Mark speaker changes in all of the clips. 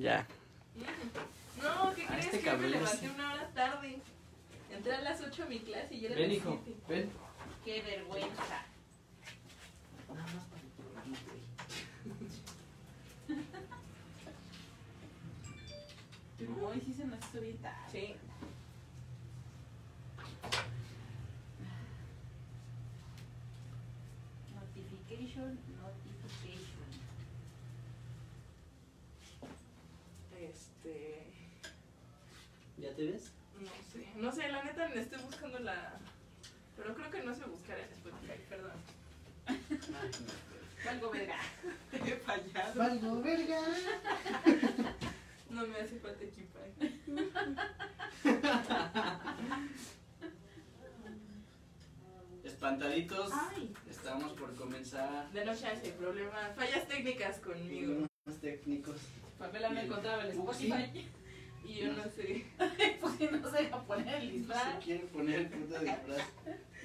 Speaker 1: Ya.
Speaker 2: No, ¿qué
Speaker 1: A
Speaker 2: crees?
Speaker 1: este
Speaker 2: que me levanté
Speaker 1: sí.
Speaker 2: una hora tarde. Entré a las 8 a mi clase y era
Speaker 1: Ven, hijo,
Speaker 2: 7.
Speaker 1: ven.
Speaker 2: Qué vergüenza.
Speaker 1: Nada más para el programa, güey.
Speaker 2: Hoy sí se nos hizo bien tarde. Sí. Notification. Este.
Speaker 1: ¿Ya te ves?
Speaker 2: No sé. No sé, la neta le estoy buscando la. Pero creo que no sé buscar en Spotify, perdón. Valgo verga. He fallado.
Speaker 1: Valgo, verga.
Speaker 2: No me hace falta equipaje.
Speaker 1: Espantaditos.
Speaker 2: Ay.
Speaker 1: Estamos por comenzar.
Speaker 2: De noche hay problema. Fallas técnicas conmigo.
Speaker 1: Unos técnicos.
Speaker 2: Pamela no
Speaker 1: Bien.
Speaker 2: encontraba el. Spotify. Y yo no sé.
Speaker 3: Pues si no se va a poner el disfraz.
Speaker 1: Se quiere poner el puto disfraz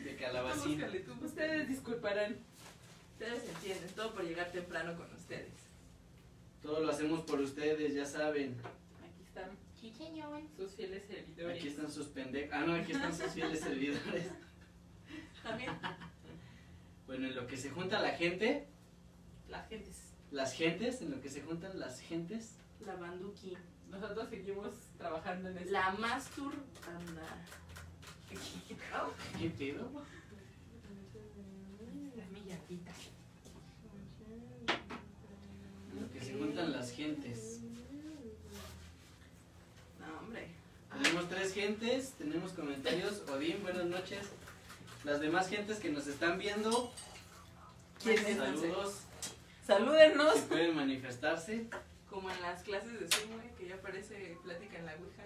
Speaker 1: de
Speaker 2: Tú
Speaker 1: calabacín.
Speaker 2: búscale, tú. Ustedes disculparán. Ustedes entienden. Todo por llegar temprano con ustedes.
Speaker 1: Todo lo hacemos por ustedes, ya saben.
Speaker 2: Aquí están
Speaker 3: Sí, señor.
Speaker 2: sus fieles servidores.
Speaker 1: Aquí están sus pendejos. Ah, no, aquí están sus fieles servidores.
Speaker 2: También
Speaker 1: Bueno, en lo que se junta la gente,
Speaker 2: la gente.
Speaker 1: las gentes, en lo que se juntan las gentes.
Speaker 2: La banduki. Nosotros seguimos trabajando en eso. La masturbanda.
Speaker 1: ¿Qué pedo?
Speaker 3: La millatita.
Speaker 1: Lo que se juntan las gentes.
Speaker 2: No, hombre.
Speaker 1: Tenemos tres gentes, tenemos comentarios. Odín, buenas noches. Las demás gentes que nos están viendo,
Speaker 2: ¿Quiénes?
Speaker 1: saludos.
Speaker 2: Salúdenos.
Speaker 1: Si pueden manifestarse.
Speaker 2: Como en las clases de Zoom, güey, que ya aparece plática en la Ouija.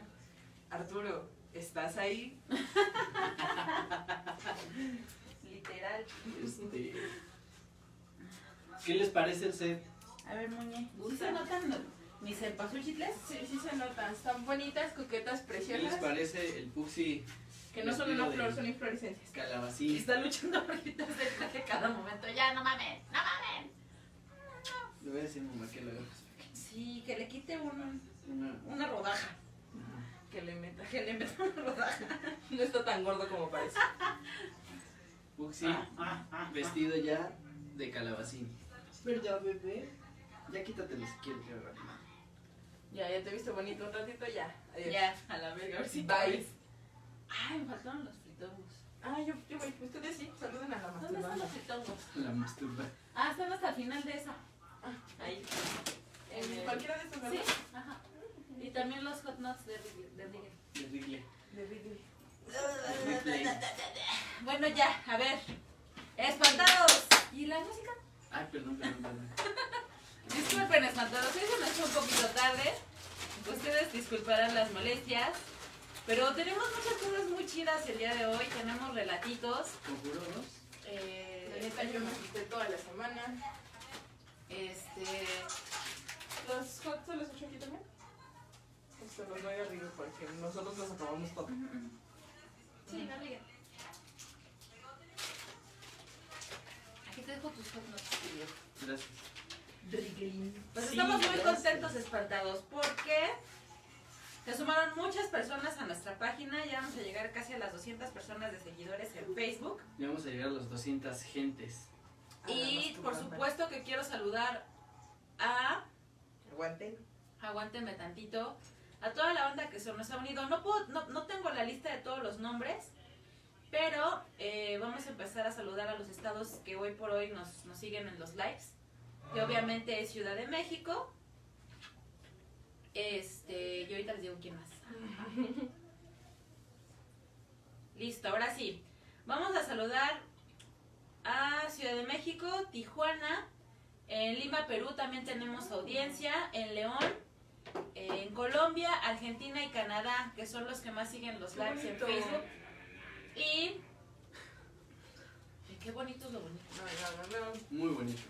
Speaker 2: Arturo, ¿estás ahí? Literal.
Speaker 1: Este, ¿Qué les parece el set?
Speaker 3: A ver, muñe. ¿Sí se notan mis cempasúchiles?
Speaker 2: Sí, sí se notan. Están bonitas, coquetas,
Speaker 1: ¿Qué les
Speaker 2: preciosas.
Speaker 1: parece el Puxi
Speaker 2: Que no son una flor, son inflorescencias.
Speaker 1: calabacín?
Speaker 3: Está luchando ahorita de traje cada momento. Ya, no mames, no mames.
Speaker 1: Le voy a decir a mamá que lo haga más pequeño.
Speaker 3: Sí, que le quite un-
Speaker 1: Una-
Speaker 3: una rodaja.
Speaker 2: Que le meta.
Speaker 3: Que le meta una rodaja.
Speaker 2: No está tan gordo como parece.
Speaker 1: Puxi
Speaker 3: Ah,
Speaker 1: vestido ya de calabacín.
Speaker 3: ¿Verdad, bebé?
Speaker 1: Ya quítatelo si quieres, ya, rápido.
Speaker 2: Ya, ya te viste bonito un ratito, ya. Adiós.
Speaker 3: Ya, a la verga, a ver si
Speaker 2: Bye.
Speaker 3: Ay, me faltaron los fritongos.
Speaker 2: Ah, yo, yo voy. Ustedes sí, saluden a la
Speaker 3: ¿Dónde están los fritongos?
Speaker 1: La masturba.
Speaker 3: Ah, están hasta el final de esa. Ahí.
Speaker 2: En cualquiera de estos,
Speaker 3: Sí,
Speaker 2: ¿verdad?
Speaker 3: ajá. Y también los hot nuts de, Rig- de Rigel.
Speaker 1: De Wrigley.
Speaker 2: De.
Speaker 1: Wrigley.
Speaker 3: Bueno, ya, a ver. Espantados. ¿Y la música?
Speaker 1: Ay, perdón, perdón, perdón.
Speaker 3: Disculpen, espantados. Hoy se me echó un poquito tarde. Ustedes disculparán las molestias. Pero tenemos muchas cosas muy chidas el día de hoy. Tenemos relatitos.
Speaker 1: ¿Conjuro dos?
Speaker 3: Eh,
Speaker 2: La neta, yo me quité toda la semana.
Speaker 3: Este.
Speaker 2: ¿Los hot se los echo aquí también? Pues se los doy arriba porque nosotros los acabamos todo.
Speaker 3: Sí, no diga. Aquí te dejo tus hot querido.
Speaker 1: Gracias.
Speaker 3: Pues
Speaker 2: Sí,
Speaker 3: estamos muy contentos, espantados, porque se sumaron muchas personas a nuestra página. Ya vamos a llegar casi a las 200 personas de seguidores en Facebook.
Speaker 1: Ya vamos a llegar a las 200 gentes.
Speaker 3: Y por supuesto que quiero saludar a
Speaker 2: Aguanten.
Speaker 3: Aguánteme tantito. A toda la banda que se nos ha unido. No, puedo, no, no tengo la lista de todos los nombres, pero eh, vamos a empezar a saludar a los estados que hoy por hoy nos, nos siguen en los lives. Que obviamente es Ciudad de México. Este, y ahorita les digo quién más. Listo, ahora sí. Vamos a saludar a Ciudad de México, Tijuana, en Lima, Perú también tenemos audiencia, en León, en Colombia, Argentina y Canadá, que son los que más siguen los
Speaker 2: Qué
Speaker 3: lives en. Facebook. Y... Qué bonito es lo bonito.
Speaker 2: No, no, no, no.
Speaker 1: Muy bonito.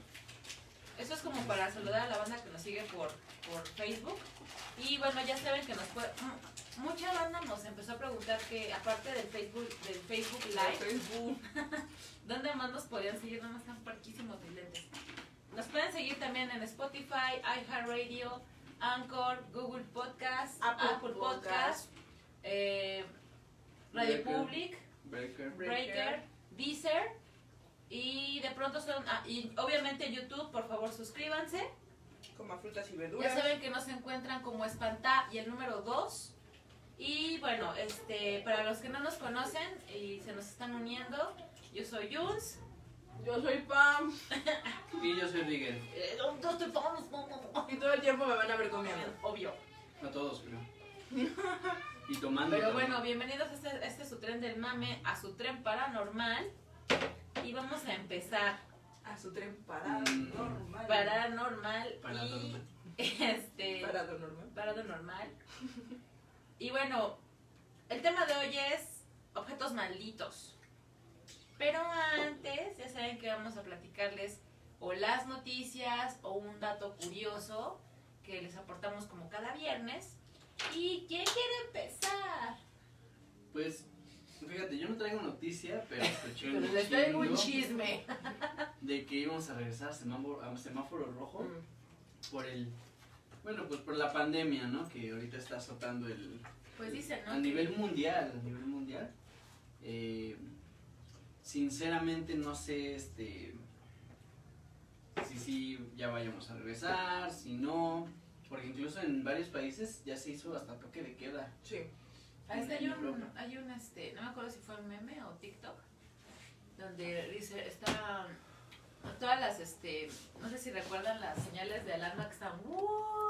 Speaker 3: Eso es como para saludar a la banda que nos sigue por, por Facebook. Y bueno, ya saben que nos puede... Mucha banda nos empezó a preguntar que aparte del Facebook, del Facebook Live,
Speaker 2: Facebook.
Speaker 3: ¿Dónde más nos podían seguir? Nada más están parquísimos mis lentes. Nos pueden seguir también en Spotify, iHeartRadio, Anchor, Google Podcast,
Speaker 2: Apple
Speaker 3: Apple,
Speaker 2: Podcast,
Speaker 3: Podcast, eh, Radio
Speaker 1: Breaker.
Speaker 3: Public,
Speaker 1: Breaker.
Speaker 3: Breaker, Deezer y de pronto son ah, y obviamente YouTube, por favor suscríbanse.
Speaker 2: Coma frutas y
Speaker 3: Ya
Speaker 2: verduras.
Speaker 3: saben que nos encuentran como Espantá y el número 2. Y bueno, este para los que no nos conocen y se nos están uniendo, yo soy Jules.
Speaker 2: Yo soy Pam.
Speaker 1: Y yo soy Rigel.
Speaker 3: Eh, no te vamos, no, no, no.
Speaker 2: Y todo el tiempo me van a ver comiendo.
Speaker 3: Obvio.
Speaker 1: A todos, creo. Y tomando.
Speaker 3: Pero
Speaker 1: también.
Speaker 3: bueno, bienvenidos a este, a este su tren del mame, a su tren paranormal. Y vamos a empezar
Speaker 2: A su tren parado
Speaker 1: Mm.
Speaker 2: normal.
Speaker 3: paranormal
Speaker 1: Paranormal.
Speaker 3: y este
Speaker 2: Parado normal.
Speaker 3: parado normal. Y bueno, el tema de hoy es objetos malditos. Pero antes, ya saben que vamos a platicarles o las noticias o un dato curioso que les aportamos como cada viernes. ¿Y quién quiere empezar?
Speaker 1: Pues, fíjate, yo no traigo noticia, pero escuché
Speaker 3: Pero les traigo un chisme.
Speaker 1: de que íbamos a regresar a semáforo, a semáforo rojo
Speaker 2: Mm.
Speaker 1: por el. Bueno, pues por la pandemia, ¿no? Que ahorita está azotando el.
Speaker 3: Pues dicen, ¿no?
Speaker 1: A nivel mundial, a nivel mundial. Eh, sinceramente no sé, este. Si sí ya vayamos a regresar, si no. Porque incluso en varios países ya se hizo hasta toque de queda.
Speaker 2: Sí.
Speaker 3: Ah, es que hay un, hay un, este, no me acuerdo si fue un meme o TikTok, donde dice, está, todas las, este, no sé si recuerdan las señales de alarma que están,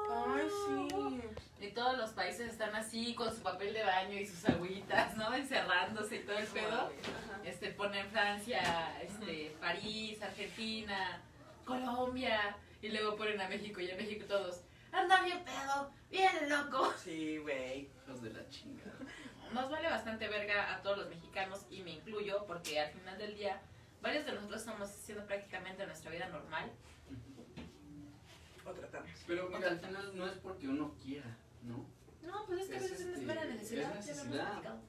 Speaker 2: Ay, sí.
Speaker 3: y todos los países están así con su papel de baño y sus agüitas, ¿no? Encerrándose y todo el pedo. Este, ponen Francia, este, París, Argentina, Colombia, y luego ponen a México y a México todos, anda bien pedo, bien loco.
Speaker 2: Sí, güey.
Speaker 1: Hijos de la chingada.
Speaker 3: Nos vale bastante verga a todos los mexicanos y me incluyo porque al final del día varios de nosotros estamos haciendo prácticamente nuestra vida normal.
Speaker 2: O tratamos.
Speaker 1: Pero mira, al final no es porque uno quiera, ¿no?
Speaker 3: No, pues es que a
Speaker 1: Es
Speaker 3: veces
Speaker 1: este,
Speaker 3: es mera
Speaker 1: es
Speaker 3: necesidad. ya lo
Speaker 1: necesidad.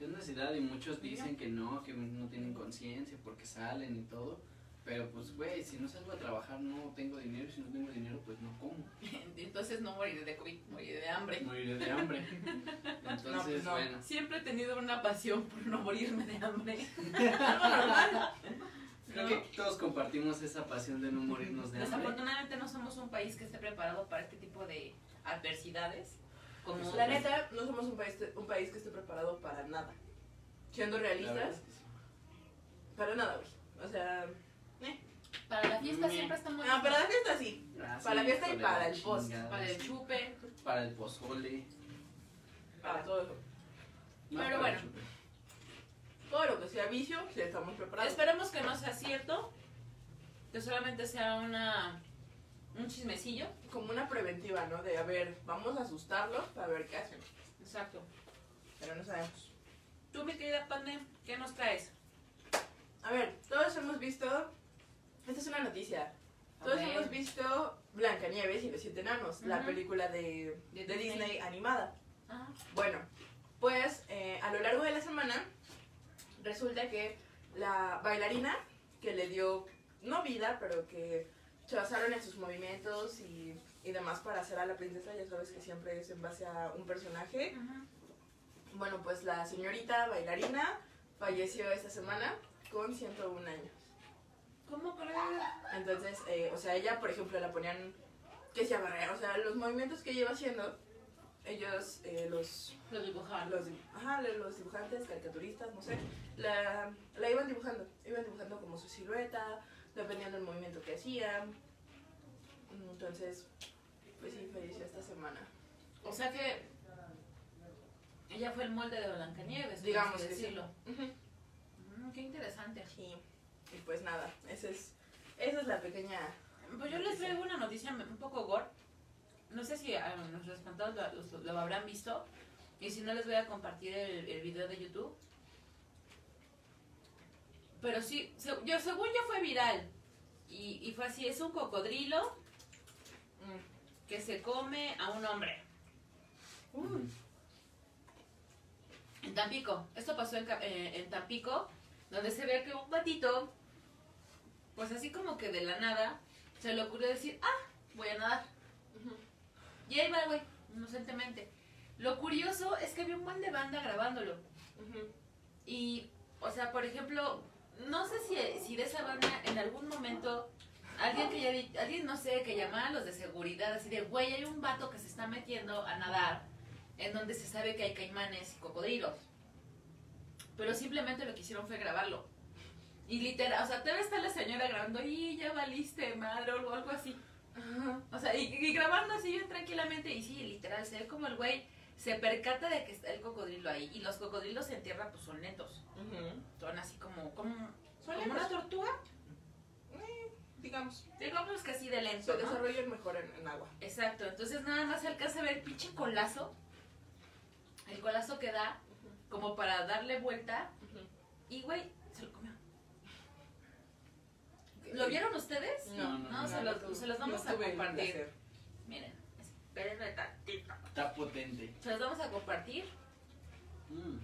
Speaker 1: Es necesidad y muchos dicen que no, que no tienen conciencia porque salen y todo. Pero pues, güey, si no salgo a trabajar no tengo dinero, si no tengo dinero pues no como.
Speaker 3: Entonces no moriré de COVID, moriré de hambre.
Speaker 1: Moriré de hambre. Entonces,
Speaker 2: No, pues no.
Speaker 1: bueno.
Speaker 3: Siempre he tenido una pasión por no morirme de hambre.
Speaker 2: Algo normal.
Speaker 1: Creo que todos compartimos esa pasión de no morirnos de hambre.
Speaker 3: Desafortunadamente no somos un país que esté preparado para este tipo de adversidades. Como
Speaker 2: La neta, no somos un país, un país que esté preparado para nada. Siendo
Speaker 1: La
Speaker 2: realistas, para nada, güey. O sea,
Speaker 3: para la fiesta
Speaker 1: Mm.
Speaker 3: siempre estamos
Speaker 2: ah, para la fiesta sí.
Speaker 1: Ah,
Speaker 2: Para la
Speaker 1: sí,
Speaker 2: fiesta y para
Speaker 1: la
Speaker 2: el post,
Speaker 1: chingada,
Speaker 3: para el chupe.
Speaker 1: Para el pozole.
Speaker 2: Para todo eso.
Speaker 1: No,
Speaker 3: Pero
Speaker 1: para el
Speaker 3: bueno.
Speaker 2: Todo lo que sea vicio, sí estamos preparados.
Speaker 3: Esperemos que no sea cierto, que solamente sea una un chismecillo.
Speaker 2: Como una preventiva, ¿no? De, a ver, vamos a asustarlos para ver qué hacen.
Speaker 3: Exacto.
Speaker 2: Pero no sabemos.
Speaker 3: Tú, mi querida Pande, ¿qué nos traes?
Speaker 2: A ver, todos hemos visto. Esta es una noticia. Todos hemos visto Blancanieves y los siete enanos, la
Speaker 3: Ujú.
Speaker 2: película de,
Speaker 3: De
Speaker 2: de
Speaker 3: Disney.
Speaker 2: Disney animada.
Speaker 3: Ah,
Speaker 2: Bueno, pues eh, a lo largo de la semana resulta que la bailarina que le dio, no vida, pero que se basaron en sus movimientos y, y demás para hacer a la princesa, ya sabes que siempre es en base a un personaje.
Speaker 3: ajá.
Speaker 2: Bueno, pues la señorita bailarina falleció esta semana con 101 años.
Speaker 3: ¿Cómo crees?
Speaker 2: Entonces, eh, o sea, ella, por ejemplo, la ponían que se agarre, o sea, los movimientos que lleva haciendo, ellos, eh, los
Speaker 3: Lo dibujaron.
Speaker 2: los, ajá, lo- los dibujantes, caricaturistas, no sé, la, la iban dibujando, iban dibujando como su silueta, dependiendo del movimiento que hacía. Entonces, pues sí, falleció esta semana.
Speaker 3: O sea que ella fue el molde de Blancanieves,
Speaker 2: Digamos que sí.
Speaker 3: decirlo.
Speaker 2: Ujú.
Speaker 3: Mm, qué interesante.
Speaker 2: Sí, y pues nada, esa es, esa es la pequeña...
Speaker 3: Pues yo les traigo una noticia un poco gore. No sé si a nuestros espantados lo, habrán visto. Y si no, les voy a compartir el, el video de YouTube. Pero sí, se- yo, según yo fue viral. Y, y fue así, es un cocodrilo
Speaker 2: mm,
Speaker 3: que se come a un hombre. En Tampico. Esto pasó en, eh, en Tampico, donde se ve que un patito, pues así como que de la nada, se le ocurrió decir, ah, voy a nadar. Y ahí va, güey, inocentemente. Lo curioso es que había un buen de banda grabándolo. Y, o sea, por ejemplo, no sé si, si de esa banda en algún momento alguien que ya alguien no sé, que llamara a los de seguridad así de, güey, hay un vato que se está metiendo a nadar en donde se sabe que hay caimanes y cocodrilos. Pero simplemente lo que hicieron fue grabarlo. Y literal, o sea, debe estar la señora grabando y ya valiste madre o algo así.
Speaker 2: Ajá.
Speaker 3: O sea, y, y grabando así bien tranquilamente y sí, literal, se ve como el güey se percata de que está el cocodrilo ahí y los cocodrilos en tierra pues son lentos. Son así como, como,
Speaker 2: Son
Speaker 3: como una tortuga.
Speaker 2: Eh, digamos.
Speaker 3: Digamos que así de
Speaker 2: Se
Speaker 3: lento, ¿no?
Speaker 2: desarrollan mejor en, en agua.
Speaker 3: Exacto, entonces nada más se alcanza a ver el pinche colazo. El colazo que da como para darle vuelta y güey, se. ¿Lo vieron ustedes?
Speaker 1: No, no,
Speaker 3: No,
Speaker 1: no,
Speaker 3: se, los, se los
Speaker 2: No
Speaker 3: vamos a compartir. Miren, espérenme tantito.
Speaker 1: Está potente.
Speaker 3: Se los vamos a compartir.
Speaker 1: Mm.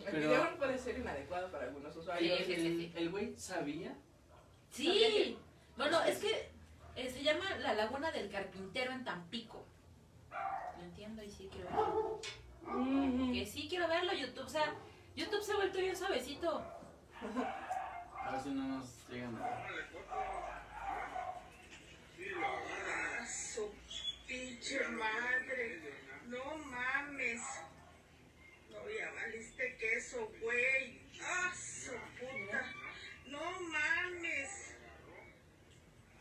Speaker 2: El
Speaker 1: Pero-
Speaker 2: video puede ser inadecuado para algunos usuarios.
Speaker 3: Sí, sí,
Speaker 1: el,
Speaker 3: sí.
Speaker 1: el güey sabía.
Speaker 3: Sí.
Speaker 2: ¿Sabía que-
Speaker 3: Bueno, es que eh, se llama la Laguna del Carpintero en Tampico. Lo entiendo y sí quiero verlo. Que sí quiero verlo, YouTube. O sea, YouTube se ha vuelto bien suavecito.
Speaker 1: A ver si no nos llegan a
Speaker 4: Ah, su pinche madre. No mames. No, ya valiste queso, güey. Ah, su puta. No mames.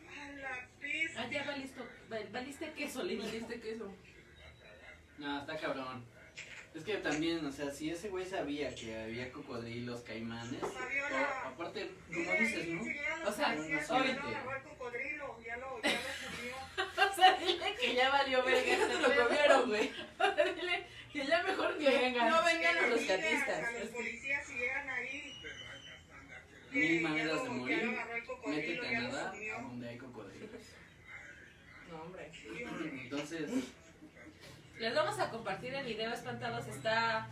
Speaker 4: A la pizza.
Speaker 3: Ah, ya valiste, val- valiste queso, le dije.
Speaker 2: Dijiste que eso.
Speaker 1: No, está cabrón. Es que también, o sea, si ese güey sabía que había cocodrilos, caimanes, o- aparte, como dices, ¿no?
Speaker 3: O sea,
Speaker 4: subió.
Speaker 3: O sea, dile que ya valió verga.
Speaker 2: Ya se lo comieron, güey.
Speaker 3: dile que ya mejor que vengan.
Speaker 2: No vengan los rescatistas.
Speaker 4: Los policías si llegan ahí.
Speaker 1: Mil
Speaker 4: que ya
Speaker 1: maneras de morir. Métete a nadar a donde hay cocodrilos.
Speaker 2: No, hombre.
Speaker 1: Entonces,
Speaker 3: Les vamos a compartir el video espantados. Está.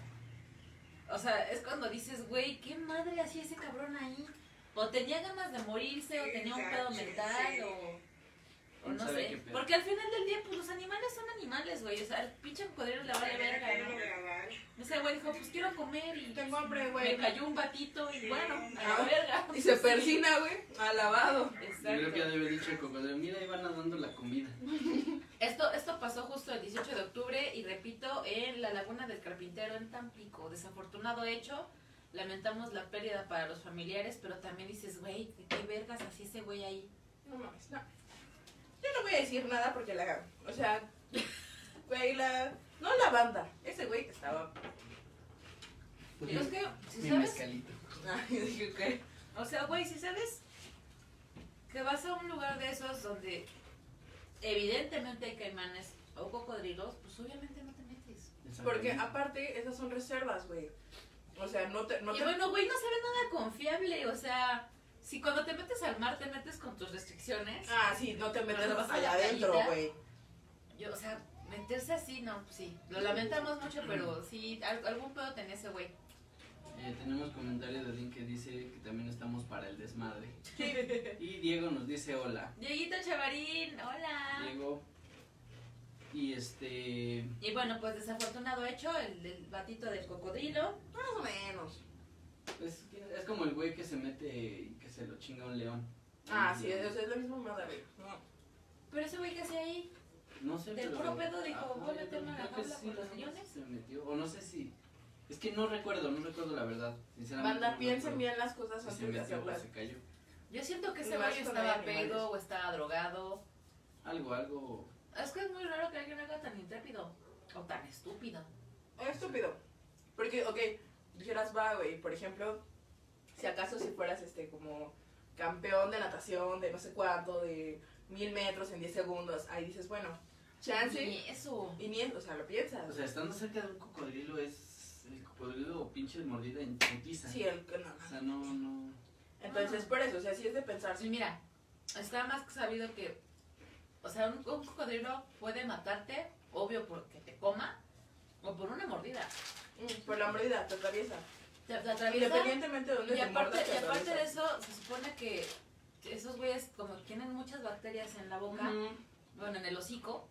Speaker 3: O sea, es cuando dices, güey, ¿qué madre hacía ese cabrón ahí? O tenía ganas de morirse, o tenía un pedo mental, o. O
Speaker 1: ¿Quién
Speaker 3: no sé. Porque al final del día, pues los animales son animales, güey. O sea, el pinche cocodrilo le vale verga, ¿no? Ese güey dijo, pues quiero comer y.
Speaker 2: Tengo hambre,
Speaker 3: Me
Speaker 2: güey.
Speaker 3: cayó un batito y bueno, a la verga.
Speaker 2: Y se persina, güey. Alabado.
Speaker 1: yo creo que
Speaker 3: Exacto.
Speaker 1: ya debe dicho el cocodrilo, mira, ahí van nadando la comida.
Speaker 3: Esto, esto pasó justo el 18 de octubre y repito, en la Laguna del Carpintero en Tampico. Desafortunado hecho, lamentamos la pérdida para los familiares, pero también dices, güey, ¿de qué vergas hacía ese güey ahí?
Speaker 2: No mames, no. Yo no voy a decir nada porque la. O sea. Güey, la. No la banda. Ese güey que estaba.
Speaker 3: Y es que, si
Speaker 1: Mi
Speaker 3: sabes,
Speaker 1: mezcalito.
Speaker 2: Ay, dije, ¿qué?
Speaker 3: o sea, güey, si sabes que vas a un lugar de esos donde evidentemente hay caimanes o cocodrilos, pues obviamente no te metes.
Speaker 2: Porque aparte, esas son reservas, güey. O sea, no te. No
Speaker 3: Y
Speaker 2: te
Speaker 3: bueno, güey, no se ve nada confiable, o sea, si cuando te metes al mar te metes con tus restricciones,
Speaker 2: Ah, sí, no te metes
Speaker 3: a
Speaker 2: allá adentro, güey.
Speaker 3: yo, o sea, meterse así, no, sí, lo lamentamos mucho, pero sí, al- algún pedo tenía ese güey.
Speaker 1: Eh, tenemos comentario de Link que dice que también estamos para el desmadre. Y Diego nos dice hola.
Speaker 3: Dieguito Chavarín, hola.
Speaker 1: Diego. Y este.
Speaker 3: Y bueno, pues desafortunado hecho, el, el batito del cocodrilo.
Speaker 2: Más o menos.
Speaker 1: Es, es como el güey que se mete y que se lo chinga un león.
Speaker 2: Ah, sí,
Speaker 1: león.
Speaker 2: es, es madre, güey. No.
Speaker 3: Pero ese güey que hacía ahí,
Speaker 1: No sé,
Speaker 3: del
Speaker 1: pero-
Speaker 3: puro pedo dijo, voy a meterme a la jaula
Speaker 1: sí,
Speaker 3: con los leones.
Speaker 1: Se metió, o no sé si. Es que no recuerdo, no recuerdo la verdad. Sinceramente.
Speaker 2: Banda,
Speaker 1: no
Speaker 2: piensen bien las cosas antes de
Speaker 1: o
Speaker 2: hacerlas.
Speaker 1: se cayó.
Speaker 3: Yo siento que ese güey estaba pedo o estaba drogado.
Speaker 1: Algo, algo.
Speaker 3: Es que es muy raro que alguien haga tan intrépido o tan estúpido.
Speaker 2: Es estúpido. Porque, ok, dijeras, va, güey, por ejemplo, si acaso si fueras este como campeón de natación de no sé cuánto, de mil metros en 10 segundos, ahí dices, bueno, chance,
Speaker 3: Y eso.
Speaker 2: y ni, o sea, lo piensas.
Speaker 1: O sea, estando cerca de un cocodrilo es. El cocodrilo pinche mordida en putiza.
Speaker 2: sí, el, no, no.
Speaker 1: O sea, no, no.
Speaker 2: Entonces, por eso, o sea, sí es de pensar,
Speaker 3: Sí, mira, está más que sabido que, o sea, un, un cocodrilo puede matarte, obvio porque te coma, o por una mordida.
Speaker 2: Mm, por la mordida, te atraviesa.
Speaker 3: Te, te atraviesa.
Speaker 2: Independientemente de dónde
Speaker 3: Y
Speaker 2: te
Speaker 3: aparte,
Speaker 2: te
Speaker 3: y aparte de eso, se supone que esos güeyes como que tienen muchas bacterias en la boca, bueno, en el hocico,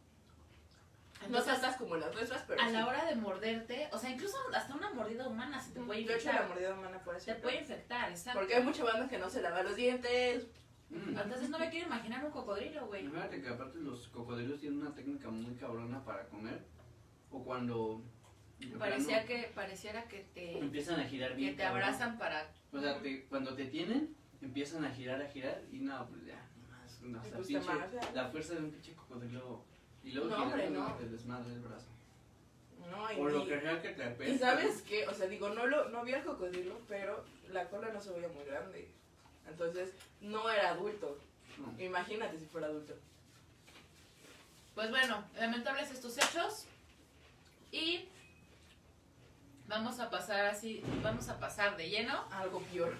Speaker 2: No tantas como las nuestras, pero
Speaker 3: a
Speaker 2: sí.
Speaker 3: la hora de morderte, o sea, incluso hasta una mordida humana se te puede
Speaker 2: De hecho, la
Speaker 3: infectar.
Speaker 2: mordida humana puede
Speaker 3: Te
Speaker 2: ser.
Speaker 3: puede infectar, exacto.
Speaker 2: Porque hay mucha banda que no se lava los dientes.
Speaker 1: Mm.
Speaker 3: Entonces no me quiero imaginar un cocodrilo, güey.
Speaker 1: Fíjate que aparte los cocodrilos tienen una técnica muy cabrona para comer. O cuando
Speaker 3: Parecía que, pareciera que te,
Speaker 1: empiezan a girar bien.
Speaker 3: que te
Speaker 1: cabrón.
Speaker 3: abrazan para...
Speaker 1: O sea, te- cuando te tienen, empiezan a girar, a girar y no, pues ya, nomás, no, o
Speaker 2: Y
Speaker 1: sea,
Speaker 2: te
Speaker 1: pinche-
Speaker 2: ya.
Speaker 1: la fuerza de un pinche cocodrilo. Y luego
Speaker 2: No,
Speaker 1: girando,
Speaker 2: hombre, no.
Speaker 1: te desmadra el brazo.
Speaker 2: No, y,
Speaker 1: O lo
Speaker 2: y-
Speaker 1: que sea que te
Speaker 2: y
Speaker 1: apeste.
Speaker 2: sabes qué, o sea, digo, no lo no vi al cocodrilo, pero la cola no se veía muy grande. Entonces, no era adulto.
Speaker 1: No.
Speaker 2: Imagínate si fuera adulto.
Speaker 3: Pues bueno, lamentables estos hechos. Y vamos a pasar así, vamos a pasar de lleno
Speaker 2: Algo peor.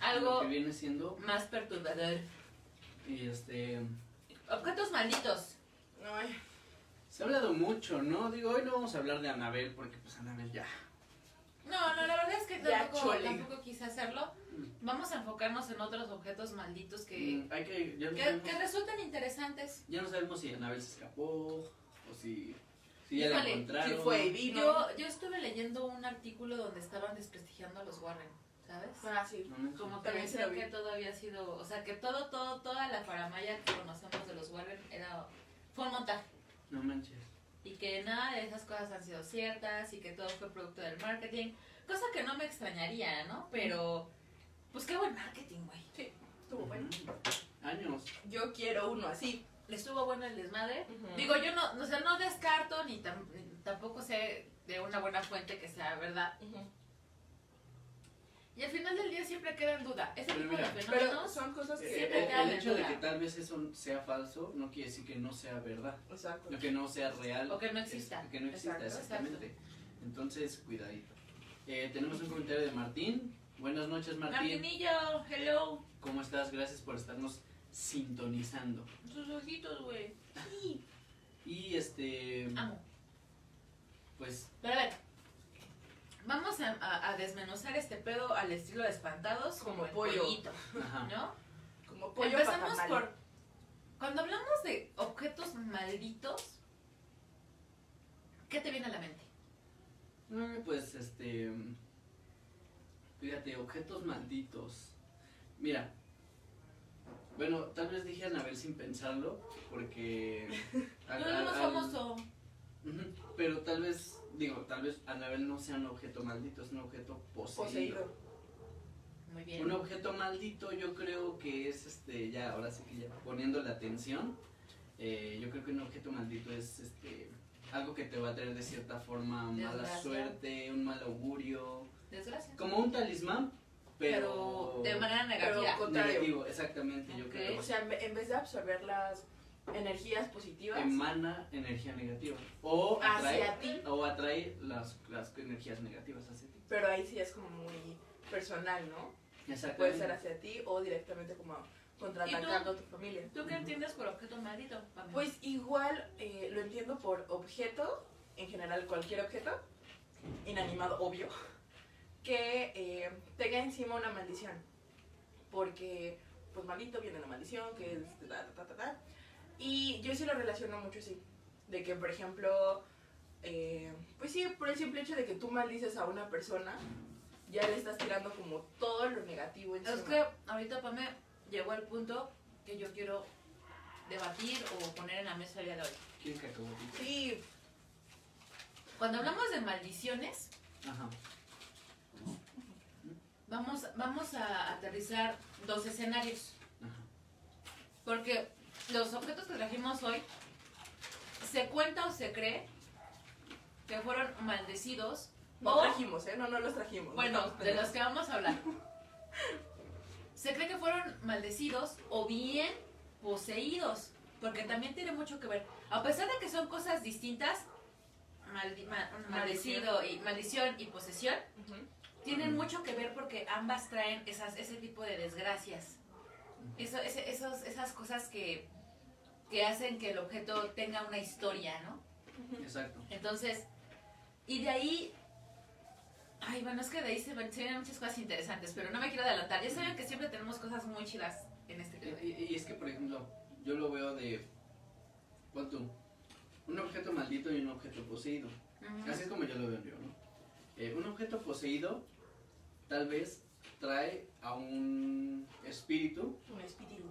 Speaker 1: Lo
Speaker 3: algo
Speaker 1: que viene siendo,
Speaker 3: más perturbador.
Speaker 1: y este,
Speaker 3: Objetos malditos.
Speaker 2: Ay,
Speaker 1: se ha hablado mucho, ¿no? Digo, hoy no vamos a hablar de Anabel porque pues Anabel ya.
Speaker 3: No, no, la verdad es que tampoco, tampoco quise hacerlo. Vamos a enfocarnos en otros objetos malditos que,
Speaker 1: Mm, hay que, ya no,
Speaker 3: que,
Speaker 1: sabemos,
Speaker 3: que resultan interesantes.
Speaker 1: ya no sabemos si Anabel se escapó o si, si ya la
Speaker 3: Híjole,
Speaker 1: encontraron.
Speaker 2: si fue y vino.
Speaker 3: Yo, yo estuve leyendo un artículo donde estaban desprestigiando a los Warren, ¿sabes?
Speaker 2: Ah, sí.
Speaker 1: No.
Speaker 3: Como que
Speaker 2: También se
Speaker 3: decían que todo había sido, o sea, que todo, todo, toda la faramaya que conocemos de los Warren era, fue un montaje.
Speaker 1: No manches.
Speaker 3: Y que nada de esas cosas han sido ciertas y que todo fue producto del marketing. Cosa que no me extrañaría, ¿no? Pero, pues qué buen marketing, güey.
Speaker 2: Sí, estuvo bueno.
Speaker 1: Ujú. Años.
Speaker 2: Yo quiero uno así.
Speaker 3: Le estuvo bueno el desmadre. Digo, yo no, o sea, no descarto ni, tam- ni tampoco sé de una buena fuente que sea verdad. Y al final del día siempre queda en duda. Ese
Speaker 1: Pero
Speaker 3: tipo de
Speaker 1: mira,
Speaker 2: Pero
Speaker 3: fenómenos.
Speaker 2: son cosas que.
Speaker 3: Siempre
Speaker 1: el,
Speaker 3: quedan
Speaker 1: el
Speaker 3: en
Speaker 1: hecho de que tal vez eso sea falso no quiere decir que no sea verdad.
Speaker 2: Exacto.
Speaker 1: O que no sea real.
Speaker 3: O que no exista.
Speaker 1: Es- que no exista,
Speaker 2: Exacto,
Speaker 1: exactamente. Entonces, cuidadito. Eh, tenemos un comentario de Martín. Buenas noches, Martín.
Speaker 3: Martinillo, hello.
Speaker 1: ¿Cómo estás? Gracias por estarnos sintonizando.
Speaker 3: Sus ojitos, güey.
Speaker 1: Y este,
Speaker 3: Amo.
Speaker 1: pues,
Speaker 3: Pero a ver, vamos a, a- a desmenuzar este pedo al estilo de espantados como,
Speaker 2: Como
Speaker 3: el
Speaker 2: pollo.
Speaker 3: pollito,
Speaker 1: ajá.
Speaker 3: ¿no?
Speaker 2: Como pollo
Speaker 3: Empezamos por... Cuando hablamos de objetos malditos, ¿qué te viene a la mente?
Speaker 1: Mm, Pues, este, fíjate, objetos malditos. Mira, bueno, tal vez dije Anabel sin pensarlo, porque... al-
Speaker 3: No, no,
Speaker 1: al-
Speaker 3: famoso.
Speaker 1: Pero tal vez, digo, tal vez Anabel no sea un objeto maldito, es un objeto poseído.
Speaker 2: Poseído.
Speaker 3: Muy bien.
Speaker 1: Un objeto maldito yo creo que es, este, ya, ahora sí que ya poniendo la atención, eh, yo creo que un objeto maldito es, este, algo que te va a traer de cierta forma mala suerte, un mal augurio,
Speaker 3: Desgracia.
Speaker 1: como un talismán, pero,
Speaker 3: Pero de manera negativa.
Speaker 2: Pero
Speaker 1: negativo, exactamente, yo creo.
Speaker 2: O sea, en ve- en vez de absorber las energías positivas
Speaker 1: Emana energía negativa. O atrae,
Speaker 2: hacia ti,
Speaker 1: o atrae las, las energías negativas hacia ti.
Speaker 2: pero ahí sí es como muy personal, ¿no? Puede ser hacia ti o directamente como contraatacando a tu familia.
Speaker 3: ¿Tú qué entiendes por objeto maldito?
Speaker 2: Pues igual eh, lo entiendo por objeto, en general cualquier objeto, inanimado, obvio, que eh, tenga encima una maldición. Porque, pues maldito viene la maldición, que es ta, ta, ta, ta, ta. Y yo sí lo relaciono mucho así. De que, por ejemplo, eh, pues sí, por el simple hecho de que tú maldices a una persona, ya le estás tirando como todo lo negativo encima.
Speaker 3: Es que ahorita Pame llegó al punto que yo quiero debatir o poner en la mesa el día de hoy.
Speaker 1: ¿Quién cacahuatito?
Speaker 2: Sí,
Speaker 3: Cuando hablamos de maldiciones,
Speaker 1: Ajá.
Speaker 3: Vamos, vamos a aterrizar dos escenarios.
Speaker 1: Ajá.
Speaker 3: Porque los objetos que trajimos hoy, se cuenta o se cree que fueron maldecidos.
Speaker 2: no
Speaker 3: o,
Speaker 2: trajimos, ¿eh? No, no los trajimos.
Speaker 3: bueno,
Speaker 2: No,
Speaker 3: de los que vamos a hablar. Se cree que fueron maldecidos o bien poseídos. Porque también tiene mucho que ver. A pesar de que son cosas distintas, maldi- ma- maldecido y maldición y posesión. Tienen mucho que ver porque ambas traen esas, ese tipo de desgracias. Eso, ese- esos, esas cosas que, que hacen que el objeto tenga una historia, ¿no?
Speaker 1: Exacto.
Speaker 3: Entonces, y de ahí... Ay, bueno, es que de ahí se, ven- se vienen muchas cosas interesantes, pero no me quiero adelantar. Ya saben que siempre tenemos cosas muy chidas en este
Speaker 1: Y,
Speaker 3: video.
Speaker 1: y- y es que, por ejemplo, yo lo veo de. Tú. Un objeto maldito y un objeto poseído. Así es como yo lo veo yo, ¿no? Eh, un objeto poseído tal vez trae a un espíritu
Speaker 2: Un espíritu.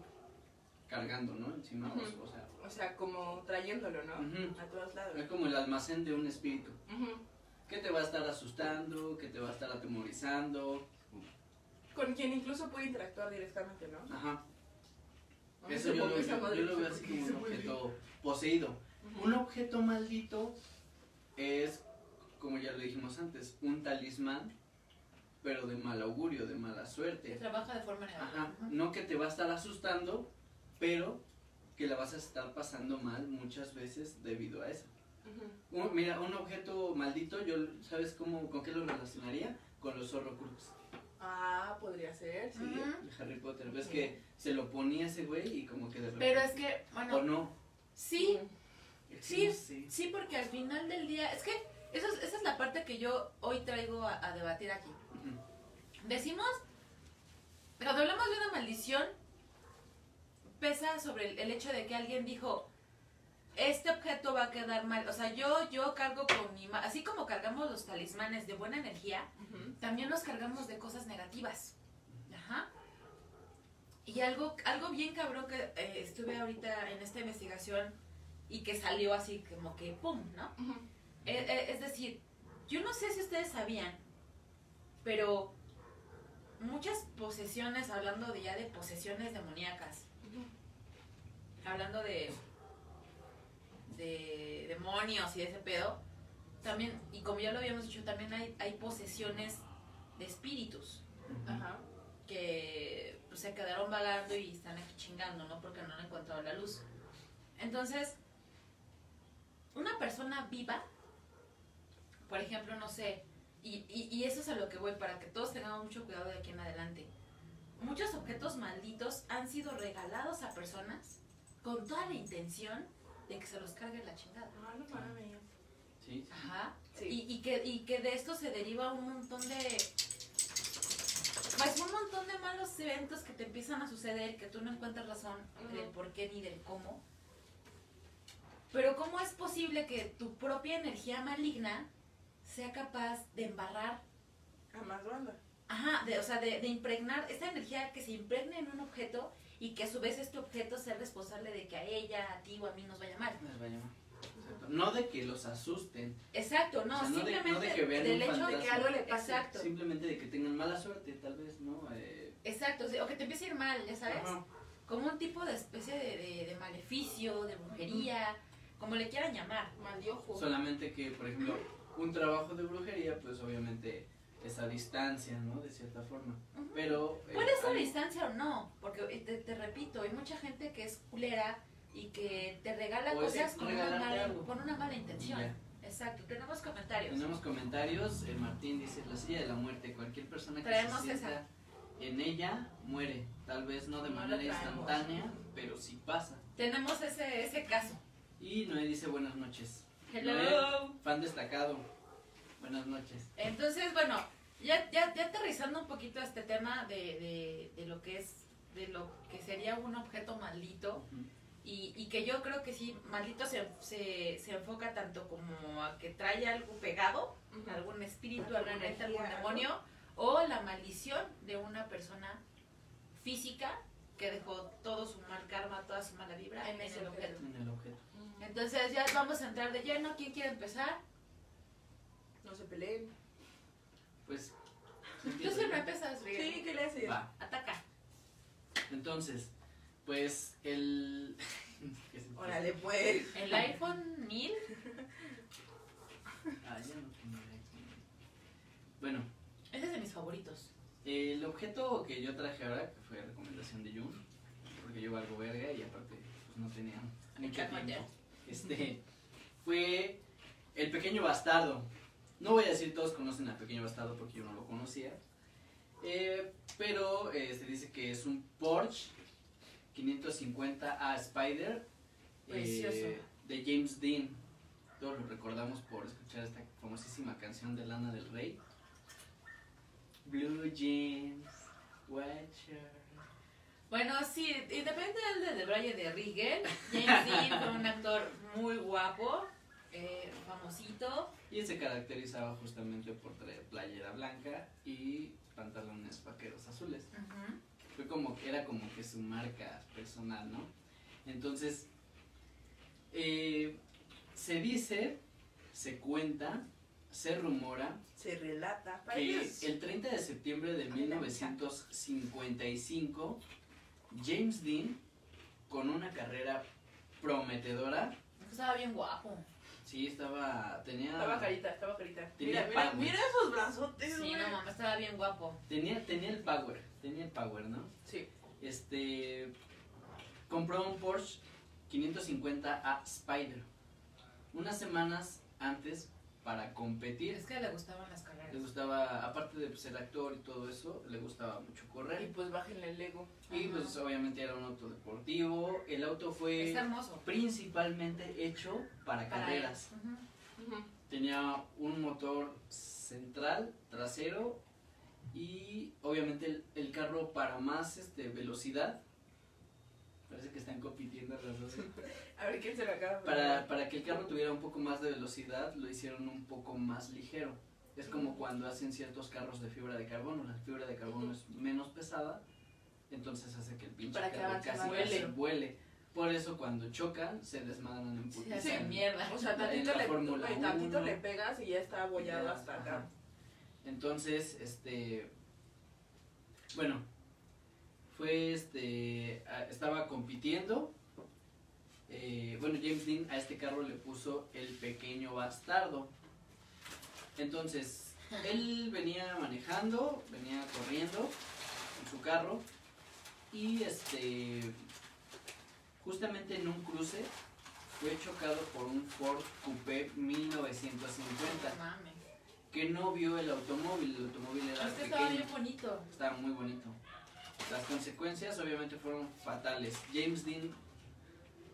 Speaker 1: cargando, ¿no? Encima, o- sea,
Speaker 2: O sea, como trayéndolo, ¿no? A todos lados.
Speaker 1: es como el almacén de un espíritu. Que te va a estar asustando, que te va a estar atemorizando.
Speaker 2: Con quien incluso puede interactuar directamente, ¿no?
Speaker 1: Ajá. Eso yo lo, yo, yo veo así como un objeto poseído. Un objeto maldito es, como ya lo dijimos antes, un talismán, pero de mal augurio, de mala
Speaker 3: Que
Speaker 1: suerte.
Speaker 3: trabaja de forma negativa.
Speaker 1: Ajá. No que te va a estar asustando, pero que la vas a estar pasando mal muchas veces debido a eso. Un- mira, un objeto maldito, yo, ¿sabes cómo, con qué lo relacionaría? Con los Horrocrux
Speaker 2: Ah, podría ser, sí.
Speaker 1: De Harry Potter. ¿Ves que se lo ponía ese güey y como que de repente...
Speaker 3: Pero es que,
Speaker 1: ¿O
Speaker 3: bueno,
Speaker 1: no?
Speaker 3: sí, Sí.
Speaker 1: sé.
Speaker 3: sí, porque al final del día, es que eso es- esa es la parte que yo hoy traigo a, a debatir aquí. Decimos, cuando hablamos de una maldición, pesa sobre el, el hecho de que alguien dijo, este objeto va a quedar mal. O sea, yo, yo cargo con mi... Así como cargamos los talismanes de buena energía, también los cargamos de cosas negativas. Ajá. Y algo, algo bien cabrón que eh, estuve ahorita en esta investigación y que salió así como que ¡pum! ¿no? Eh, es decir, yo no sé si ustedes sabían, pero muchas posesiones, hablando de ya de posesiones demoníacas, hablando de de demonios y de ese pedo, también, y como ya lo habíamos dicho, también hay, hay posesiones de espíritus
Speaker 2: Ajá.
Speaker 3: que pues, se quedaron vagando y están aquí chingando, ¿no? Porque no han encontrado la luz. Entonces, una persona viva, por ejemplo, no sé, y, y, y eso es a lo que voy, para que todos tengamos mucho cuidado de aquí en adelante. Muchos objetos malditos han sido regalados a personas con toda la intención de que se los cargue la chingada.
Speaker 2: Ah, no mames.
Speaker 1: Sí, sí.
Speaker 3: Ajá.
Speaker 2: Sí.
Speaker 3: Y, y que, y que de esto se deriva un montón de. Pues un montón de malos eventos que te empiezan a suceder, que tú no encuentras razón del por qué ni del cómo. Pero ¿cómo es posible que tu propia energía maligna sea capaz de embarrar,
Speaker 2: A más banda.
Speaker 3: ajá, de, o sea, de, de impregnar, esta energía que se impregne en un objeto y que a su vez este objeto sea responsable de que a ella, a ti o a mí nos vaya mal?
Speaker 1: Les va a llamar. Exacto. No de que los asusten,
Speaker 3: Exacto, no,
Speaker 1: O sea, no de-
Speaker 3: simplemente
Speaker 1: no de que vean
Speaker 3: del hecho de que algo le pase. Exacto.
Speaker 1: simplemente de que tengan mala suerte, tal vez, ¿no? Eh,
Speaker 3: Exacto, sí, o que te empiece a ir mal, ya sabes.
Speaker 1: ajá.
Speaker 3: Como un tipo de especie de, de- de maleficio, de brujería, como le quieran llamar.
Speaker 2: Mal de ojo.
Speaker 1: Solamente que, por ejemplo, un trabajo de brujería, pues obviamente es a distancia, ¿no? De cierta forma.
Speaker 3: Ujú.
Speaker 1: Pero... eh,
Speaker 3: Puede ser a
Speaker 1: hay-
Speaker 3: distancia o no, porque eh, te, te repito, hay mucha gente que es culera y que te regala
Speaker 1: O
Speaker 3: cosas con una, mala, con una mala intención. Exacto, tenemos comentarios.
Speaker 1: Tenemos comentarios. eh, Martín dice: La silla de la muerte. Cualquier persona que
Speaker 3: Traemos
Speaker 1: se sienta
Speaker 3: esa.
Speaker 1: en ella muere. Tal vez no de
Speaker 2: No
Speaker 1: manera instantánea, pero sí pasa.
Speaker 3: Tenemos ese, ese caso.
Speaker 1: Y Noé dice: Buenas noches.
Speaker 3: Hello.
Speaker 1: Fan destacado. Buenas noches.
Speaker 3: Entonces, bueno, ya, ya, ya aterrizando un poquito a este tema de, de, de lo que es, de lo que sería un objeto maldito, y, y que yo creo que sí, maldito se, se, se enfoca tanto como a que trae algo pegado, algún espíritu,
Speaker 2: Alguna
Speaker 3: algún ente, algún demonio, o la maldición de una persona física que dejó todo su mal karma, toda su mala vibra en,
Speaker 2: En ese
Speaker 3: el
Speaker 2: objeto.
Speaker 3: objeto.
Speaker 1: En el objeto.
Speaker 3: Entonces ya vamos a entrar de lleno. ¿Quién quiere empezar?
Speaker 2: No se peleen.
Speaker 1: Pues.
Speaker 3: Tú siempre empiezas, Riel.
Speaker 2: Sí, ¿qué le haces?
Speaker 1: Va.
Speaker 3: Ataca.
Speaker 1: Entonces, pues el. ¿qué se-
Speaker 2: Órale, pues.
Speaker 3: El iPhone 1000.
Speaker 1: Ah, ya no tengo aquí. Bueno,
Speaker 3: Ese es de mis favoritos.
Speaker 1: el objeto que yo traje ahora, que fue recomendación de Jun, porque yo valgo verga y aparte pues, no tenía mucho tiempo. Este, fue el pequeño bastardo. No voy a decir todos conocen al pequeño bastardo porque yo no lo conocía. Eh, pero eh, se dice que es un Porsche 550A Spider eh, de James Dean. Todos lo recordamos por escuchar esta famosísima canción de Lana del Rey. Blue jeans, shirt.
Speaker 3: Bueno, sí, independiente del de Brian de Rigel, James Dean fue un actor muy guapo. eh, famosito.
Speaker 1: Y se caracterizaba justamente por traer playera blanca y pantalones vaqueros azules.
Speaker 3: Ujú.
Speaker 1: Fue como que era como que su marca personal, ¿no? Entonces, eh, se dice, se cuenta, se rumora
Speaker 2: Se relata.
Speaker 1: que el 30 de septiembre de 1955, James Dean, con una carrera prometedora,
Speaker 3: Estaba bien guapo.
Speaker 1: sí, estaba, tenía,
Speaker 2: Estaba carita, estaba carita.
Speaker 1: Tenía
Speaker 2: Mira, mira,
Speaker 1: power.
Speaker 2: mira esos brazotes,
Speaker 3: Sí, no mames, estaba bien guapo.
Speaker 1: tenía, tenía el power, tenía el power, ¿no?
Speaker 2: Sí.
Speaker 1: Este, compró un Porsche 550A Spider, unas semanas antes para competir.
Speaker 3: Es que le gustaban las carreras.
Speaker 1: Le gustaba, aparte de ser actor y todo eso, le gustaba mucho
Speaker 2: Y
Speaker 1: correr.
Speaker 2: pues bájenle el ego.
Speaker 1: Y
Speaker 3: Ajá.
Speaker 1: pues obviamente era un auto deportivo. El auto fue principalmente hecho para,
Speaker 3: Para
Speaker 1: carreras. Tenía un motor central, trasero y obviamente el, el carro para más este, velocidad. Parece que están compitiendo las dos.
Speaker 2: A ver quién se la acaba.
Speaker 1: Para, para que el carro tuviera un poco más de velocidad, lo hicieron un poco más ligero. Es como cuando hacen ciertos carros de fibra de carbono. La fibra de carbono es menos pesada, entonces hace que el pinche
Speaker 2: Para que
Speaker 1: carro
Speaker 2: avance
Speaker 1: casi vuele. Por eso cuando chocan, se desmadran en putiza.
Speaker 3: hace mierda.
Speaker 2: O sea, tantito, le,
Speaker 1: Fórmula
Speaker 2: güey, tantito
Speaker 1: 1.
Speaker 2: le pegas y ya está abollado hasta acá.
Speaker 1: ajá. Entonces, este, bueno, fue este, estaba compitiendo. eh, bueno, James Dean a este carro le puso el pequeño bastardo. Entonces, él venía manejando, venía corriendo en su carro y este, justamente en un cruce fue chocado por un Ford Coupé 1950
Speaker 3: Mames.
Speaker 1: que no vio el automóvil, el automóvil era
Speaker 3: Es que estaba bien bonito.
Speaker 1: estaba muy bonito. Las consecuencias obviamente fueron fatales. James Dean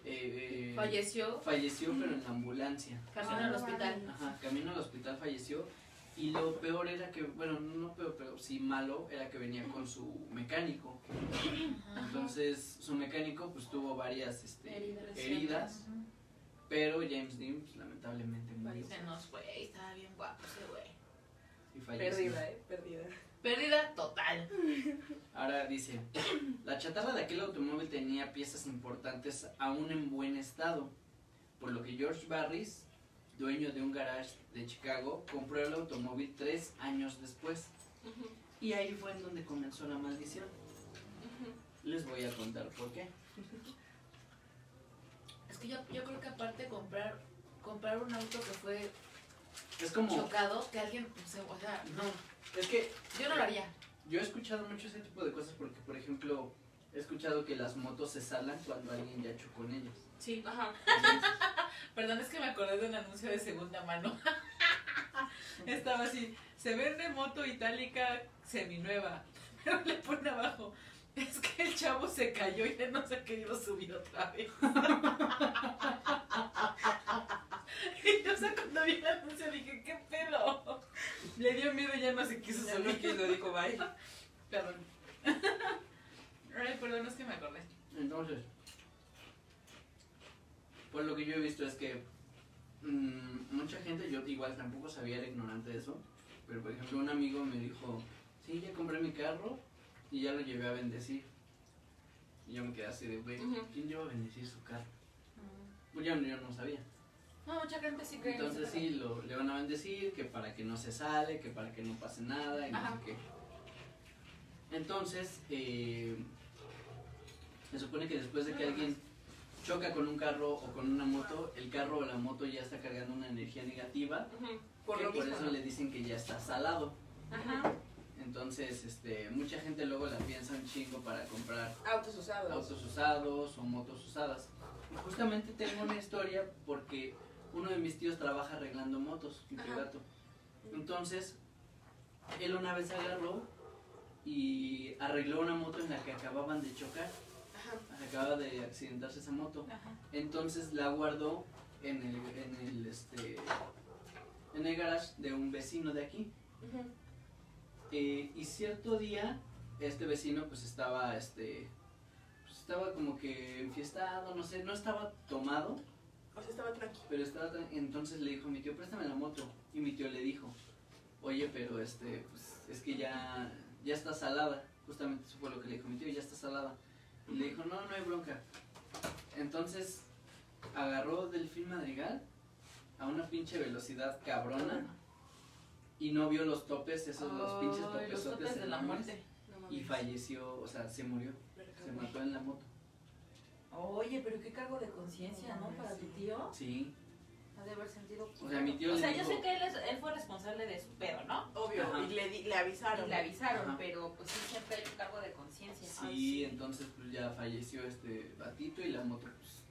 Speaker 1: eh, eh,
Speaker 3: Falleció.
Speaker 1: falleció pero en la ambulancia.
Speaker 3: Camino
Speaker 2: Ah,
Speaker 3: al
Speaker 2: no
Speaker 3: hospital.
Speaker 1: Ajá, camino al hospital falleció y lo peor era que, bueno, no peor, pero sí malo, era que venía con su mecánico. Entonces su mecánico pues tuvo varias este,
Speaker 3: Heridas.
Speaker 1: pero James Dean pues, lamentablemente murió
Speaker 3: Se nos fue, estaba bien guapo ese güey.
Speaker 1: y falleció.
Speaker 2: Perdida, eh, perdida.
Speaker 3: Pérdida total.
Speaker 1: Ahora dice, la chatarra de aquel automóvil tenía piezas importantes aún en buen estado, por lo que George Barris, dueño de un garage de Chicago, compró el automóvil tres años después. Y ahí fue en donde comenzó la maldición. Les voy a contar por qué.
Speaker 3: Es que yo, yo creo que aparte comprar comprar un auto que fue
Speaker 1: Es como,
Speaker 3: chocado, que alguien, sea, o sea, no,
Speaker 1: es que
Speaker 3: yo no lo haría.
Speaker 1: yo he escuchado mucho ese tipo de cosas porque, por ejemplo, he escuchado que las motos se salan cuando alguien ya chocó en ellas.
Speaker 3: Sí.
Speaker 2: Ajá.
Speaker 3: Perdón, es que me acordé de un anuncio de segunda mano. Estaba así, se vende moto itálica seminueva, pero le pone abajo. Es que el chavo se cayó y ya no se ha querido subir otra vez. y yo, o sea, cuando vi el anuncio dije, ¿qué pedo? Le dio miedo y ya no se quiso
Speaker 2: Ya
Speaker 3: subir.
Speaker 2: quiso, dijo bye.
Speaker 3: Perdón. Ay, perdón, es que me acordé.
Speaker 1: Entonces, pues lo que yo he visto es que mm, mucha gente, yo igual tampoco sabía, era ignorante de eso, pero por ejemplo un amigo me dijo, sí, ya compré mi carro y ya lo llevé a bendecir. Y yo me quedé así de, güey. ¿quién lleva a bendecir su carro? Pues yo, yo no sabía.
Speaker 3: No, mucha gente sí cree en
Speaker 1: Entonces sí, lo, le van a bendecir, que para que no se sale, que para que no pase nada y no sé qué. Entonces, eh, se supone que después de que alguien choca con un carro o con una moto, el carro o la moto ya está cargando una energía negativa,
Speaker 2: Ujú. Por
Speaker 1: que por eso le dicen que ya está salado.
Speaker 3: Ajá.
Speaker 1: Entonces, este, mucha gente luego la piensa un chingo para comprar
Speaker 2: Autos usados.
Speaker 1: autos usados o motos usadas. Y justamente tengo una historia porque uno de mis tíos trabaja arreglando motos,
Speaker 2: Ajá.
Speaker 1: gato. Entonces, él una vez agarró y arregló una moto en la que acababan de chocar,
Speaker 2: Ajá.
Speaker 1: acaba de accidentarse esa moto.
Speaker 3: Ajá.
Speaker 1: Entonces la guardó en el, en el, este, en el garage de un vecino de aquí. Eh, y cierto día, este vecino pues estaba, este, pues, estaba como que enfiestado, no sé, no estaba tomado,
Speaker 2: O sea, estaba tranquilo.
Speaker 1: Pero estaba entonces le dijo a mi tío, préstame la moto. Y mi tío le dijo, oye, pero este, pues es que ya, ya está salada. Justamente eso fue lo que le dijo mi tío, ya está salada. Y le dijo, no, no hay bronca. Entonces agarró Delfín Madrigal a una pinche velocidad cabrona y no vio los topes, esos los pinches
Speaker 3: los topes de la muerte.
Speaker 2: No.
Speaker 1: Y falleció, o sea, se murió, se mató en la moto.
Speaker 3: Oye, pero qué cargo de conciencia, ¿no? Para tu tío.
Speaker 1: Sí,
Speaker 3: Ha de haber sentido.
Speaker 1: O sea, mi tío
Speaker 3: O sea, yo sé que él, es- él fue responsable de su pedo, ¿no?
Speaker 2: Obvio,
Speaker 1: Ajá.
Speaker 2: y le, di- le avisaron.
Speaker 3: Y le avisaron,
Speaker 1: Ajá.
Speaker 3: pero pues sí siempre hay un cargo de conciencia.
Speaker 1: Sí,
Speaker 2: Ay, sí.
Speaker 1: entonces pues ya falleció este batito y la moto pues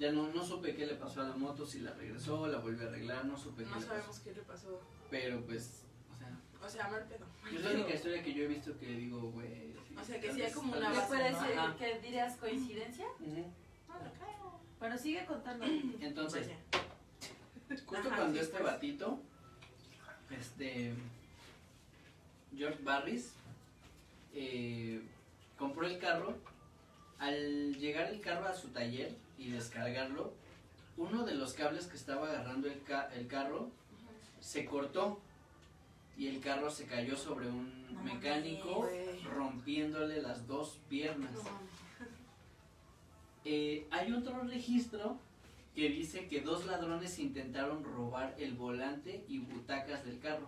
Speaker 1: ya no, no supe qué le pasó a la moto, si la regresó, la volvió a arreglar, no supe qué
Speaker 2: No
Speaker 1: le
Speaker 2: sabemos
Speaker 1: pasó.
Speaker 2: qué le pasó.
Speaker 1: Pero pues, o sea,
Speaker 2: O sea, mal pedo.
Speaker 1: es la única historia que yo he visto que digo, güey. sí,
Speaker 2: O sea, que sí hay como una
Speaker 3: ¿Qué
Speaker 1: vez-
Speaker 2: base,
Speaker 3: puede
Speaker 2: ¿no?
Speaker 3: ser? ¿Qué dirías coincidencia?
Speaker 1: Ujú.
Speaker 3: No, no creo. Bueno, sigue contando.
Speaker 1: Entonces, justo
Speaker 2: Ajá,
Speaker 1: cuando
Speaker 2: sí,
Speaker 1: este
Speaker 2: pues.
Speaker 1: batito, este, George Barris, eh, compró el carro, al llegar el carro a su taller y descargarlo, uno de los cables que estaba agarrando el, ca- el carro se cortó y el carro se cayó sobre un
Speaker 3: No
Speaker 1: mecánico rompiéndole las dos piernas.
Speaker 2: No.
Speaker 1: Eh, hay otro registro que dice que dos ladrones intentaron robar el volante y butacas del carro,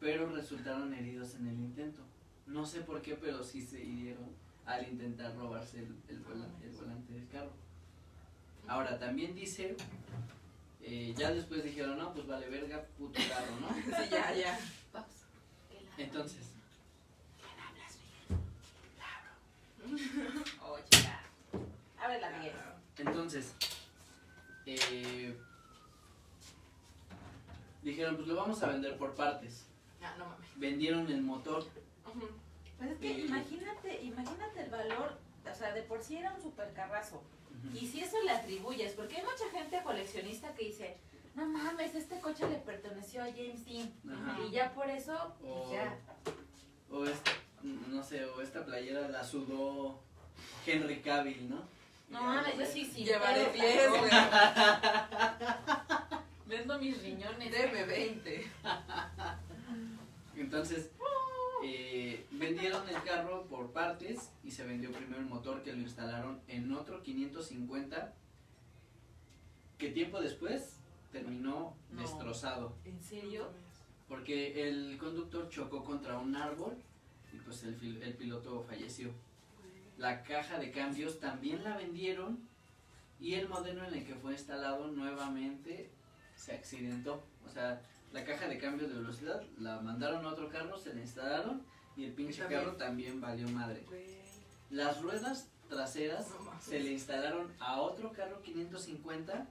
Speaker 1: pero resultaron heridos en el intento. No sé por qué, pero sí se hirieron al intentar robarse el, el vola- el volante del carro. Ahora, también dice, eh, ya después dijeron, no, pues vale verga, puto carro, ¿no?
Speaker 2: Sí, ya, ya.
Speaker 3: Pausa.
Speaker 1: Entonces,
Speaker 3: Oh, chica. Abre la Miguel.
Speaker 1: entonces, eh, dijeron, pues lo vamos a vender por partes.
Speaker 2: Ah, no mames.
Speaker 1: Vendieron el motor.
Speaker 3: Pues es que
Speaker 1: Sí.
Speaker 3: imagínate, imagínate el valor, o sea, de por sí era un supercarrazo. Y si eso le atribuyes, porque hay mucha gente coleccionista que dice, no mames, este coche le perteneció a James Dean.
Speaker 1: Ajá.
Speaker 3: Y ya por eso, pues
Speaker 1: O,
Speaker 3: ya.
Speaker 1: o esta, no sé, o esta playera la sudó Henry Cavill, ¿no?
Speaker 3: No mames, yo sí, sí.
Speaker 2: Llevaré
Speaker 3: pero-
Speaker 2: 10, güey.
Speaker 3: Vendo mis riñones.
Speaker 2: Deme 20.
Speaker 1: Entonces, eh, vendieron el carro por partes y se vendió primero el motor que lo instalaron en otro 550 que tiempo después terminó
Speaker 3: No.
Speaker 1: destrozado
Speaker 3: ¿En serio?
Speaker 1: porque el conductor chocó contra un árbol y pues el, el piloto falleció. La caja de cambios también la vendieron y el modelo en el que fue instalado nuevamente se accidentó. O sea, la caja de cambios de velocidad la mandaron a otro carro, se la instalaron y el pinche
Speaker 2: también.
Speaker 1: carro también valió madre. Las ruedas traseras
Speaker 2: No
Speaker 1: se le instalaron a otro carro 550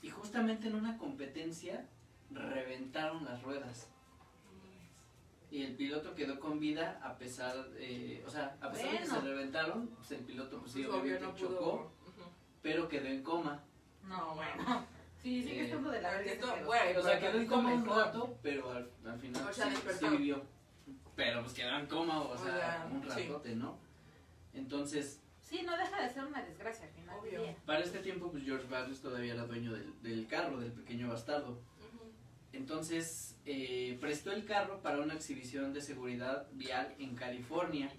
Speaker 1: y justamente en una competencia reventaron las ruedas. Y el piloto quedó con vida a pesar, eh, o sea, a pesar de que se reventaron, pues el piloto pues sí,
Speaker 2: Pues,
Speaker 1: obviamente
Speaker 2: no
Speaker 1: chocó,
Speaker 2: pudo.
Speaker 1: Pero quedó en coma.
Speaker 3: No, bueno. Sí, sigue
Speaker 1: Eh,
Speaker 3: estando de la
Speaker 2: esto,
Speaker 3: pedo.
Speaker 2: güey,
Speaker 1: O sea, quedó en coma un rato, pero al, al final
Speaker 2: O sea,
Speaker 1: sí, sí vivió. Pero pues quedó en coma, o
Speaker 2: O
Speaker 1: sea,
Speaker 2: sea,
Speaker 1: un
Speaker 2: sí.
Speaker 1: ratote, ¿no? Entonces,
Speaker 3: Sí, no deja de ser una desgracia al final
Speaker 2: Obvio.
Speaker 3: día.
Speaker 1: para este tiempo, pues George Barris todavía era dueño del, del carro, del pequeño bastardo. Entonces, eh, prestó el carro para una exhibición de seguridad vial en California.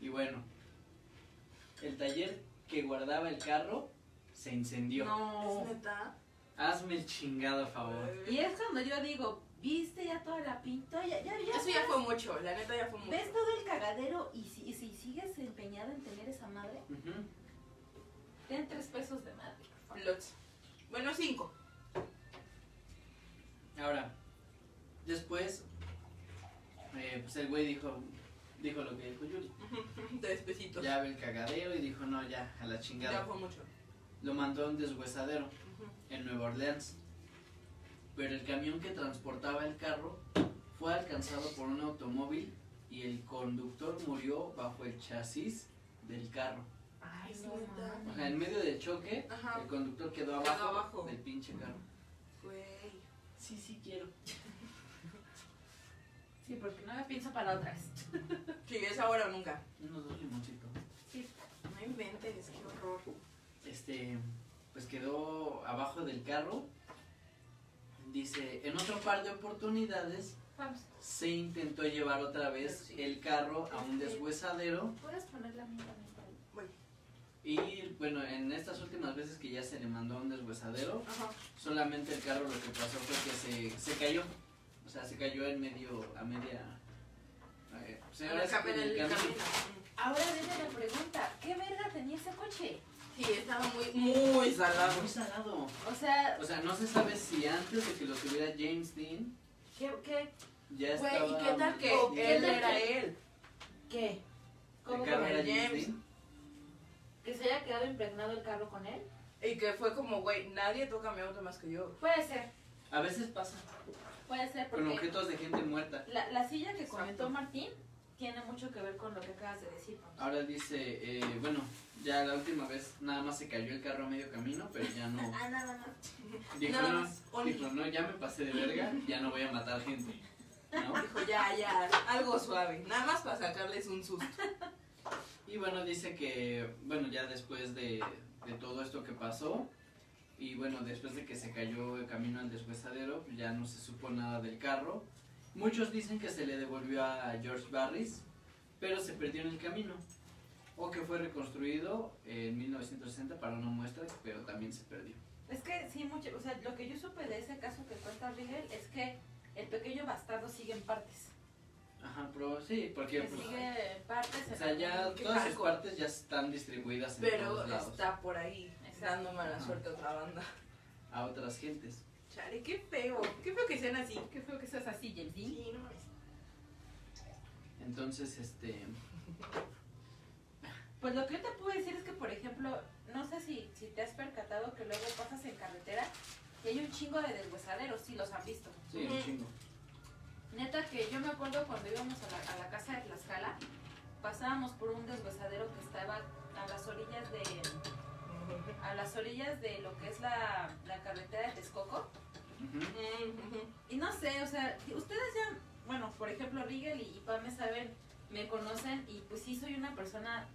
Speaker 1: Y bueno, el taller que guardaba el carro se incendió.
Speaker 3: No.
Speaker 2: ¿Es neta?
Speaker 1: Hazme el chingado favor.
Speaker 3: Y es cuando yo digo, ¿viste ya toda la pinta? Ya, ya, ya
Speaker 2: Eso ya fue mucho, la neta ya fue mucho.
Speaker 3: ¿Ves todo el cagadero? Y si, y si sigues empeñado en tener esa madre,
Speaker 1: Ujú.
Speaker 3: ten tres pesos de madre. por favor.
Speaker 2: Lots. Bueno, cinco.
Speaker 1: Ahora, después, eh, pues el güey dijo, dijo lo que dijo Yuri.
Speaker 2: Tres pesitos.
Speaker 1: Ya ve el cagadero y dijo, no, ya, a la
Speaker 2: Ya
Speaker 1: chingada.
Speaker 2: fue mucho.
Speaker 1: Lo mandó a un deshuesadero. En Nueva Orleans. Pero el camión que transportaba el carro fue alcanzado por un automóvil y el conductor murió bajo el chasis del carro.
Speaker 3: Ay,
Speaker 2: Es
Speaker 3: no.
Speaker 1: O sea, en medio del choque,
Speaker 2: Ajá.
Speaker 1: el conductor quedó abajo. del pinche carro.
Speaker 2: Güey.
Speaker 1: Sí, sí quiero.
Speaker 3: Sí, porque no me pienso para otras.
Speaker 2: Sí, es ahora o nunca.
Speaker 1: Unos dos limoncitos.
Speaker 3: Sí.
Speaker 2: No inventes, qué horror.
Speaker 1: Este, pues quedó abajo del carro. Dice, en otro par de oportunidades se intentó llevar otra vez
Speaker 2: Sí.
Speaker 1: el carro a un deshuesadero
Speaker 3: ¿Puedes poner la mía
Speaker 1: y bueno, en estas últimas veces que ya se le mandó a un deshuesadero,
Speaker 2: ajá.
Speaker 1: solamente el carro lo que pasó fue que se, se cayó. O sea, se cayó en medio, a media... eh, pues, ahora
Speaker 2: el
Speaker 1: el camino.
Speaker 2: camino.
Speaker 3: Ahora viene la pregunta, ¿qué verga tenía ese coche?
Speaker 2: Sí, estaba muy, muy salado.
Speaker 1: Muy salado.
Speaker 3: O sea,
Speaker 1: O sea, no se sabe si antes de que lo tuviera James Dean
Speaker 3: ¿qué, qué,
Speaker 1: ya
Speaker 2: Güey,
Speaker 1: estaba...
Speaker 2: ¿y qué tal que
Speaker 3: ¿O qué
Speaker 2: él
Speaker 3: tal
Speaker 2: era
Speaker 3: que-
Speaker 2: él?
Speaker 3: qué? ¿Cómo
Speaker 1: ¿El carro
Speaker 2: con
Speaker 1: era James
Speaker 2: James?
Speaker 1: Dean?
Speaker 3: ¿Que se haya quedado impregnado el carro con él?
Speaker 2: Y que fue como, güey, nadie toca mi auto más que yo.
Speaker 3: Puede ser,
Speaker 1: A veces pasa
Speaker 3: puede ser
Speaker 1: con
Speaker 3: porque
Speaker 1: objetos de gente muerta.
Speaker 3: la, la silla que
Speaker 2: Exacto.
Speaker 3: comentó Martín tiene mucho que ver con lo que acabas de decir.
Speaker 1: Ahora dice, eh, bueno, ya la última vez nada más se cayó el carro a medio camino, pero ya no.
Speaker 3: Ah, nada más.
Speaker 1: Dijo,
Speaker 2: Nada
Speaker 1: no,
Speaker 2: más, only.
Speaker 1: dijo, no, ya me pasé de verga, ya no voy a matar gente. ¿no?
Speaker 2: Dijo, ya, ya, algo suave. Nada más para sacarles un susto.
Speaker 1: Y bueno, dice que, bueno, ya después de, de todo esto que pasó, y bueno, después de que se cayó el camino al deshuesadero, pues ya no se supo nada del carro. Muchos dicen que se le devolvió a George Barris, pero se perdió en el camino. O que fue reconstruido en 1960 para una muestra, pero también se perdió.
Speaker 3: Es que sí, mucho, o sea, lo que yo supe de ese caso que cuenta Rigel es que el pequeño bastardo sigue en partes.
Speaker 1: Ajá, pero sí, porque
Speaker 3: Que
Speaker 1: pues,
Speaker 3: sigue en partes.
Speaker 1: o sea, ya todas sus partes ya están distribuidas en
Speaker 2: Pero
Speaker 1: todos lados
Speaker 2: está por ahí,
Speaker 3: Exacto.
Speaker 2: dando mala
Speaker 1: Ajá.
Speaker 2: suerte a otra banda.
Speaker 1: a otras gentes.
Speaker 2: Chale, qué feo. Qué feo que sean así.
Speaker 3: Qué feo que seas así, James Dean.
Speaker 2: Sí, no mames.
Speaker 1: Entonces, este,
Speaker 3: Pues lo que yo te puedo decir es que, por ejemplo, no sé si, si te has percatado que luego pasas en carretera y hay un chingo de deshuesaderos, sí los han visto.
Speaker 1: sí, un chingo.
Speaker 3: Neta que yo me acuerdo cuando íbamos a la, a la casa de Tlaxcala, pasábamos por un deshuesadero que estaba a las orillas de a las orillas de lo que es la, la carretera de Texcoco. Y no sé, o sea, ustedes ya, bueno, por ejemplo, Rigel y, y Pam me saben, me conocen y pues sí soy una persona,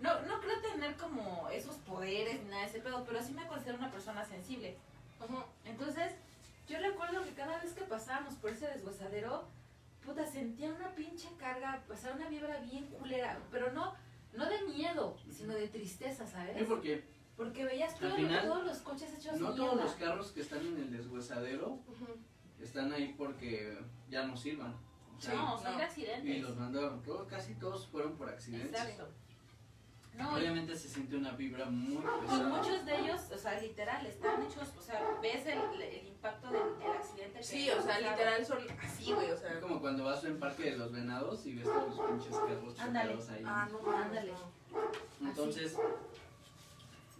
Speaker 3: no, no creo tener como esos poderes ni nada de ese pedo, pero sí me considero una persona sensible. Entonces, yo recuerdo que cada vez que pasábamos por ese deshuesadero, puta, sentía una pinche carga, o sea, una vibra bien culera, pero no, no de miedo, sino de tristeza, ¿sabes?
Speaker 1: porque
Speaker 3: Porque veías todo-
Speaker 1: final,
Speaker 3: todos los coches hechos
Speaker 1: no todos los carros que están en el deshuesadero
Speaker 2: Ujú.
Speaker 1: están ahí porque ya no sirvan. O sea,
Speaker 3: No, son
Speaker 2: no.
Speaker 3: de
Speaker 1: y
Speaker 3: accidentes.
Speaker 1: los mandaron, todos, casi todos fueron por accidentes.
Speaker 3: Exacto. No, y-
Speaker 1: Obviamente se siente una vibra muy
Speaker 3: Y
Speaker 1: pesada.
Speaker 3: muchos de ellos, o sea, literal, están hechos, o sea, ves el, el impacto del, del accidente. que
Speaker 2: Sí, o sea, literal son así, güey, o sea.
Speaker 1: Es como cuando vas en Parque de los Venados y ves todos los pinches carros chocados ahí.
Speaker 2: Ah, no,
Speaker 3: Ándale.
Speaker 1: Entonces,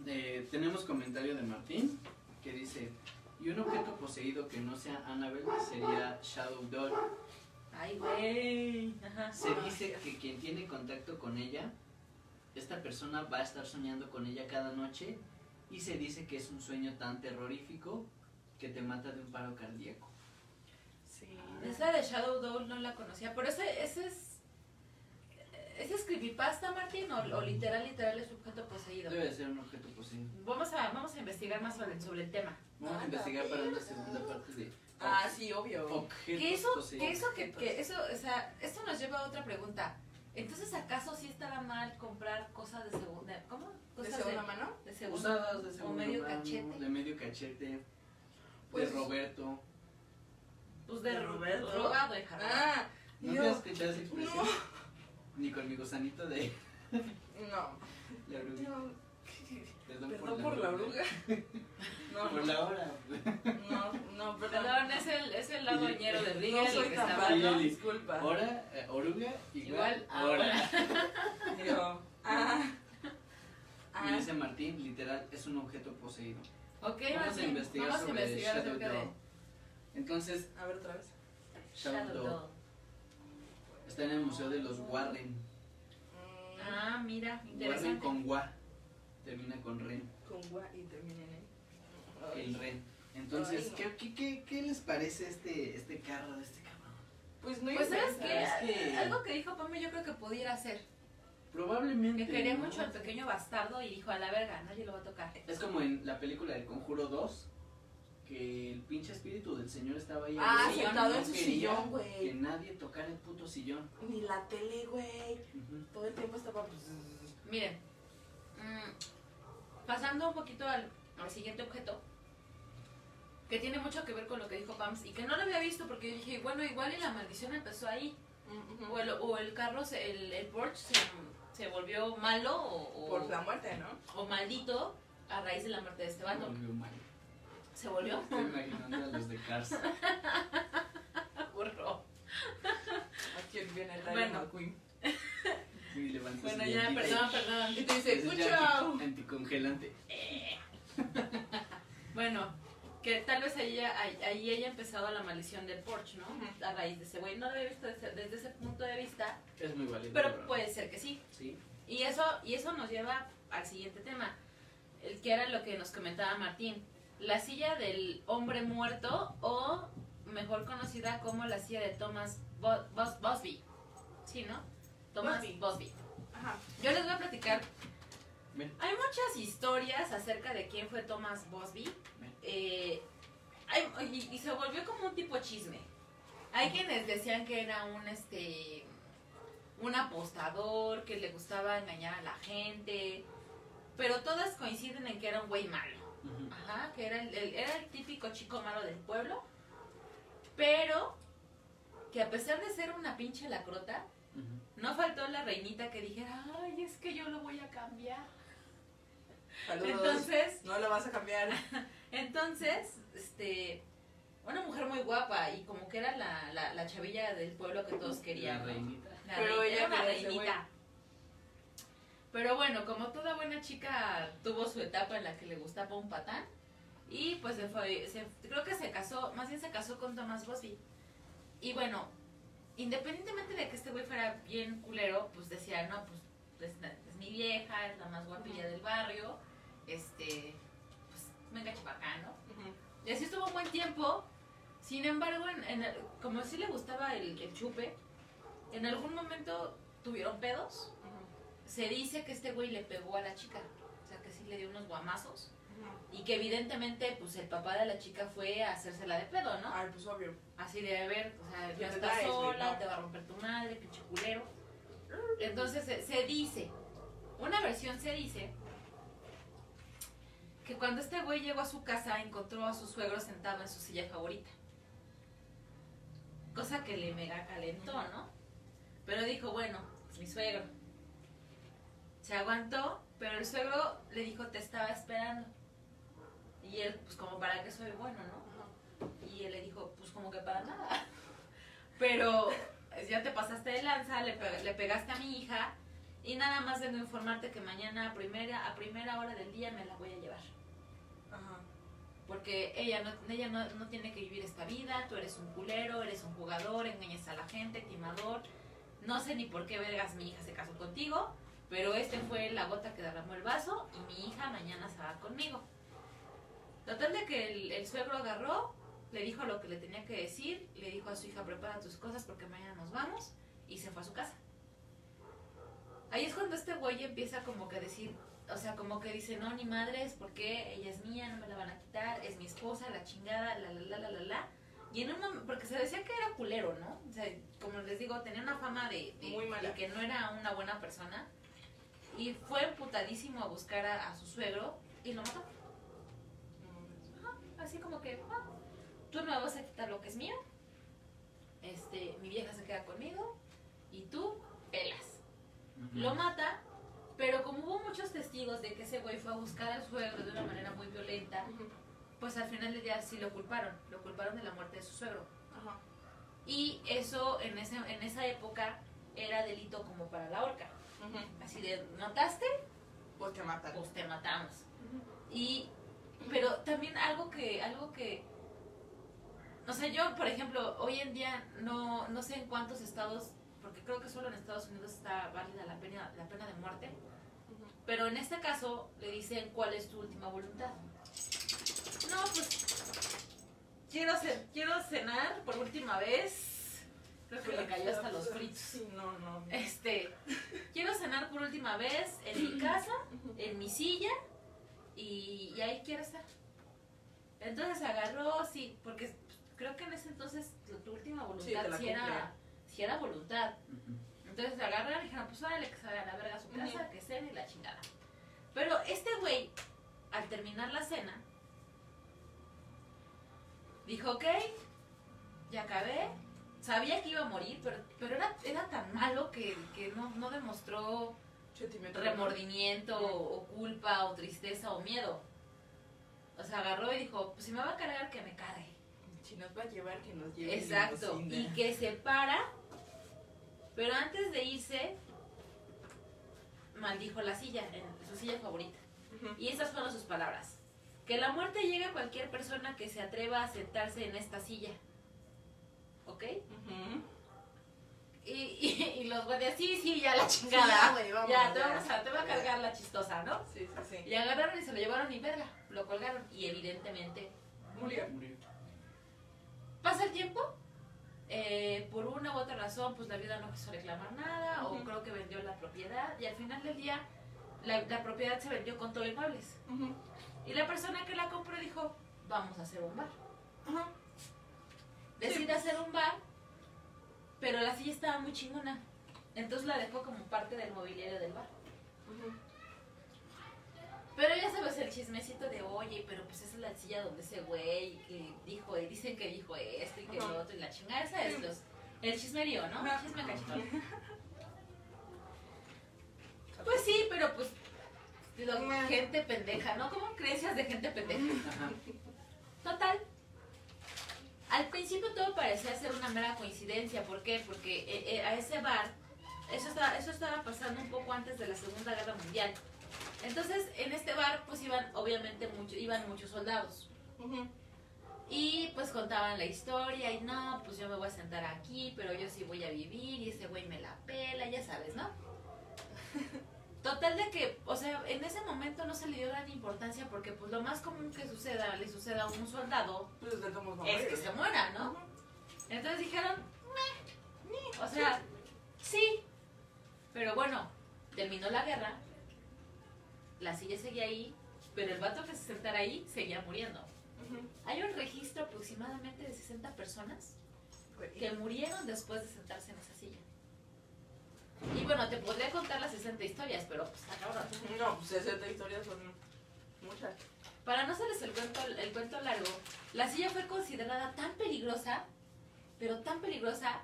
Speaker 1: eh, tenemos comentario de Martín que dice, y un objeto poseído que no sea Annabelle sería Shadow Doll.
Speaker 3: Ay, güey.
Speaker 1: Se dice que quien tiene contacto con ella, esta persona va a estar soñando con ella cada noche y se dice que es un sueño tan terrorífico que te mata de un paro cardíaco.
Speaker 2: Sí.
Speaker 3: Esa de Shadow Doll no la conocía, pero ese, ese es... ¿Ese es creepypasta, Martín, o, o literal, literal es objeto poseído?
Speaker 1: Debe de ser un objeto poseído.
Speaker 3: Vamos a, vamos a investigar más sobre, sobre el tema.
Speaker 1: Vamos a
Speaker 2: Ah,
Speaker 1: investigar para una segunda parte de
Speaker 2: Ah, sí, obvio.
Speaker 1: objetos
Speaker 3: Que eso,
Speaker 1: poseídos.
Speaker 3: que eso, que, que eso, o sea, esto nos lleva a otra pregunta. Entonces, ¿acaso sí estará mal comprar cosas de segunda, ¿cómo?
Speaker 2: ¿De
Speaker 3: Cosas
Speaker 2: segunda mano?
Speaker 3: de segunda
Speaker 1: Usadas de
Speaker 3: o
Speaker 1: segunda
Speaker 3: medio
Speaker 1: mano,
Speaker 3: cachete.
Speaker 1: de medio cachete,
Speaker 2: Pues-
Speaker 1: de Roberto.
Speaker 3: Pues de,
Speaker 2: ¿De Roberto?
Speaker 3: robado, hija.
Speaker 2: Ah,
Speaker 1: ¿No
Speaker 2: yo-
Speaker 1: te has escuchado esa expresión? Ni con mi gusanito de
Speaker 2: No.
Speaker 1: la oruga.
Speaker 2: No.
Speaker 1: Perdón,
Speaker 2: Perdón por la oruga. No,
Speaker 1: Por
Speaker 2: no,
Speaker 1: la hora.
Speaker 2: no, no, perdón.
Speaker 3: Perdón, es el, es el lado ñero de Rigel
Speaker 2: No
Speaker 3: el
Speaker 2: soy
Speaker 3: que
Speaker 2: tan
Speaker 3: está
Speaker 2: malo, disculpa.
Speaker 1: Hora, eh, oruga, igual,
Speaker 3: Igual
Speaker 1: ahora.
Speaker 2: Yo. Ah.
Speaker 1: Y
Speaker 2: Ah.
Speaker 1: dice Martín, literal, es un objeto poseído.
Speaker 3: Ok,
Speaker 1: Vamos a investigar
Speaker 3: vamos a
Speaker 1: sobre
Speaker 3: investigar
Speaker 1: Shadow
Speaker 3: de
Speaker 1: Doll. Entonces,
Speaker 2: A ver otra vez.
Speaker 1: Shadow,
Speaker 3: Shadow
Speaker 1: Doll. Está en el Museo de los Warren.
Speaker 3: Ah, mira,
Speaker 1: Warren
Speaker 3: interesante.
Speaker 1: con Gua. Termina con Ren.
Speaker 2: Con gua y termina en
Speaker 1: El
Speaker 2: él.
Speaker 1: Ren. Entonces,
Speaker 2: Ay, no.
Speaker 1: ¿qué, qué, qué, qué les parece este, este carro de este cabrón?
Speaker 2: Pues no
Speaker 3: Pues, ¿sabes qué?
Speaker 1: Es que-
Speaker 3: Algo que dijo Pame yo creo que pudiera ser.
Speaker 1: Probablemente.
Speaker 3: Que quería
Speaker 1: ¿no?
Speaker 3: mucho al pequeño bastardo y dijo a la verga, nadie lo va a tocar.
Speaker 1: Es como en la película del Conjuro 2, que el pinche espíritu del señor estaba ahí.
Speaker 2: Ah, sentado
Speaker 1: no
Speaker 2: en su sillón,
Speaker 1: Que
Speaker 2: güey.
Speaker 1: nadie tocara el puto sillón.
Speaker 2: Ni la tele, güey. Todo el tiempo estaba pues...
Speaker 3: Miren, mm, pasando un poquito al, al siguiente objeto, que tiene mucho que ver con lo que dijo Pams y que no lo había visto porque yo dije, bueno, igual y la maldición empezó ahí. O el, o el carro, se- el, el Porsche se, se volvió malo o, o-
Speaker 2: Por la muerte, ¿no?
Speaker 3: o maldito a raíz de la muerte de este vato.
Speaker 1: volvió mal.
Speaker 3: ¿Se volvió?
Speaker 1: Estoy imaginando a los de Cars.
Speaker 3: Burro.
Speaker 2: Aquí viene el
Speaker 3: Bueno.
Speaker 2: McQueen.
Speaker 3: Bueno, ya, perdón, perdón.
Speaker 2: Y te dice,
Speaker 1: anti- anticongelante.
Speaker 3: Bueno, que tal vez ahí, ahí, ahí haya empezado la maldición del Porsche, ¿no? A raíz de ese güey. No lo había visto desde, desde ese punto de vista,
Speaker 1: Es muy válido.
Speaker 3: pero
Speaker 1: bro.
Speaker 3: puede ser que sí.
Speaker 1: Sí.
Speaker 3: Y eso, y eso nos lleva al siguiente tema, el que era lo que nos comentaba Martín. La silla del hombre muerto o mejor conocida como la silla de Thomas Bo- Bos- Bosby. Sí, ¿no? Thomas
Speaker 2: Bosby.
Speaker 3: Bosby.
Speaker 2: Ajá.
Speaker 3: Yo les voy a platicar.
Speaker 1: Ven.
Speaker 3: Hay muchas historias acerca de quién fue Thomas Bosby. Eh, hay- y, y se volvió como un tipo chisme. Hay quienes decían que era un este un apostador, que le gustaba engañar a la gente, pero todas coinciden en que era un güey malo. Ajá, que era el, el- era el típico chico malo del pueblo, pero que a pesar de ser una pinche lacrota, no faltó la reinita que dijera, ay, es que yo lo voy a cambiar.
Speaker 2: Saludos.
Speaker 3: Entonces,
Speaker 2: No lo vas a cambiar.
Speaker 3: entonces, este, una mujer muy guapa y como que era la, la, la chavilla del pueblo que todos querían.
Speaker 1: La reinita.
Speaker 3: La
Speaker 2: Pero
Speaker 3: reina,
Speaker 2: ella
Speaker 3: era una
Speaker 2: quería ese
Speaker 3: reinita. Pero bueno, como toda buena chica tuvo su etapa en la que le gustaba un patán y pues se fue, se- creo que se casó, más bien se casó con Thomas Bosby. Y bueno, independientemente de que este güey fuera bien culero, pues decía, no, pues es, es mi vieja, es la más guapilla del barrio, este, pues venga para acá, ¿no?
Speaker 2: Ujú.
Speaker 3: Y así estuvo un buen tiempo. Sin embargo, en, en el- como sí le gustaba el, el chupe, en algún momento tuvieron pedos. Se dice que este güey le pegó a la chica. O sea, que sí le dio unos guamazos. Y que evidentemente, pues el papá de la chica fue a hacérsela de pedo, ¿no?
Speaker 2: Ay, pues obvio.
Speaker 3: Así de, a ver, o sea,
Speaker 2: ¿Qué
Speaker 3: ya estás sola, te va a romper tu madre, pinche culero. Entonces se, se dice, una versión se dice, que cuando este güey llegó a su casa encontró a su suegro sentado en su silla favorita. Cosa que le mega calentó, ¿no? Pero dijo, bueno, es mi suegro. Se aguantó, pero el suegro le dijo, te estaba esperando. Y él, pues como para que soy bueno, ¿no? Y él le dijo, pues como que para nada. Pero eh, ya te pasaste de lanza, le, pe- le pegaste a mi hija y nada más vengo a informarte que mañana a primera, a primera hora del día me la voy a llevar.
Speaker 2: Ajá.
Speaker 3: Porque ella, no, ella no, no tiene que vivir esta vida, tú eres un culero, eres un jugador, engañas a la gente, timador. No sé ni por qué vergas mi hija se casó contigo, pero este fue la gota que derramó el vaso y mi hija mañana se va conmigo. Total de que el, el suegro agarró, le dijo lo que le tenía que decir, le dijo a su hija prepara tus cosas porque mañana nos vamos y se fue a su casa. Ahí es cuando este güey empieza como que a decir, o sea, como que dice, no, ni madres, porque ella es mía, no me la van a quitar, es mi esposa, la chingada, la, la, la, la, la, la. Y en un momento, porque se decía que era culero, ¿no? O sea, como les digo, tenía una fama de, de-
Speaker 2: Muy mala.
Speaker 3: de que no era una buena persona. Y fue emputadísimo a buscar a, a su suegro y lo mató. Así como que, ah, tú no me vas a quitar lo que es mío. Este, mi vieja se queda conmigo y tú pelas. Lo mata, pero como hubo muchos testigos de que ese güey fue a buscar al suegro de una manera muy violenta, pues al final del día sí lo culparon. Lo culparon de la muerte de su suegro.
Speaker 2: Ajá.
Speaker 3: Y eso en, ese, en esa época era delito como para la horca. Así de, ¿mataste?
Speaker 2: Pues te.
Speaker 3: Pues te matamos. Y, pero también algo que, algo que, o sea, yo, por ejemplo, hoy en día no, no sé en cuántos estados, porque creo que solo en Estados Unidos está válida la pena, la pena de muerte, pero en este caso le dicen cuál es tu última voluntad. No, pues quiero, quiero cenar por última vez Creo que le cayó hasta los fritos.
Speaker 2: Sí, no, no.
Speaker 3: Este, quiero cenar por última vez en mi casa, en mi silla, y, y ahí quiero estar. Entonces agarró, sí, porque creo que en ese entonces tu, tu última voluntad sí, era, voluntad. Entonces agarraron y dijeron, pues órale, que se vaya a la verga a su casa, que cene y la chingada. Pero este güey, al terminar la cena, dijo, ok, ya acabé. Sabía que iba a morir, pero, pero era, era tan malo que, que no, no demostró remordimiento o culpa o tristeza o miedo. O sea, agarró y dijo, pues si me va a cargar, que me cargue.
Speaker 2: Si nos va a llevar, que nos lleve.
Speaker 3: Exacto. Y que se para, pero antes de irse, maldijo la silla, su silla favorita.
Speaker 2: Ujú.
Speaker 3: Y esas fueron sus palabras. Que la muerte llegue a cualquier persona que se atreva a sentarse en esta silla. ¿Ok? Y, y, y los guardias, sí, sí, ya la chingada.
Speaker 2: ya, güey, vamos,
Speaker 3: ya, te, vamos a, te va a cargar la chistosa, ¿no?
Speaker 2: Sí, sí, sí.
Speaker 3: Y agarraron y se lo llevaron y verga, lo colgaron. Y evidentemente
Speaker 2: Murió.
Speaker 1: Murió.
Speaker 3: pasa el tiempo. eh, por una u otra razón, pues la viuda no quiso reclamar nada, o creo que vendió la propiedad, y al final del día, la, la propiedad se vendió con todo inmuebles.
Speaker 2: Ujú.
Speaker 3: Y la persona que la compró dijo: Vamos a hacer un bar.
Speaker 2: Ajá.
Speaker 3: Decide hacer un bar, pero la silla estaba muy chingona. Entonces la dejó como parte del mobiliario del bar. Pero ya sabes el chismecito de, oye, pero pues esa es la silla donde ese güey que dijo, y dicen que dijo esto y que
Speaker 2: Ajá.
Speaker 3: lo otro y la chingada, esa es los, el chismerío, ¿no?
Speaker 2: Ajá.
Speaker 3: Chisme cachetón. Pues sí, pero pues, gente pendeja, ¿no? Como creencias de gente pendeja. Total. Al principio todo parecía ser una mera coincidencia. ¿Por qué? Porque eh, eh, a ese bar, eso estaba, eso estaba pasando un poco antes de la Segunda Guerra Mundial. Entonces, en este bar, pues iban, obviamente, mucho, iban muchos soldados. Y pues contaban la historia y no, pues yo me voy a sentar aquí, pero yo sí voy a vivir y ese güey me la pela, ya sabes, ¿no? Total de que, o sea, en ese momento no se le dio gran importancia porque pues lo más común que suceda, le suceda a un soldado
Speaker 2: Pues
Speaker 3: es que se muera, ¿no? Entonces dijeron, o sea, sí, pero bueno, terminó la guerra, la silla seguía ahí, pero el vato que se sentara ahí seguía muriendo. Hay un registro aproximadamente de 60 personas que murieron después de sentarse en esa silla. Y bueno, te podría contar las 60 historias, pero pues cabrón.
Speaker 2: No, pues 60 historias son muchas.
Speaker 3: Para no hacerles el cuento, el cuento largo, la silla fue considerada tan peligrosa, pero tan peligrosa,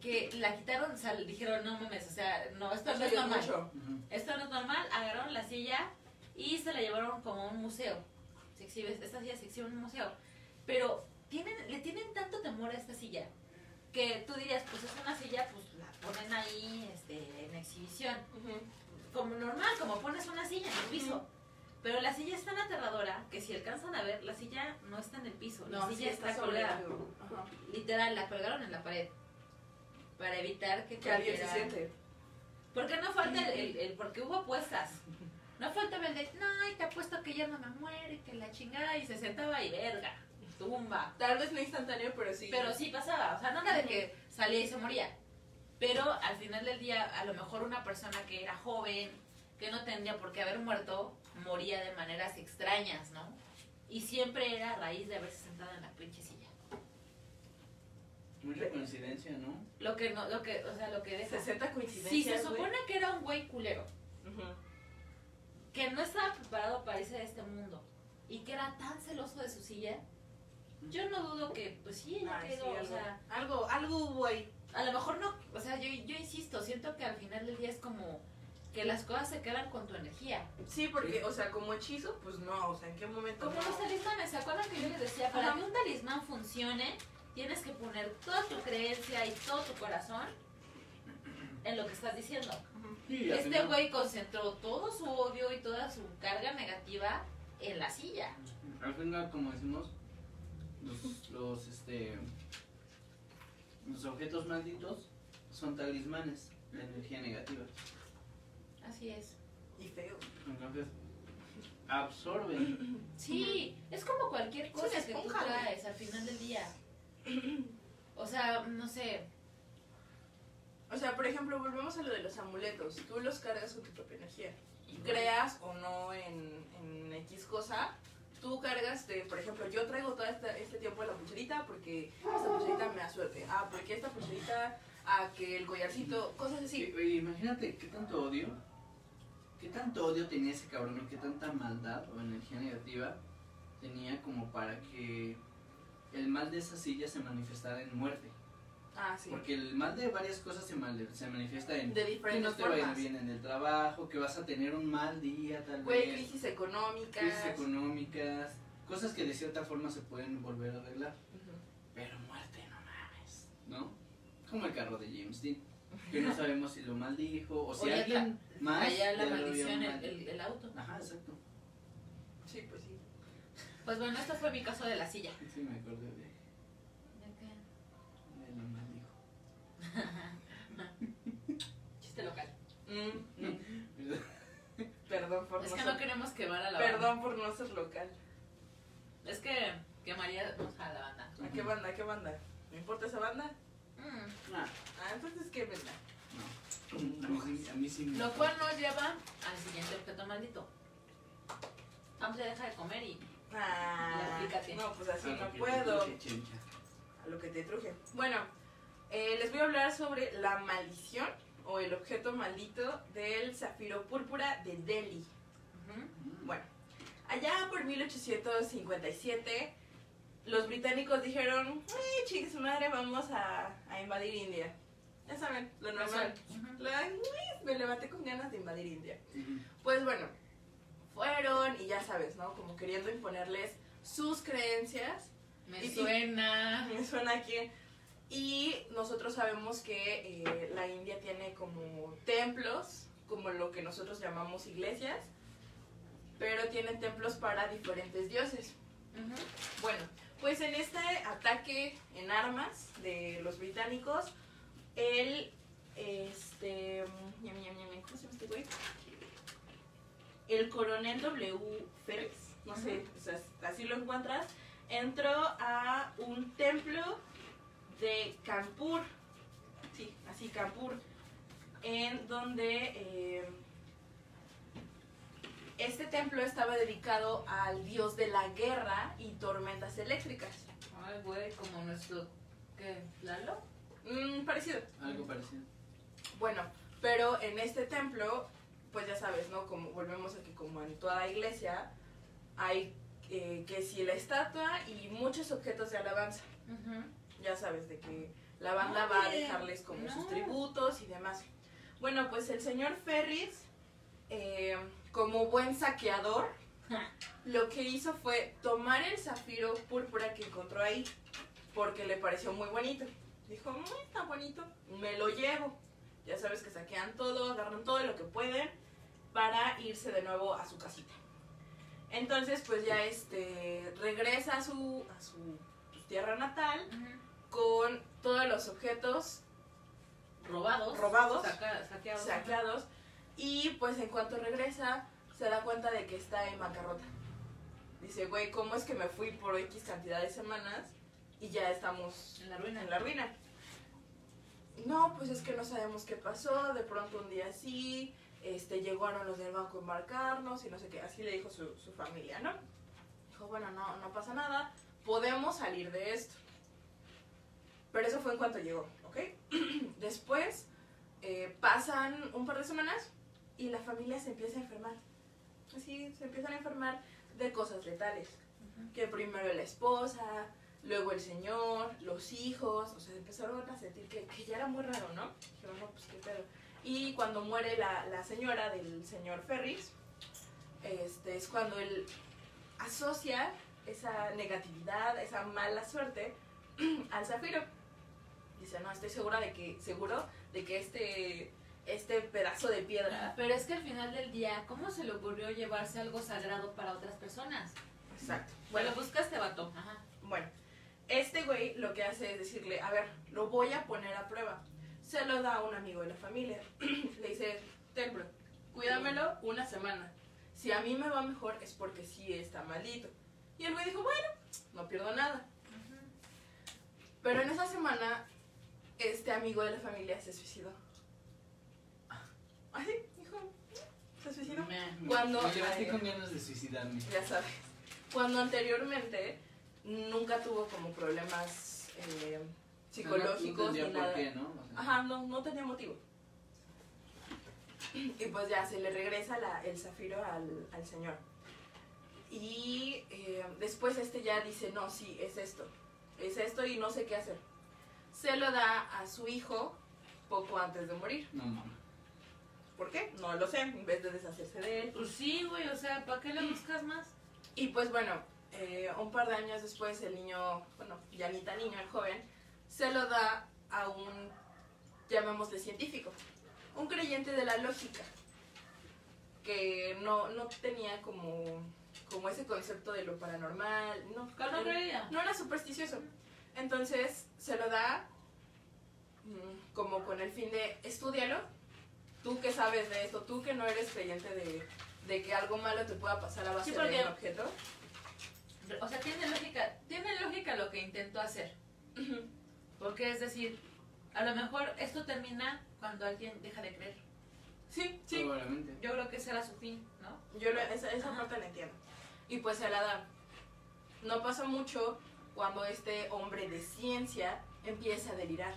Speaker 3: que la quitaron, o sea, dijeron, no mames, o sea, no, esto no es normal.
Speaker 2: mucho.
Speaker 3: Esto no es normal, agarraron la silla y se la llevaron como a un museo. Se exhibe, esta silla se exhibe en un museo. Pero tienen, le tienen tanto temor a esta silla que tú dirías, pues es una silla, pues ponen ahí este, en exhibición. Como normal, como pones una silla en el piso. Pero la silla es tan aterradora que si alcanzan a ver, la silla no está en el piso, la
Speaker 2: sí
Speaker 3: silla
Speaker 2: está
Speaker 3: colgada. Literal, la colgaron en la pared. Para evitar que
Speaker 2: Que alguien se siente.
Speaker 3: porque no falta el, el- el- porque hubo apuestas. No falta el de, no, y te apuesto que ya no me muere, que la chingada, y se sentaba y verga, tumba.
Speaker 2: Tal vez no instantáneo, pero sí.
Speaker 3: Pero sí pasaba, o sea, no era de que salía y se moría. Pero al final del día, a lo mejor una persona que era joven, que no tendría por qué haber muerto, moría de maneras extrañas, ¿no? Y siempre era a raíz de haberse sentado en la pinche silla.
Speaker 1: Mucha coincidencia, ¿no?
Speaker 3: Lo que no, lo que, o sea, lo que deja.
Speaker 2: 60 coincidencias.
Speaker 3: Si se
Speaker 2: güey.
Speaker 3: supone que era un güey culero, que no estaba preparado para irse de este mundo y que era tan celoso de su silla, yo no dudo que, pues sí, haya
Speaker 2: sí,
Speaker 3: o
Speaker 2: algo,
Speaker 3: sea,
Speaker 2: algo, algo hubo ahí.
Speaker 3: A lo mejor no, o sea, yo, yo insisto, siento que al final del día es como que las cosas se quedan con tu energía.
Speaker 2: Sí, porque, o sea, como hechizo, pues no, o sea, ¿en qué momento?
Speaker 3: Como
Speaker 2: no?
Speaker 3: los talismanes, ¿se acuerdan que yo les decía? Para que un talismán funcione, tienes que poner toda tu creencia y todo tu corazón en lo que estás diciendo.
Speaker 1: Sí,
Speaker 3: Este güey concentró todo su odio y toda su carga negativa en la silla.
Speaker 1: Al final, como decimos, los, los, este, los objetos malditos son talismanes de energía negativa.
Speaker 3: Así es.
Speaker 2: Y feo.
Speaker 1: Entonces, absorben.
Speaker 3: Sí, es como cualquier
Speaker 2: Es
Speaker 3: cosa que tú traes al final del día. O sea, no sé,
Speaker 2: O sea, por ejemplo, volvemos a lo de los amuletos. Tú los cargas con tu propia energía. Y creas o no en, en X cosa, tú cargas de, por ejemplo, yo traigo tiempo la pulserita porque esta pulserita me da suerte. Ah, porque esta pulserita, ah, que el collarcito, cosas así.
Speaker 1: Oye, imagínate qué tanto odio, qué tanto odio tenía ese cabrón qué tanta maldad o energía negativa tenía como para que el mal de esa silla se manifestara en muerte.
Speaker 2: Ah, sí.
Speaker 1: Porque el mal de varias cosas se, mal- se manifiesta en
Speaker 2: De
Speaker 1: que
Speaker 2: diferentes
Speaker 1: no te vaya
Speaker 2: formas.
Speaker 1: bien en el trabajo, que vas a tener un mal día tal
Speaker 2: Güey,
Speaker 1: vez,
Speaker 2: crisis económicas.
Speaker 1: crisis económicas, cosas que de cierta forma se pueden volver a arreglar. Pero muerte, no mames, ¿no? Como el carro de James Dean, que no sabemos si lo maldijo o si
Speaker 3: Oye,
Speaker 1: alguien más
Speaker 3: Allá la maldición, el, el- el auto.
Speaker 1: Ajá, exacto.
Speaker 2: Sí, pues sí.
Speaker 3: Pues bueno, este fue mi caso de la silla.
Speaker 1: Sí, me acordé de, de lo maldijo.
Speaker 3: Chiste local.
Speaker 2: Mm, mm. Perdón por
Speaker 3: Es
Speaker 2: no
Speaker 3: que
Speaker 2: ser-
Speaker 3: no queremos quemar a la banda.
Speaker 2: Perdón por no ser local.
Speaker 3: Es que quemaría a la banda.
Speaker 2: ¿A qué banda? ¿A qué banda? ¿Me importa esa banda?
Speaker 3: Mm.
Speaker 1: Ah,
Speaker 2: Ah, entonces qué banda.
Speaker 1: no. A mí, sí- a mí sí me
Speaker 3: Lo cual nos lleva al siguiente objeto maldito. Vamos a dejar de comer y
Speaker 2: Ah, no, pues así
Speaker 1: A lo
Speaker 2: no
Speaker 1: que
Speaker 2: puedo.
Speaker 1: truje.
Speaker 2: A lo que te truje. Bueno, eh, les voy a hablar sobre la maldición o el objeto maldito del zafiro púrpura de Delhi. Bueno, allá por 1857, los británicos dijeron, ¡ay, su madre, vamos a, a invadir India! Ya saben, lo normal. La- me levanté con ganas de invadir India. Pues bueno, fueron y ya sabes, ¿no? Como queriendo imponerles sus creencias.
Speaker 3: Me
Speaker 2: Y-
Speaker 3: suena.
Speaker 2: Me suena aquí. Y nosotros sabemos que eh, la India tiene como templos, como lo que nosotros llamamos iglesias, pero tienen templos para diferentes dioses.
Speaker 3: Ujú.
Speaker 2: Bueno, pues en este ataque en armas de los británicos, el, este, ¿cómo se llama este güey? El coronel W. Ferris, no sé, o sea, así lo encuentras, entró a un templo de Kanpur, sí, así Kanpur, en donde eh, este templo estaba dedicado al dios de la guerra y tormentas eléctricas.
Speaker 3: Ay, güey, como nuestro. ¿Qué? ¿Lalo?
Speaker 2: Mm, parecido.
Speaker 1: Algo parecido.
Speaker 2: Bueno, pero en este templo, pues ya sabes, ¿no? Como volvemos a que como en toda iglesia hay eh, que si la estatua y muchos objetos de alabanza. Ya sabes, de que la banda va a dejarles como
Speaker 3: no.
Speaker 2: sus tributos y demás. Bueno, pues el señor Ferris, eh, como buen saqueador, lo que hizo fue tomar el zafiro púrpura que encontró ahí, porque le pareció muy bonito. Dijo, muy está bonito, me lo llevo. Ya sabes que saquean todo, agarran todo lo que pueden para irse de nuevo a su casita. Entonces, pues ya este regresa a su, a su pues, tierra natal con todos los objetos
Speaker 3: Robados.
Speaker 2: Robados.
Speaker 3: Saca- saqueados.
Speaker 2: saqueados y pues en cuanto regresa se da cuenta de que está en bancarrota. Dice, güey, ¿cómo es que me fui por X cantidad de semanas y ya estamos
Speaker 3: En la ruina.
Speaker 2: en la ruina? No, pues es que no sabemos qué pasó, de pronto un día sí, este, llegaron los del banco a embarcarnos y no sé qué, así le dijo su, su familia, ¿no? Dijo, bueno, no, no pasa nada, podemos salir de esto. Pero eso fue en cuanto llegó, ¿ok? Después eh, pasan un par de semanas y la familia se empieza a enfermar. Así, se empiezan a enfermar de cosas letales.
Speaker 3: Ujú.
Speaker 2: Que primero la esposa, luego el señor, los hijos, o sea, empezaron a sentir que, que ya era muy raro, ¿no? Dijeron, no, pues qué pedo. Y cuando muere la, la señora del señor Ferris, este, es cuando él asocia esa negatividad, esa mala suerte al zafiro. Dice, no, estoy segura de que, seguro de que este, este pedazo de piedra,
Speaker 3: Pero es que al final del día, ¿cómo se le ocurrió llevarse algo sagrado para otras personas?
Speaker 2: exacto.
Speaker 3: Bueno,
Speaker 2: Bueno,
Speaker 3: buscaste vato. Ajá.
Speaker 2: bueno, este güey lo que hace es decirle, a ver, lo voy a poner a prueba. Se lo da a un amigo de la familia. Le dice, ten, bro, cuídamelo una semana. Si a mí me va mejor es porque sí está maldito. Y el güey dijo, bueno, no pierdo nada. Pero en esa semana este amigo de la familia se suicidó. Se suicidó.
Speaker 1: Me,
Speaker 2: Cuando-
Speaker 1: me levanté
Speaker 2: ay.
Speaker 1: con ganas de suicidarme.
Speaker 2: Ya sabes. Cuando anteriormente nunca tuvo como problemas eh, psicológicos
Speaker 1: no, no
Speaker 2: ni
Speaker 1: por
Speaker 2: nada.
Speaker 1: qué, ¿no? O sea,
Speaker 2: Ajá, no, no tenía motivo. Y pues ya se le regresa la- el zafiro al, al señor. Y eh, después este ya dice, no, sí, es esto. Es esto y no sé qué hacer. Se lo da a su hijo poco antes de morir.
Speaker 1: No mames.
Speaker 2: ¿Por qué? No lo sé, en vez de deshacerse de él.
Speaker 3: Pues sí, güey, o sea, ¿para qué le buscas más?
Speaker 2: Y pues bueno, eh, un par de años después el niño, bueno, ya ni tan niño, el joven, se lo da a un, llamémosle científico, un creyente de la lógica, que no, no tenía como, como ese concepto de lo paranormal, no,
Speaker 3: ¿Cuál no creía?
Speaker 2: no era supersticioso. Entonces se lo da mm, como con el fin de estudiarlo. Tú que sabes de esto, tú que no eres creyente de, de que algo malo te pueda pasar a base
Speaker 3: Sí, porque-
Speaker 2: de un objeto.
Speaker 3: O sea, tiene lógica, tiene lógica lo que intentó hacer. Porque es decir, a lo mejor esto termina cuando alguien deja de creer.
Speaker 2: Sí, sí.
Speaker 1: Probablemente.
Speaker 3: Yo creo que ese era su fin, ¿no?
Speaker 2: Yo lo- esa, esa
Speaker 3: Ajá.
Speaker 2: parte la entiendo. Y pues se la da. No pasa mucho cuando este hombre de ciencia empieza a delirar.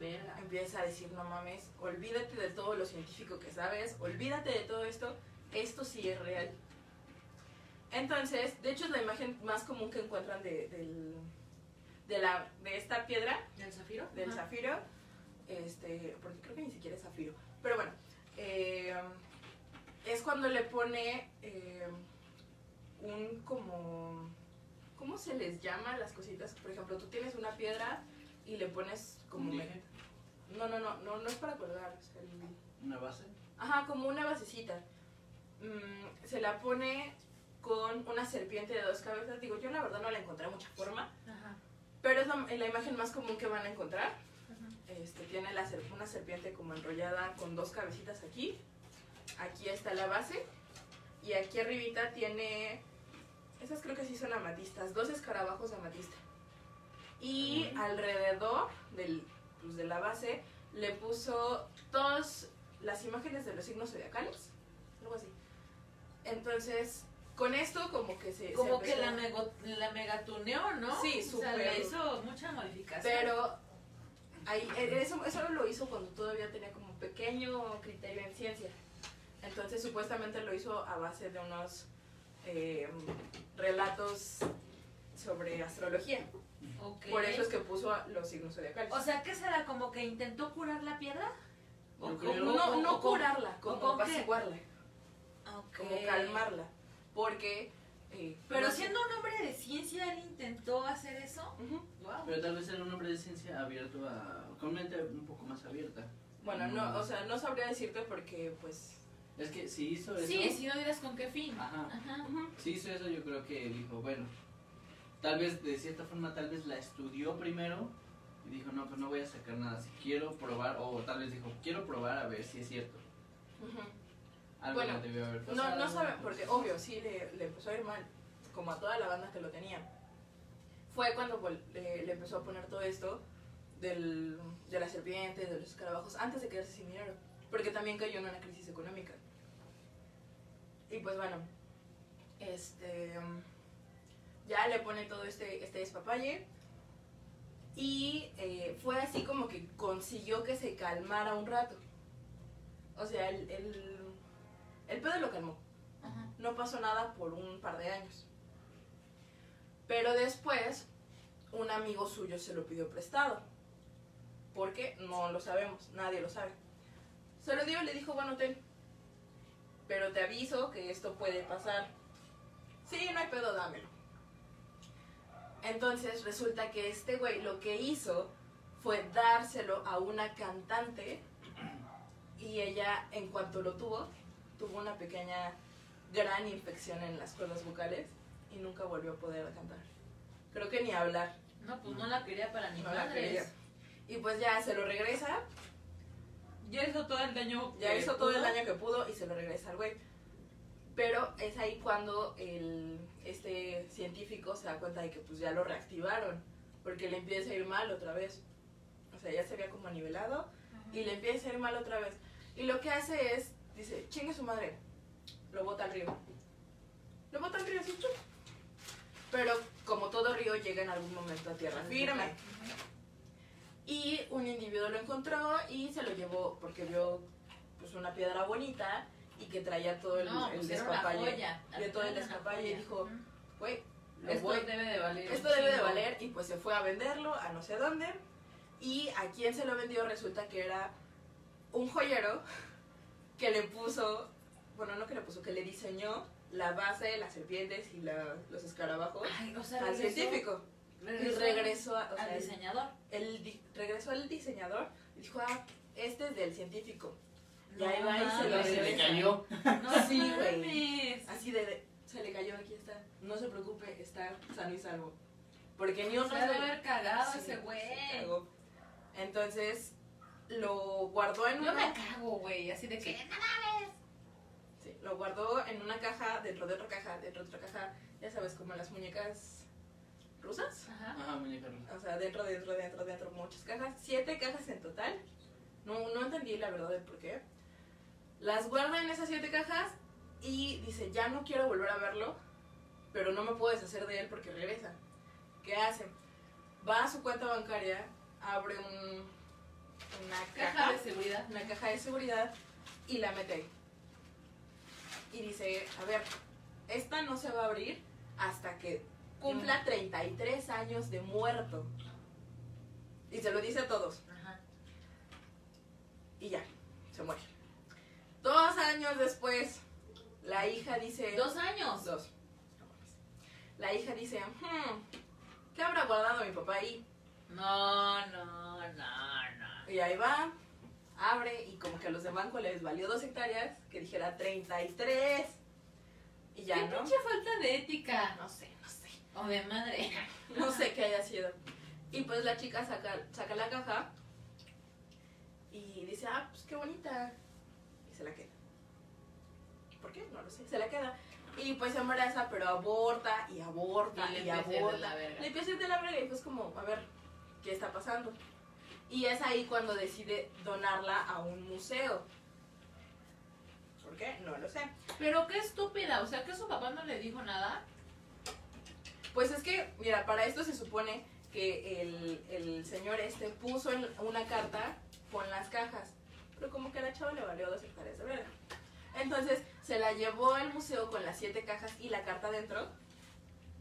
Speaker 3: Verga.
Speaker 2: Empieza a decir, no mames, olvídate de todo lo científico que sabes, olvídate de todo esto, esto sí es real. Entonces, de hecho es la imagen más común que encuentran de, del- de, la, de esta piedra,
Speaker 3: ¿Del zafiro?
Speaker 2: del
Speaker 3: Ajá.
Speaker 2: zafiro, este, porque creo que ni siquiera es zafiro, pero bueno, eh, es cuando le pone eh, un como, ¿cómo se les llama las cositas? Por ejemplo, tú tienes una piedra y le pones como...
Speaker 1: ¿Un?
Speaker 2: No, no, no, no, no es para colgar, el-
Speaker 1: ¿Una base?
Speaker 2: Ajá, como una basecita. Mm, se la pone con una serpiente de dos cabezas. Digo, yo la verdad no le encontré mucha forma,
Speaker 3: Ajá.
Speaker 2: pero es la, la imagen más común que van a encontrar.
Speaker 3: Ajá.
Speaker 2: Este, tiene la una serpiente como enrollada con dos cabecitas aquí. Aquí está la base. Y aquí arribita tiene... Esas creo que sí son amatistas. Dos escarabajos de amatista. Y alrededor del, pues, de la base le puso todas las imágenes de los signos zodiacales. Algo así. Entonces, con esto como que se... se
Speaker 3: Como que la, mego, la megatuneó, ¿no?
Speaker 2: Sí,
Speaker 3: O sea,
Speaker 2: súper.
Speaker 3: le hizo mucha modificación.
Speaker 2: Pero ahí, eh, eso, eso lo hizo cuando todavía tenía como pequeño criterio en ciencia. Entonces supuestamente lo hizo a base de unos eh, relatos sobre astrología. Por eso es que puso a los signos zodiacales.
Speaker 3: O sea, ¿qué será? ¿Como que intentó curar la piedra?
Speaker 1: Yo
Speaker 3: O
Speaker 1: creo-
Speaker 3: como-
Speaker 2: no
Speaker 3: o-
Speaker 2: no
Speaker 3: o con-
Speaker 2: curarla, como
Speaker 3: con qué?
Speaker 2: apaciguarla, como calmarla. Porque... eh,
Speaker 3: Pero
Speaker 2: no sé-
Speaker 3: siendo un hombre de ciencia, él intentó hacer eso. Wow.
Speaker 1: Pero tal vez era un hombre de ciencia abierto a. con mente un poco más abierta.
Speaker 2: Bueno, no, o sea, no sabría decirte porque pues...
Speaker 1: Es que si hizo eso.
Speaker 3: Sí, si no dirás con qué fin.
Speaker 1: Ajá.
Speaker 3: Ajá.
Speaker 1: Si hizo eso, yo creo que dijo, bueno. Tal vez, de cierta forma, tal vez la estudió primero. Y dijo, no, pues no voy a sacar nada. Si quiero probar, o tal vez dijo, quiero probar a ver si es cierto. Algo
Speaker 2: Bueno,
Speaker 1: le debió haber
Speaker 2: No,
Speaker 1: pasado.
Speaker 2: no saben, porque obvio, sí le, le empezó a ir mal, como a toda la banda que lo tenía. Fue cuando le, le empezó a poner todo esto del, de la serpiente, de los escarabajos, antes de quedarse sin dinero, porque también cayó en una crisis económica. Y pues bueno, este ya le pone todo este, este despapalle y eh, fue así como que consiguió que se calmara un rato. O sea, el, el, el pedo lo calmó.
Speaker 3: Ajá.
Speaker 2: No pasó nada por un par de años. Pero después, un amigo suyo se lo pidió prestado. ¿Por qué? No lo sabemos, nadie lo sabe. Se lo dio y le dijo, bueno, ten. Pero te aviso que esto puede pasar. Sí, no hay pedo, dámelo. Entonces resulta que este güey lo que hizo fue dárselo a una cantante y ella en cuanto lo tuvo, tuvo una pequeña gran infección en las cuerdas vocales y nunca volvió a poder cantar. Creo que ni hablar.
Speaker 3: No, pues no la quería para ni
Speaker 2: No
Speaker 3: madres.
Speaker 2: Y pues ya se lo regresa,
Speaker 3: Ya hizo todo el daño.
Speaker 2: ya hizo todo el daño que pudo y se lo regresa al güey. Pero es ahí cuando el, este científico se da cuenta de que pues ya lo reactivaron, porque le empieza a ir mal otra vez. O sea, ya se había como nivelado y le empieza a ir mal otra vez. Y lo que hace es, dice, chingue su madre, lo bota al río. Lo bota al río chup. Pero como todo río llega en algún momento a tierra firme. Y un individuo lo encontró y se lo llevó porque vio pues una piedra bonita y que traía todo el,
Speaker 3: No,
Speaker 2: el
Speaker 3: pues
Speaker 2: despapalle.
Speaker 3: joya.
Speaker 2: Vio todo el despapalle y dijo, güey,
Speaker 5: Esto
Speaker 2: voy-
Speaker 5: debe de valer.
Speaker 2: esto debe de valer y pues se fue a venderlo a no sé dónde. Y a quien se lo vendió resulta que era un joyero que le puso, bueno, no que le puso, que le diseñó la base de las serpientes y la- los escarabajos
Speaker 3: Ay, o sea,
Speaker 2: al
Speaker 3: regresó-
Speaker 2: científico. Y
Speaker 3: regresó
Speaker 2: regresó, a- o sea,
Speaker 3: al
Speaker 2: el-
Speaker 3: diseñador.
Speaker 2: el di- regresó al diseñador y dijo, ah, este es del científico. Y
Speaker 3: No
Speaker 2: ahí va y se lo
Speaker 3: mames.
Speaker 1: Se le cayó.
Speaker 3: No
Speaker 2: Sí, güey.
Speaker 3: mames.
Speaker 2: Así de, de- se le cayó, aquí está. No se preocupe, está sano y salvo. Porque ni un
Speaker 5: Se ha de
Speaker 2: rasgo-
Speaker 5: haber cagado
Speaker 2: Sí,
Speaker 5: ese
Speaker 2: se
Speaker 5: güey.
Speaker 2: Entonces lo guardó en
Speaker 5: Yo
Speaker 2: una
Speaker 5: me cago, güey, así de que.
Speaker 2: sí, lo guardó en una caja, dentro de otra caja, dentro de otra caja, ya sabes, como las muñecas rusas.
Speaker 3: Ajá.
Speaker 1: Ajá, muñeca rusa.
Speaker 2: O sea, dentro, dentro, dentro, dentro, muchas cajas. Siete cajas en total. No, no entendí la verdad del por qué. Las guarda en esas siete cajas y dice, ya no quiero volver a verlo, pero no me puedo deshacer de él porque regresa. ¿Qué hace? Va a su cuenta bancaria, abre un, una
Speaker 5: Caja
Speaker 2: caja,
Speaker 5: de seguridad.
Speaker 2: una caja de seguridad y la mete ahí. Y dice, a ver, esta no se va a abrir hasta que cumpla 33 años de muerto. Y se lo dice a todos.
Speaker 3: Ajá.
Speaker 2: Y ya, se muere. Dos años después, la hija dice...
Speaker 3: Dos años.
Speaker 2: Dos. La hija dice, hmm, ¿qué habrá guardado mi papá ahí?
Speaker 3: No, no, no, no.
Speaker 2: Y ahí va, abre y como que a los de banco les valió dos hectáreas, que dijera 33. Y ya,
Speaker 5: Qué
Speaker 2: ¿no?
Speaker 5: pinche falta de ética.
Speaker 2: No sé, no sé.
Speaker 3: O de madre.
Speaker 2: No sé qué haya sido. Y pues la chica saca, saca la caja y dice, ah, pues qué bonita. Y se la queda. ¿Por qué? No lo sé. Se la queda. Y pues se embaraza, pero aborta y aborta
Speaker 5: Y
Speaker 2: y, aborta. Le empieza a ir de la verga y pues como, a ver, ¿qué está pasando? Y es ahí cuando decide donarla a un museo. ¿Por qué? No lo sé.
Speaker 5: Pero qué estúpida, o sea, que su papá no le dijo nada.
Speaker 2: Pues es que, mira, para esto se supone que el, el señor este puso en una carta con las cajas. Pero como que a la chava le valió dos hectáreas de verga. Entonces se la llevó al museo con las siete cajas y la carta dentro.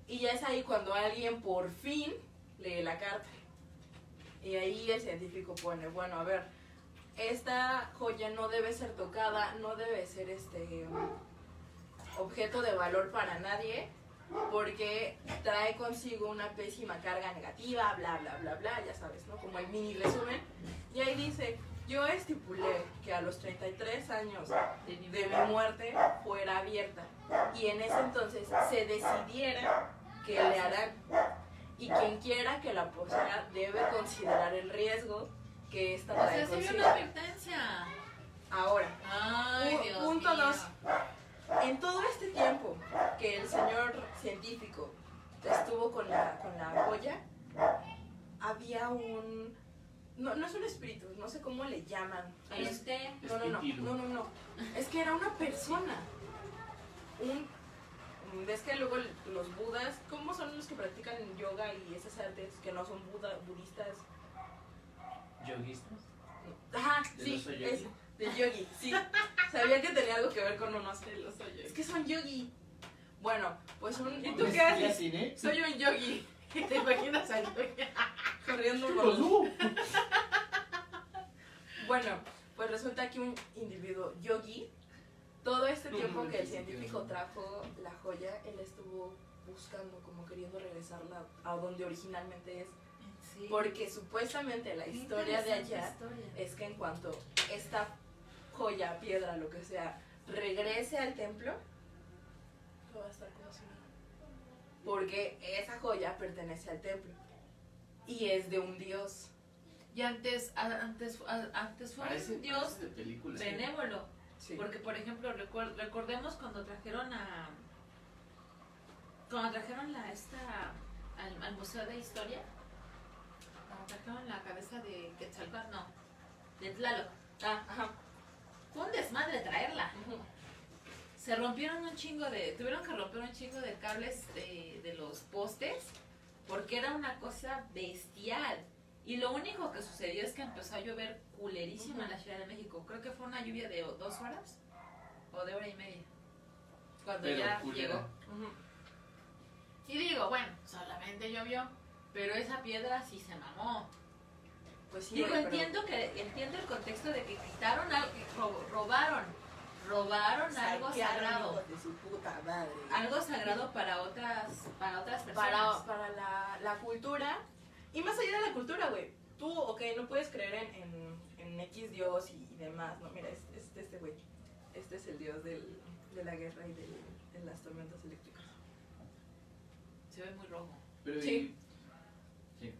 Speaker 2: Y ya es ahí cuando alguien por fin lee la carta. Y ahí el científico pone, bueno, a ver, esta joya no debe ser tocada, no debe ser este objeto de valor para nadie porque trae consigo una pésima carga negativa, bla, bla, bla, bla, ya sabes, ¿no? Como el mini resumen. Y ahí dice, yo estipulé que a los 33 años
Speaker 5: De
Speaker 2: mi muerte fuera abierta y en ese entonces se decidiera que le harán. Y quien quiera que la posea debe considerar el riesgo que esta
Speaker 3: O
Speaker 2: trae
Speaker 3: sea, vio
Speaker 2: consigo.
Speaker 3: una advertencia.
Speaker 2: Ahora,
Speaker 3: Ay,
Speaker 2: Pu-
Speaker 3: Dios
Speaker 2: punto
Speaker 3: mío.
Speaker 2: dos. En todo este tiempo que el señor científico estuvo con la, con la joya, había un... No, no es un espíritu, no sé cómo le llaman.
Speaker 3: Este.
Speaker 2: No, no, no, no, no, no. Es que era una persona. Un... Ves que luego los budas, ¿cómo son los que practican yoga y esas artes que no son buda, budistas?
Speaker 1: Yoguistas.
Speaker 2: Ajá,
Speaker 1: ¿Del
Speaker 2: sí,
Speaker 1: yogi?
Speaker 2: es del yogi, sí. Sabía que tenía algo que ver con unos
Speaker 5: oso yogi.
Speaker 2: Es que son yogi. Bueno, pues un.
Speaker 5: ¿Y tú qué haces? Soy un yogi. ¿Te imaginas yogi?
Speaker 2: corriendo por
Speaker 1: Los.
Speaker 2: Bueno, pues resulta que un individuo yogi, todo este tiempo que el científico trajo la joya, él estuvo buscando, como queriendo regresarla a donde originalmente es.
Speaker 3: Sí.
Speaker 2: Porque supuestamente la historia de allá
Speaker 3: historia.
Speaker 2: es que en cuanto esta joya, piedra, lo que sea, regrese al templo, todo va a estar. Porque esa joya pertenece al templo y es de un dios.
Speaker 5: Y antes, a- antes, antes fue
Speaker 1: Parece,
Speaker 5: un dios benévolo.
Speaker 2: Sí.
Speaker 3: Porque, por ejemplo, recuer- recordemos cuando trajeron a. Cuando trajeron la esta. Al, al Museo de Historia. Cuando trajeron la cabeza de Quetzalcóatl, no, de Tlaloc.
Speaker 2: Ah, ajá.
Speaker 3: Fue un desmadre traerla. Se rompieron un chingo de, tuvieron que romper un chingo de cables de, de los postes porque era una cosa bestial. Y lo único que sucedió es que empezó a llover culerísimo en la Ciudad de México. Creo que fue una lluvia de dos horas o de hora y media. Cuando
Speaker 1: Pero
Speaker 3: ya
Speaker 1: culera.
Speaker 3: llegó. Y digo, bueno, solamente llovió, pero esa piedra sí se mamó.
Speaker 2: Pues sí,
Speaker 3: Digo,
Speaker 2: pero-
Speaker 3: entiendo que entiendo el contexto de que quitaron algo, robaron, robaron algo sagrado,
Speaker 2: de su puta madre.
Speaker 3: algo sagrado para otras para otras personas.
Speaker 2: para, para la, la cultura. Y más allá de la cultura, güey. Tú, ok, no puedes creer en, en, en X dios y, y demás. No, mira, este este, este güey. Este es el dios del, de la guerra y del- de las tormentas eléctricas.
Speaker 3: Se ve muy rojo.
Speaker 1: Pero
Speaker 2: Sí.
Speaker 1: y- sí.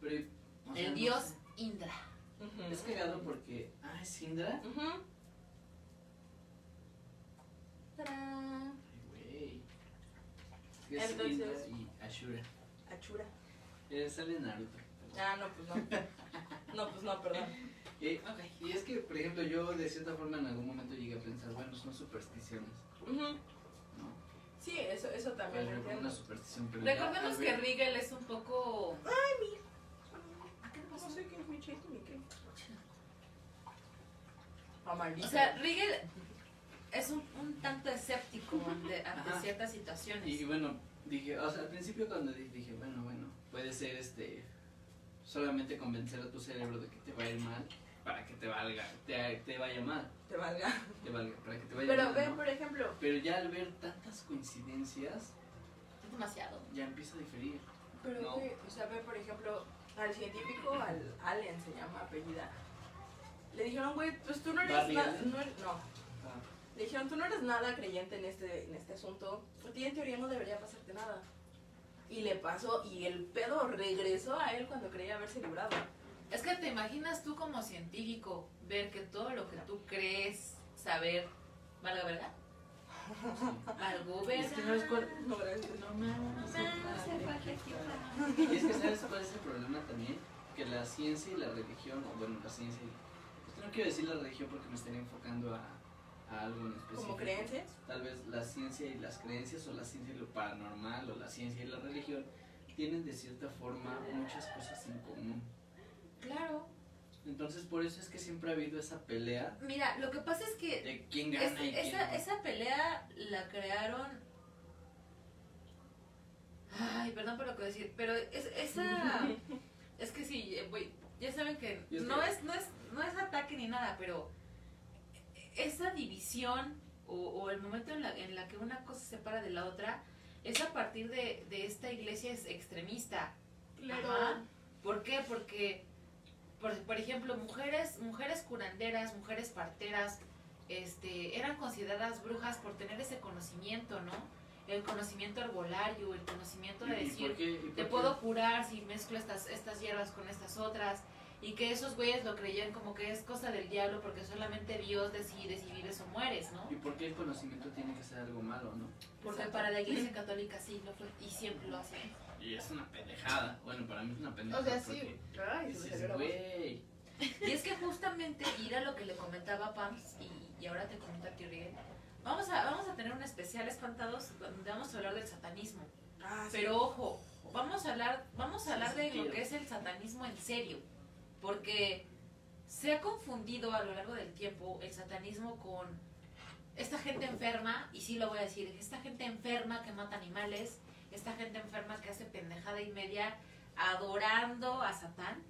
Speaker 1: Pero y- o sea,
Speaker 3: El
Speaker 1: no
Speaker 3: dios
Speaker 1: sé.
Speaker 3: Indra.
Speaker 2: Ujú.
Speaker 1: Es cagado porque. Ah, es Sindra.
Speaker 2: Ujú.
Speaker 1: Ay, güey. Es
Speaker 2: Entonces-
Speaker 1: Indra y Ashura.
Speaker 2: Achura.
Speaker 1: Eh, sale Naruto.
Speaker 2: Ah, no, pues no. No, pues no, perdón.
Speaker 1: Y,
Speaker 3: Ok.
Speaker 1: y es que, por ejemplo, yo de cierta forma en algún momento llegué a pensar, bueno, son supersticiones,
Speaker 2: Ujú.
Speaker 1: ¿no?
Speaker 2: Sí, eso, eso también lo entiendo.
Speaker 1: una superstición, pero
Speaker 3: Recordemos que Rigel es un poco
Speaker 2: ¿Qué pasó? No sé qué es mi chiste ni qué.
Speaker 3: O sea, Rigel es un, un tanto escéptico ante, ciertas situaciones.
Speaker 1: Y bueno, dije, o sea, al principio cuando di- dije, bueno, bueno, puede ser este solamente convencer a tu cerebro de que te va a ir mal para que te valga, te, te vaya mal,
Speaker 2: te valga.
Speaker 1: te valga, para que te vaya
Speaker 2: Pero
Speaker 1: mal.
Speaker 2: ve,
Speaker 1: ¿no?
Speaker 2: por ejemplo,
Speaker 1: Pero ya al ver tantas coincidencias,
Speaker 3: Es demasiado.
Speaker 1: ya empieza a diferir.
Speaker 2: pero
Speaker 1: No.
Speaker 2: ve, o sea, ve, por ejemplo, al científico, al Allen se llama apellida. Le dijeron, güey, pues tú no eres
Speaker 1: Barry.
Speaker 2: No, eres- no. Le dijeron, tú no eres nada creyente en este, en este asunto. A ti en teoría no debería pasarte nada. Y le pasó, y el pedo regresó a él cuando creía haberse librado.
Speaker 3: Es que te imaginas tú como científico ver que todo lo que tú crees saber valga verga. Algo verga.
Speaker 1: Es que sabes cuál,
Speaker 2: No, gracias.
Speaker 3: No mames,
Speaker 1: Y es que sabes cuál es el problema también, que la ciencia y la religión, o bueno, la ciencia y... Pues no quiero decir la religión porque me estaría enfocando a, a algo en específico.
Speaker 2: Como creencias.
Speaker 1: Tal vez la ciencia y las creencias, o la ciencia y lo paranormal, o la ciencia y la religión, tienen de cierta forma muchas cosas en común.
Speaker 3: Claro.
Speaker 1: Entonces por eso es que siempre ha habido esa pelea
Speaker 3: Mira, lo que pasa es que
Speaker 1: de quién
Speaker 3: es-
Speaker 1: gana y quién
Speaker 3: esa,
Speaker 1: no.
Speaker 3: esa pelea la crearon. Ay, perdón por lo que voy a decir, pero es, esa. es que sí, eh, voy- ya saben que
Speaker 1: Y es
Speaker 3: no
Speaker 1: que-
Speaker 3: es, no, es, no es ataque ni nada, pero esa división o, o el momento en la, en la que una cosa se separa de la otra es a partir de, de esta iglesia es extremista. Ajá. ¿Por qué? Porque, por, por ejemplo, mujeres, mujeres curanderas, mujeres parteras, este, eran consideradas brujas por tener ese conocimiento, ¿no? El conocimiento herbolario, el conocimiento de
Speaker 1: ¿Y- y
Speaker 3: decir, te puedo curar si mezclo estas, estas hierbas con estas otras. Y que esos güeyes lo creían como que es cosa del diablo porque solamente Dios decide si vives o mueres, ¿no?
Speaker 1: ¿Y por qué el conocimiento tiene que ser algo malo, no?
Speaker 3: Porque
Speaker 2: Exacto.
Speaker 3: para la iglesia católica sí lo fue y siempre lo hacen.
Speaker 1: Y es una pendejada. Bueno, para mí es una pendejada.
Speaker 2: O sea, sí.
Speaker 1: porque
Speaker 2: Ay,
Speaker 1: dices, güey.
Speaker 3: Y es que justamente, y era lo que le comentaba a Pams, y, y ahora te comento a ti, Rigel, vamos a, vamos a tener un especial espantados donde vamos a hablar del satanismo.
Speaker 2: Ah, sí.
Speaker 3: Pero ojo, vamos a hablar, vamos a hablar de lo que es el satanismo en serio, porque se ha confundido a lo largo del tiempo el satanismo con esta gente enferma, y sí lo voy a decir, esta gente enferma que mata animales, esta gente enferma que hace pendejada y media adorando a Satán,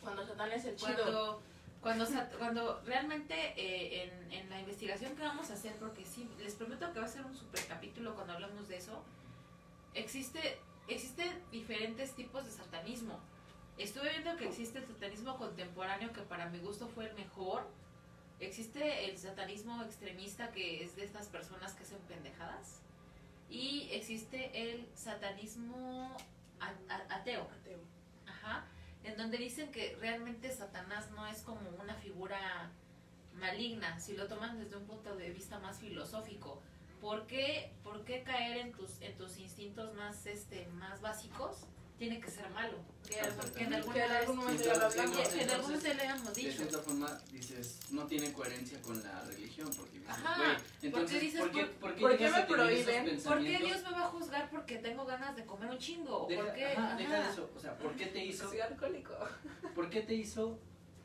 Speaker 2: Cuando Satán es el chido.
Speaker 3: cuando cuando cuando realmente eh, en, en la investigación que vamos a hacer porque sí les prometo que va a ser un super capítulo cuando hablamos de eso existe existen diferentes tipos de satanismo estuve viendo que existe el satanismo contemporáneo que para mi gusto fue el mejor. Existe el satanismo extremista que es de estas personas que hacen pendejadas. Y existe el satanismo ateo.
Speaker 2: Ateo.
Speaker 3: Ajá, en donde dicen que realmente Satanás no es como una figura maligna, si lo toman desde un punto de vista más filosófico. ¿Por qué, por qué caer en tus, en tus instintos más, este, más básicos tiene que ser malo. Que, que en
Speaker 2: algún momento ya lo hablamos.
Speaker 3: en algún
Speaker 1: entonces,
Speaker 3: momento le hemos
Speaker 1: de
Speaker 3: dicho.
Speaker 1: cierta forma dices, no tiene coherencia con la religión, porque dices,
Speaker 3: Ajá,
Speaker 1: güey,
Speaker 3: porque
Speaker 1: entonces,
Speaker 3: dices,
Speaker 1: ¿por qué,
Speaker 3: ¿por-
Speaker 1: por qué
Speaker 2: por qué
Speaker 1: llegas
Speaker 2: me prohíben?
Speaker 3: ¿Por qué? Dios me va a juzgar porque tengo ganas de comer un chingo? ¿O
Speaker 1: Deja,
Speaker 3: por qué?
Speaker 1: ajá, deja
Speaker 3: Ajá.
Speaker 1: de eso, o sea, ¿por qué te hizo,
Speaker 2: Soy alcohólico.
Speaker 1: por qué te hizo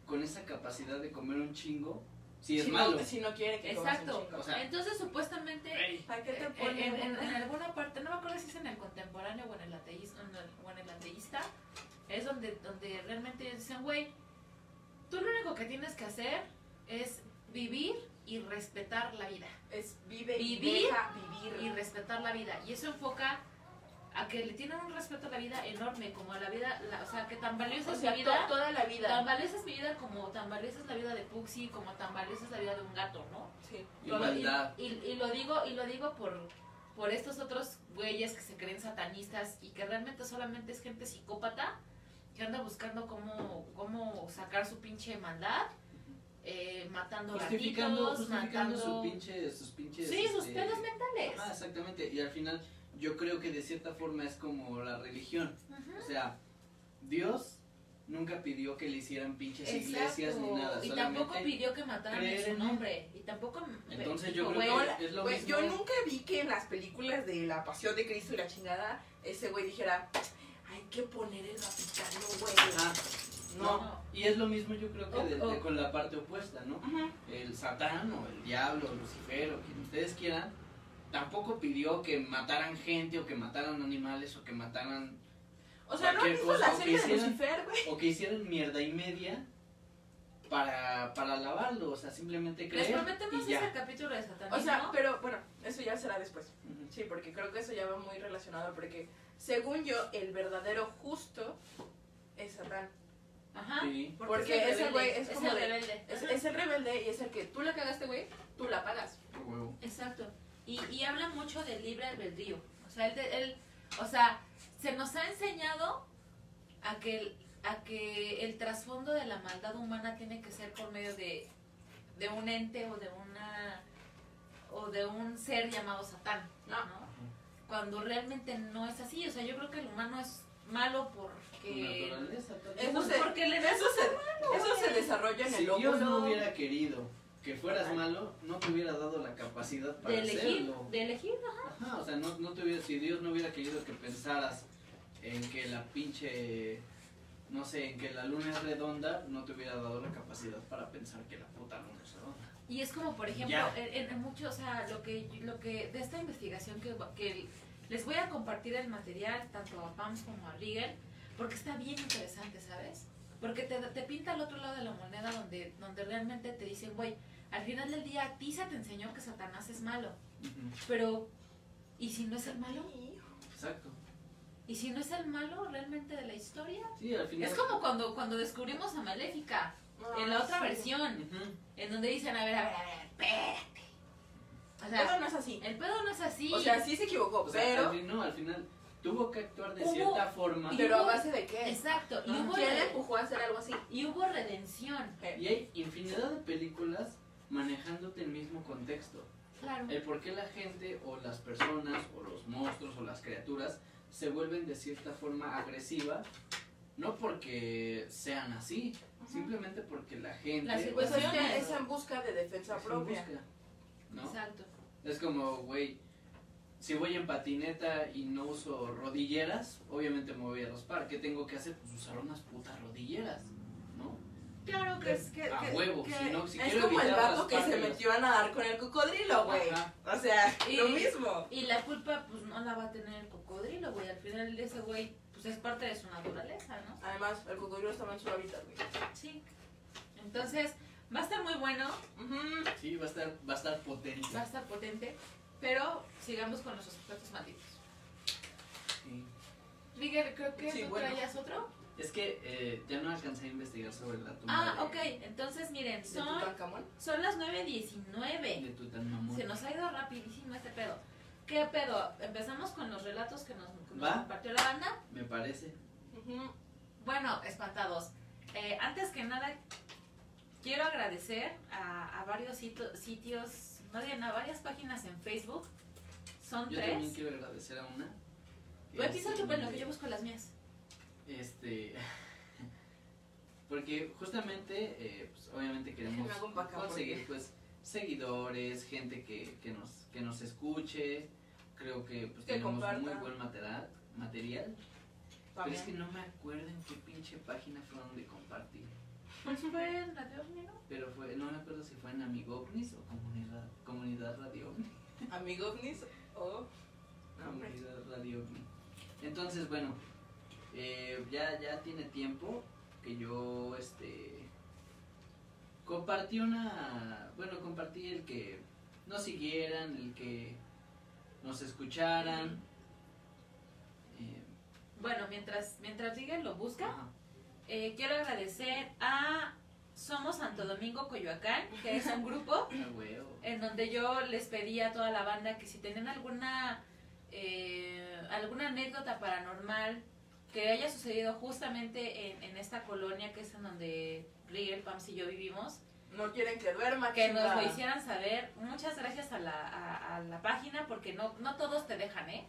Speaker 1: con esa capacidad de comer un chingo si es
Speaker 2: si
Speaker 1: malo?
Speaker 2: No, si no quiere que
Speaker 3: Exacto.
Speaker 1: O sea,
Speaker 3: Entonces, supuestamente,
Speaker 1: Ey,
Speaker 2: ¿Para qué te
Speaker 3: en,
Speaker 2: ponen?
Speaker 3: en- en- en alguna parte, no me acuerdo si es en el contemporáneo o en el ateísta, en el- o en el ateísta, es donde, donde realmente dicen, güey, tú lo único que tienes que hacer es vivir y respetar la vida.
Speaker 2: Es vive y
Speaker 3: Vivir
Speaker 2: deja
Speaker 3: Y
Speaker 2: vivir.
Speaker 3: respetar la vida. Y eso enfoca a que le tienen un respeto a la vida enorme, como a la vida, la- o sea, que tan valiosa
Speaker 2: O
Speaker 3: es
Speaker 2: sea,
Speaker 3: mi vida.
Speaker 2: to- toda la
Speaker 3: Tan
Speaker 2: vida.
Speaker 3: valiosa es mi vida como tan valiosa es la vida de Puxi, como tan valiosa es la vida de un gato, ¿no?
Speaker 2: Sí.
Speaker 1: igualdad.
Speaker 3: Y, y- y lo digo, y lo digo por, por estos otros güeyes que se creen satanistas y que realmente solamente es gente psicópata que anda buscando cómo, cómo sacar su pinche maldad, eh, matando
Speaker 1: Justificando,
Speaker 3: gatitos,
Speaker 1: justificando
Speaker 3: matando...
Speaker 1: su pinche, sus pinches...
Speaker 3: sí, sus pedos mentales.
Speaker 1: Ah, exactamente. Y al final, yo creo que de cierta forma es como la religión. O sea, Dios nunca pidió que le hicieran pinches
Speaker 3: Exacto.
Speaker 1: iglesias ni nada.
Speaker 3: Y tampoco pidió que mataran
Speaker 1: creer
Speaker 3: su nombre. Y tampoco.
Speaker 1: Entonces yo creo que es lo
Speaker 2: güey,
Speaker 1: mismo.
Speaker 2: yo nunca vi que en las películas de la pasión de Cristo y la chingada, ese güey dijera, hay que poner el Vaticano, güey.
Speaker 1: Ah, no.
Speaker 3: No.
Speaker 1: Y es lo mismo yo creo que de- con la parte opuesta, ¿no? El Satán o el diablo, Lucifer o quien ustedes quieran, tampoco pidió que mataran gente o que mataran animales o que mataran
Speaker 2: O sea, ¿no
Speaker 1: cosa,
Speaker 2: la
Speaker 1: o
Speaker 2: serie
Speaker 1: que
Speaker 2: de
Speaker 1: hicieran-
Speaker 2: Lucifer, güey?
Speaker 1: o que hicieran mierda y media para, para alabarlo, o sea, simplemente
Speaker 3: Les
Speaker 1: creer
Speaker 3: prometemos
Speaker 1: y ya.
Speaker 3: ese capítulo de satanismo.
Speaker 2: O sea, pero bueno, eso ya será después. Sí, porque creo que eso ya va muy relacionado porque según yo, el verdadero justo es Satán.
Speaker 3: Ajá.
Speaker 1: Sí.
Speaker 2: Porque ese güey es como
Speaker 3: el
Speaker 2: de-
Speaker 3: rebelde.
Speaker 2: Es, el rebelde y es el que tú la cagaste, güey, tú la pagas.
Speaker 1: Huevo.
Speaker 3: Exacto. Y, y habla mucho del libre albedrío. O sea, él, él- o sea, se nos ha enseñado a que, el, a que el trasfondo de la maldad humana tiene que ser por medio de, de un ente o de una o de un ser llamado Satán, ¿no? Cuando realmente no es así. O sea, yo creo que el humano es malo
Speaker 1: Por
Speaker 3: porque
Speaker 2: Eso se,
Speaker 3: porque le
Speaker 2: eso se, eso se desarrolla en
Speaker 1: Si
Speaker 2: el
Speaker 1: Dios no hubiera querido que fueras malo, no te hubiera dado la capacidad para
Speaker 3: de elegir,
Speaker 1: hacerlo.
Speaker 3: de elegir.
Speaker 1: Ajá, o sea, no, no te hubiera, si Dios no hubiera querido que pensaras en que la pinche, no sé, en que la luna es redonda, no te hubiera dado la capacidad para pensar que la puta luna es redonda.
Speaker 3: Y es como, por ejemplo, en, en- mucho, o sea, lo que, lo que de esta investigación que, que les voy a compartir el material, tanto a Pams como a Rigel, porque está bien interesante, ¿sabes? Porque te, te pinta el otro lado de la moneda donde, donde realmente te dicen, güey, al final del día a ti se te enseñó que Satanás es malo, pero ¿y si no es el malo?
Speaker 1: Exacto.
Speaker 3: ¿Y si no es el malo realmente de la historia?
Speaker 1: Sí, al final.
Speaker 3: Es como cuando, cuando descubrimos a Maléfica, en la otra
Speaker 2: Ah, sí.
Speaker 3: versión, en donde dicen, a ver, a ver, a ver, espérate. O
Speaker 2: Eso
Speaker 3: sea,
Speaker 2: no es así.
Speaker 3: el pedo no es así.
Speaker 2: O sea, sí se equivocó,
Speaker 1: O sea,
Speaker 2: pero...
Speaker 1: al fin- no, al final tuvo que actuar de
Speaker 3: Hubo-
Speaker 1: cierta forma.
Speaker 2: ¿Pero a base de qué?
Speaker 3: Exacto. Y
Speaker 2: ¿Y
Speaker 3: hubo,
Speaker 2: ¿Quién le empujó a hacer algo así?
Speaker 3: y hubo redención.
Speaker 1: Y hay infinidad de películas manejándote el mismo contexto.
Speaker 3: Claro.
Speaker 1: El por qué la gente o las personas o los monstruos o las criaturas se vuelven de cierta forma agresiva, no porque sean así, simplemente porque la gente
Speaker 3: Las
Speaker 2: Pues es en busca de defensa
Speaker 1: es en
Speaker 2: propia.
Speaker 1: busca, ¿no?
Speaker 3: Exacto.
Speaker 1: Es como, güey, si voy en patineta y no uso rodilleras, obviamente me voy a raspar. ¿Qué tengo que hacer? Pues usar unas putas rodilleras.
Speaker 2: Claro que es que...
Speaker 1: A
Speaker 2: que-
Speaker 1: huevo,
Speaker 2: que
Speaker 1: si no, si
Speaker 2: es como el vato que se metió a nadar con el cocodrilo, güey. O sea,
Speaker 3: Y-
Speaker 2: lo mismo.
Speaker 3: Y la culpa, pues no la va a tener el cocodrilo, güey. Al final, ese güey, pues es parte de su naturaleza, ¿no?
Speaker 2: Además, el cocodrilo estaba en su hábitat, güey.
Speaker 3: Sí. Entonces, va a estar muy bueno.
Speaker 1: Sí, va a estar, va a estar potente.
Speaker 3: va a estar potente, pero sigamos con los aspectos malditos.
Speaker 1: Sí.
Speaker 3: Miguel, creo que
Speaker 2: Sí,
Speaker 3: tú
Speaker 2: bueno.
Speaker 3: traías otro.
Speaker 1: Es que eh, ya no alcancé a investigar sobre la tumba
Speaker 3: Ah,
Speaker 1: de,
Speaker 3: ok. Entonces, miren,
Speaker 2: ¿De
Speaker 3: son, son las 9.19.
Speaker 1: de Tutankamón.
Speaker 3: Se nos ha ido rapidísimo este pedo. ¿Qué pedo? Empezamos con los relatos que nos, que nos
Speaker 1: ¿Va?
Speaker 3: compartió la banda.
Speaker 1: Me parece.
Speaker 3: Bueno, espantados. Eh, antes que nada, quiero agradecer a, a varios sito- sitios, más bien a varias páginas en Facebook. Son
Speaker 1: Yo también
Speaker 3: tres.
Speaker 1: quiero agradecer a una. Este,
Speaker 3: tu pelo, que yo busco las mías.
Speaker 1: Este. Porque justamente, eh, pues, obviamente queremos conseguir
Speaker 2: porque-
Speaker 1: pues seguidores, gente que, que nos que nos escuche. Creo que pues
Speaker 2: Que
Speaker 1: tenemos
Speaker 2: comparta.
Speaker 1: muy buen material, material. Pero es que no me acuerdo en qué pinche página fue donde compartí.
Speaker 3: Pues fue en Radio Ovni, ¿no?
Speaker 1: Pero fue, no me acuerdo si fue en Amigovnis o Comunidad, comunidad Radio Ovni.
Speaker 2: Amigo ovnis o...
Speaker 1: Comunidad Radio Ovni. Entonces, bueno, eh, ya, ya tiene tiempo que yo, este, compartí una, bueno, compartí el que nos siguieran, el que nos escucharan. Eh,
Speaker 3: Bueno, mientras, mientras Rigel lo busca, eh, quiero agradecer a Somos Santo Domingo Coyoacán, que es un grupo
Speaker 1: Ah,
Speaker 3: en donde yo les pedí a toda la banda que si tenían alguna eh, alguna anécdota paranormal que haya sucedido justamente en, en esta colonia que es en donde Rigel, Pams y yo vivimos,
Speaker 2: No quieren que duerma,
Speaker 3: que nos
Speaker 2: chingada.
Speaker 3: lo hicieran saber. Muchas gracias a la, a, a la página porque no, no todos te dejan, ¿eh?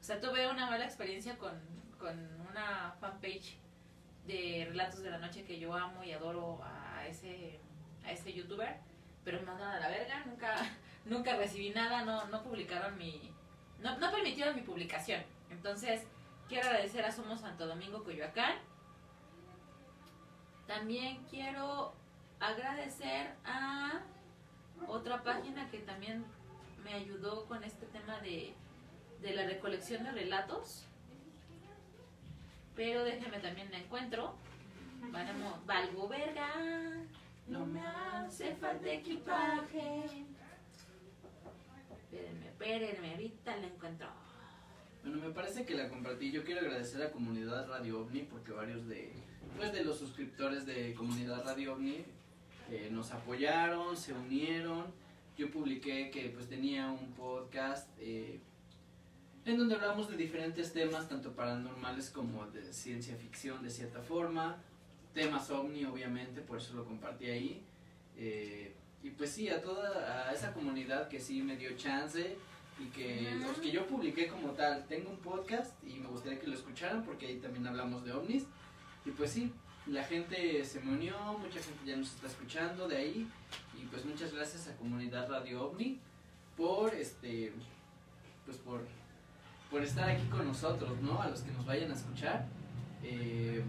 Speaker 3: O sea, tuve una mala experiencia con, con una fanpage de Relatos de la Noche que yo amo y adoro a ese, a ese youtuber, pero me mandaron a la verga, nunca, nunca recibí nada, no, no publicaron mi... No, no permitieron mi publicación. Entonces, quiero agradecer a Somos Santo Domingo Coyoacán. También quiero agradecer a otra página que también me ayudó con este tema de, de la recolección de relatos. Pero déjenme también la encuentro. Valgo verga. No me hace falta equipaje. Espérenme, espérenme, ahorita la encuentro.
Speaker 1: Bueno, me parece que la compartí. Yo quiero agradecer a Comunidad Radio OVNI porque varios de, pues, de los suscriptores de Comunidad Radio OVNI eh, nos apoyaron, se unieron. Yo publiqué que pues tenía un podcast eh, en donde hablamos de diferentes temas, tanto paranormales como de ciencia ficción de cierta forma. Temas OVNI, obviamente, por eso lo compartí ahí. Eh, y pues sí, a toda a esa comunidad que sí me dio chance y que los que yo publiqué como tal, tengo un podcast y me gustaría que lo escucharan porque ahí también hablamos de ovnis. Y pues sí, la gente se me unió, mucha gente ya nos está escuchando de ahí y pues muchas gracias a Comunidad Radio OVNI por este pues por por estar aquí con nosotros, ¿no? A los que nos vayan a escuchar. Eh,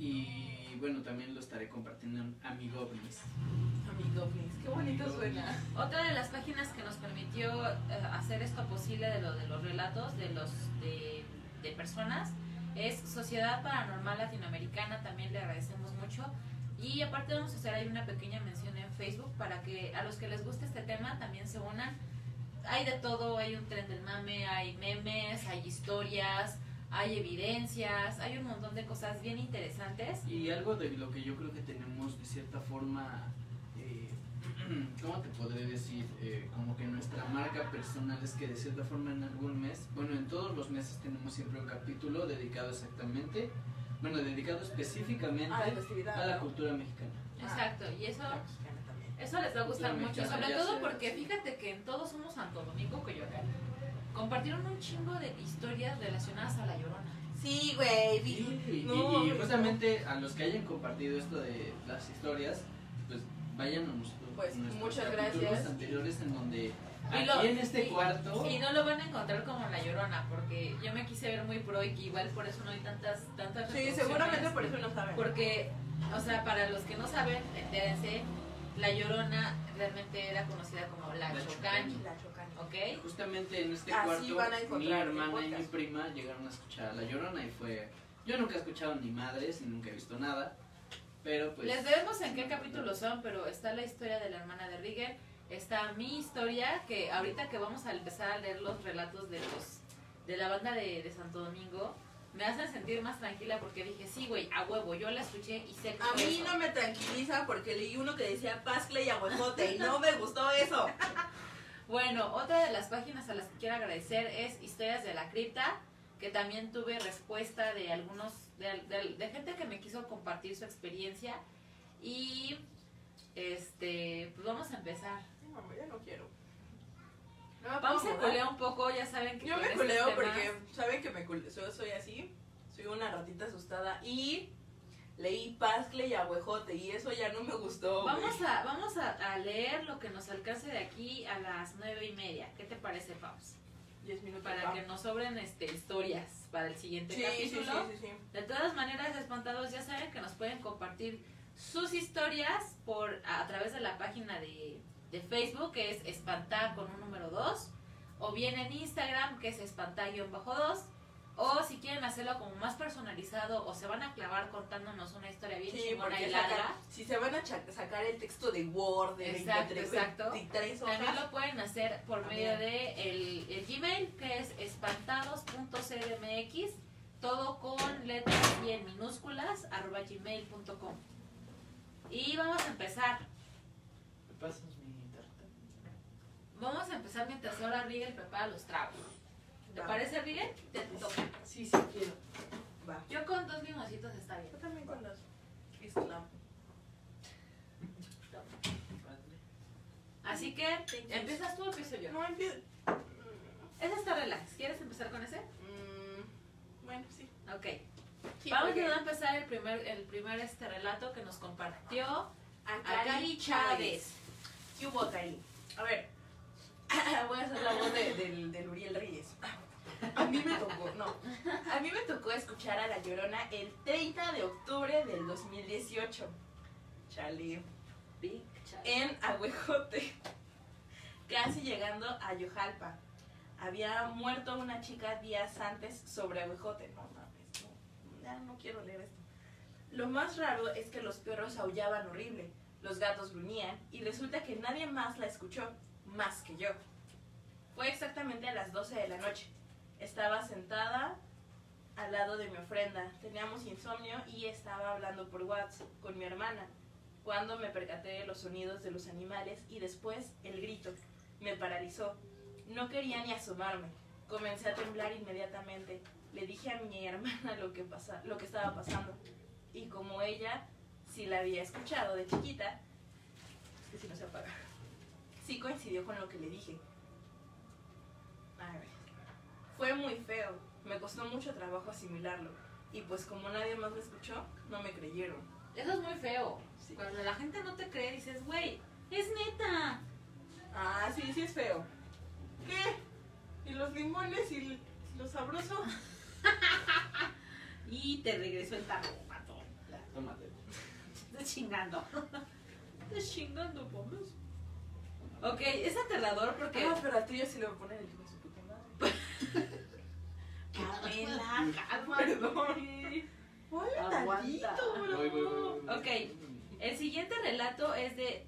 Speaker 1: y bueno, también lo estaré compartiendo en Amigo OVNIs.
Speaker 2: Amigo ovnis, qué bonito
Speaker 1: Amigo
Speaker 2: suena.
Speaker 3: Otra de las páginas que nos permitió eh, hacer esto posible de lo de los relatos de los de, de personas es Sociedad Paranormal Latinoamericana, también le agradecemos mucho. Y aparte vamos a hacer ahí una pequeña mención en Facebook para que a los que les guste este tema también se unan. Hay de todo, hay un tren del mame, hay memes, hay historias, hay evidencias, hay un montón de cosas bien interesantes.
Speaker 1: Y algo de lo que yo creo que tenemos de cierta forma, eh, ¿cómo te podré decir? Eh, como que nuestra marca personal es que de cierta forma en algún mes, bueno, en todos los meses tenemos siempre un capítulo dedicado exactamente, bueno, dedicado específicamente a la cultura mexicana.
Speaker 3: Exacto, y eso
Speaker 2: La mexicana también.
Speaker 3: Eso les va a gustar mucho, sobre todo porque fíjate que en todos somos Santo Domingo Coyoacán. Compartieron un chingo de historias relacionadas a la llorona.
Speaker 2: Sí, güey.
Speaker 1: Y,
Speaker 2: vi-
Speaker 1: y-
Speaker 2: no,
Speaker 1: y
Speaker 2: no.
Speaker 1: justamente a los que hayan compartido esto de las historias, pues vayan a nuestros,
Speaker 2: Pues,
Speaker 1: nuestros
Speaker 2: muchas gracias.
Speaker 1: anteriores en donde
Speaker 3: Y
Speaker 1: aquí
Speaker 3: lo-
Speaker 1: en este
Speaker 3: y-
Speaker 1: cuarto
Speaker 3: Y no lo van a encontrar como la llorona, porque yo me quise ver muy pro y que igual por eso no hay tantas, tantas
Speaker 2: Sí, seguramente por eso no saben.
Speaker 3: Porque, o sea, para los que no saben, entérense, la llorona realmente era conocida como la,
Speaker 1: La
Speaker 3: Chocani,
Speaker 2: La chocan.
Speaker 3: ¿Ok?
Speaker 1: justamente en este
Speaker 2: Así
Speaker 1: cuarto
Speaker 2: van a
Speaker 1: mi hermana y mi prima llegaron a escuchar a La Llorona y fue... Yo nunca he escuchado ni madres y nunca he visto nada, pero pues...
Speaker 3: Les debemos en qué capítulo son, pero está la historia de la hermana de Rigel, está mi historia, que ahorita que vamos a empezar a leer los relatos de los de la banda de, de Santo Domingo, me hacen sentir más tranquila porque dije, sí, güey, a huevo, yo la escuché y sé que
Speaker 2: A mí
Speaker 3: eso".
Speaker 2: no me tranquiliza porque leí uno que decía Pascle y Aguajote y no me gustó eso.
Speaker 3: Bueno, otra de las páginas a las que quiero agradecer es Historias de la Cripta, que también tuve respuesta de algunos, de, de- de gente que me quiso compartir su experiencia. Y, este, pues vamos a empezar.
Speaker 2: No, ya no quiero. No
Speaker 3: Vamos a culear un poco, ya saben que
Speaker 2: Yo me
Speaker 3: estos
Speaker 2: culeo porque saben que me culeo, soy así. Soy una ratita asustada y leí Pascle y Abuejote y eso ya no me gustó.
Speaker 3: Vamos a, vamos a, a leer lo que nos alcance de aquí a las nueve y media. ¿Qué te parece, Paus?
Speaker 2: 10 minutos.
Speaker 3: Para que nos sobren este, historias para el siguiente
Speaker 2: Sí, sí, sí,
Speaker 3: capítulo.
Speaker 2: sí, sí.
Speaker 3: De todas maneras, espantados, ya saben que nos pueden compartir sus historias por a, a través de la página de, de Facebook, que es espantar con un número 2, o bien en Instagram, que es espantar-2, o si quieren hacerlo como más personalizado, o se van a clavar contándonos una historia bien
Speaker 2: Sí,
Speaker 3: chingona y larga.
Speaker 2: si se van a sacar el texto de Word de
Speaker 3: Exacto,
Speaker 2: 23,
Speaker 3: exacto.
Speaker 2: 23
Speaker 3: También lo pueden hacer por
Speaker 2: También.
Speaker 3: medio de el, el Gmail, que es espantados.cdmx, todo con letras y en minúsculas, arroba gmail.com. Y vamos a empezar.
Speaker 1: ¿Me pasas mi?
Speaker 3: Vamos a empezar mientras ahora Rigel prepara los tragos. ¿Te
Speaker 2: Va.
Speaker 3: parece, Rigel? Te toca.
Speaker 1: Sí, sí quiero.
Speaker 2: va.
Speaker 3: Yo con dos limoncitos está bien.
Speaker 2: Yo también con Islam.
Speaker 3: Así que, ¿empiezas tú o empiezo yo?
Speaker 2: No empiezo.
Speaker 3: Ese está relax. ¿Quieres empezar con ese?
Speaker 2: Mm, bueno, sí.
Speaker 3: Ok.
Speaker 2: Sí,
Speaker 3: Vamos a empezar el primer, el primer este relato que nos compartió
Speaker 2: Akari. Chávez. ¿Qué hubo, Akari? A ver, voy a hacer la voz de- del, del Uriel Reyes. A mí me tocó, no. A mí me tocó escuchar a La Llorona el 30 de octubre del 2018. Chale.
Speaker 3: Big Chávez.
Speaker 2: En Agüejote. Casi llegando a Yojalpa. Había muerto una chica días antes sobre Agüejote. No mames, no. Ya no quiero leer esto. Lo más raro es que los perros aullaban horrible, los gatos gruñían y resulta que nadie más la escuchó, más que yo. Fue exactamente a las 12 de la noche. Estaba sentada al lado de mi ofrenda. Teníamos insomnio y estaba hablando por WhatsApp con mi hermana cuando me percaté de los sonidos de los animales y después el grito. Me paralizó. No quería ni asomarme. Comencé a temblar inmediatamente. Le dije a mi hermana lo que, pasa, lo que estaba pasando. Y como ella sí la había escuchado de chiquita, es que si no se apaga, sí coincidió con lo que le dije. A ver. Fue muy feo. Me costó mucho trabajo asimilarlo. Y pues como nadie más lo escuchó, no me creyeron.
Speaker 3: Eso es muy feo.
Speaker 2: Sí.
Speaker 3: Cuando la gente no te cree, dices, güey, es neta.
Speaker 2: Ah, sí, sí es feo. ¿Qué? ¿Y los limones y lo sabroso?
Speaker 3: Y te regresó el tarro, pato.
Speaker 1: Tómate.
Speaker 3: Estás chingando. Estás chingando, pomes. Ok, es aterrador porque.
Speaker 2: Ah, pero al tuyo sí le voy a poner el hijo de su puta madre.
Speaker 3: Pamela, calma.
Speaker 2: Perdón. Oye,
Speaker 3: Aguanta.
Speaker 2: tantito, bro.
Speaker 1: Voy, voy, voy.
Speaker 3: Ok. El siguiente relato es de.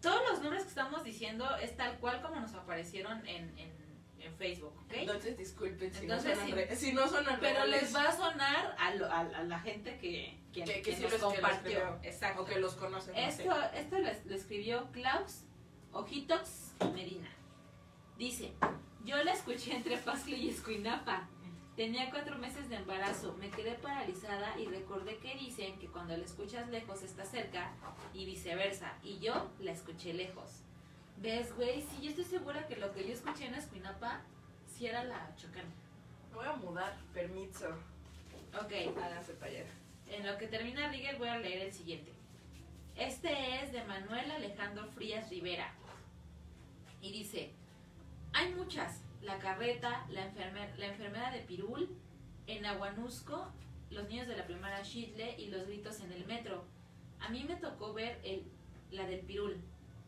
Speaker 3: Todos los nombres que estamos diciendo es tal cual como nos aparecieron en, en, en Facebook, ¿ok?
Speaker 2: Entonces disculpen si,
Speaker 3: Entonces,
Speaker 2: no son re- si no son
Speaker 3: Pero les va a sonar a, lo- a- a la gente que, que,
Speaker 2: Que- que
Speaker 3: que
Speaker 2: sí
Speaker 3: nos
Speaker 2: los- que los
Speaker 3: compartió.
Speaker 2: creo.
Speaker 3: Exacto.
Speaker 2: o que los conocen. no sé.
Speaker 3: Esto, esto lo, lo escribió Klaus Ojitox Medina. Dice, yo la escuché entre Pascle y Escuinapa. Tenía cuatro meses de embarazo, me quedé paralizada y recordé que dicen que cuando la escuchas lejos está cerca y viceversa. Y yo la escuché lejos. ¿Ves, güey? Sí, yo estoy segura que lo que yo escuché en Escuinapa sí era la chocana.
Speaker 2: Me voy a mudar, permiso.
Speaker 3: Ok,
Speaker 2: Háganse para allá.
Speaker 3: En lo que termina Rigel voy a leer el siguiente. Este es de Manuel Alejandro Frías Rivera. Y dice, hay muchas. La carreta, la, enfermer- la enfermera de Pirul, en Aguanusco, los niños de la primaria Shitle y los gritos en el metro. A mí me tocó ver el, la del Pirul.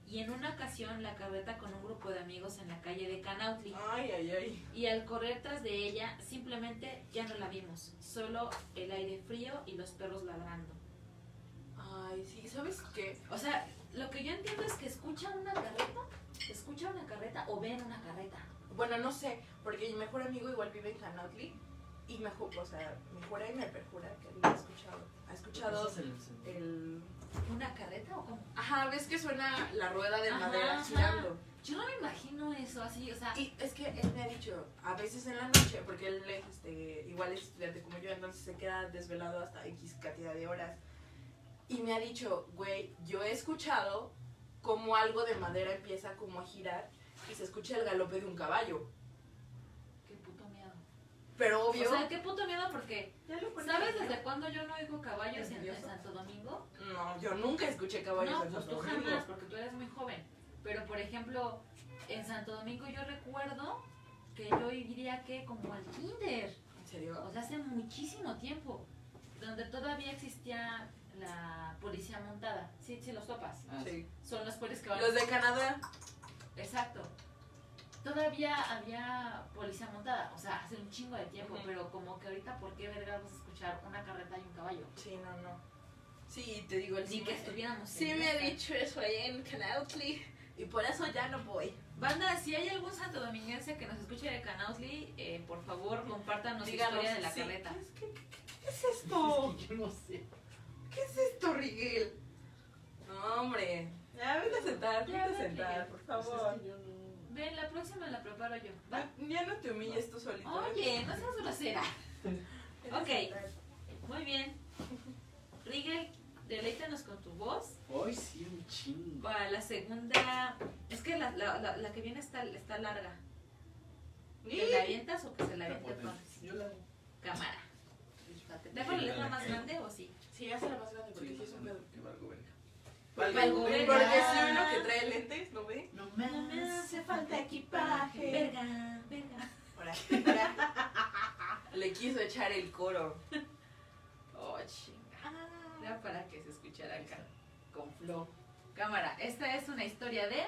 Speaker 3: Y en una ocasión la carreta con un grupo de amigos en la calle de Canautli.
Speaker 2: Ay, ay, ay.
Speaker 3: Y al correr tras de ella, simplemente ya no la vimos. Solo el aire frío y los perros ladrando.
Speaker 2: Ay, sí, ¿sabes qué?
Speaker 3: O sea, lo que yo entiendo es que escuchan una carreta, escuchan una carreta o ven una carreta.
Speaker 2: Bueno, no sé, porque mi mejor amigo igual vive en Canautli y me o sea, me jura y me perjura que él ha escuchado. Ha escuchado
Speaker 1: el
Speaker 2: el...
Speaker 3: ¿Una carreta o cómo?
Speaker 2: Ajá, ¿ves que suena la rueda de
Speaker 3: Ajá,
Speaker 2: madera girando?
Speaker 3: Yo no me imagino eso así, o sea,
Speaker 2: Y es que él me ha dicho, a veces en la noche, porque él es este, igual es estudiante como yo, entonces se queda desvelado hasta X cantidad de horas. Y me ha dicho, güey, yo he escuchado como algo de madera empieza como a girar y se escucha el galope de un caballo.
Speaker 3: qué puto miedo.
Speaker 2: Pero
Speaker 3: O
Speaker 2: obvio.
Speaker 3: sea, qué puto miedo porque
Speaker 2: ya lo pones
Speaker 3: ¿sabes desde cuándo yo no oigo caballos en. Santo Domingo?
Speaker 2: No, yo nunca escuché caballos
Speaker 3: No,
Speaker 2: en
Speaker 3: pues
Speaker 2: Santo
Speaker 3: tú
Speaker 2: Domingo.
Speaker 3: jamás, porque tú eres muy joven. Pero por ejemplo, en Santo Domingo yo recuerdo que yo iría que como al kinder.
Speaker 2: ¿En serio?
Speaker 3: O sea, hace muchísimo tiempo. Donde todavía existía la policía montada. Sí, sí, los topas.
Speaker 1: Ah,
Speaker 2: Sí.
Speaker 3: Son los polis que van.
Speaker 2: Los de Canadá.
Speaker 3: Exacto. Todavía había policía montada. O sea, hace un chingo de tiempo. Pero como que ahorita, ¿por qué vergas vas a escuchar una carreta y un caballo?
Speaker 2: Sí, no, no. Sí, te digo, el
Speaker 3: Ni
Speaker 2: sí
Speaker 3: que
Speaker 2: me-
Speaker 3: estuviéramos
Speaker 2: Sí me ha dicho eso ahí en Canautli. Y por eso ya no voy.
Speaker 3: Banda, si hay algún santo dominguense que nos escuche de Canausli, eh, por favor, compártanos la historia de la
Speaker 2: sí.
Speaker 3: carreta.
Speaker 2: ¿Qué, es- qué- qué- qué es esto?
Speaker 1: Yo no sé.
Speaker 2: ¿Qué es esto, Rigel? No, hombre. Ya, vete a sentar, vete a sentar, por
Speaker 1: Pues
Speaker 2: favor.
Speaker 1: es que yo no-
Speaker 3: Ven, la próxima la preparo yo. ¿va?
Speaker 2: Ah, Ya no te humilles tú solito.
Speaker 3: Oye, no seas grosera. Ok. Muy bien. Rigel, deleítanos con tu voz.
Speaker 1: Hoy sí, un chingo.
Speaker 3: Para la segunda. Es que la, la, la, la que viene está, está larga. ¿Te la avientas o que se la aviente?
Speaker 1: Yo la.
Speaker 3: Cámara. ¿Te dejo la letra más grande o sí?
Speaker 2: Sí, hace la más grande porque sí,
Speaker 1: Sí,
Speaker 2: es un pedo.
Speaker 1: que valgo verga.
Speaker 3: Valgo verga.
Speaker 2: Porque si uno que trae lentes, ¿no ve?
Speaker 1: No
Speaker 3: No me hace falta equipaje. Verga, verga.
Speaker 2: Ahora, ahora. Le quiso echar el coro.
Speaker 3: Oh, chinga. Era para que se escuchara acá. Con flow. Cámara, esta es una historia de.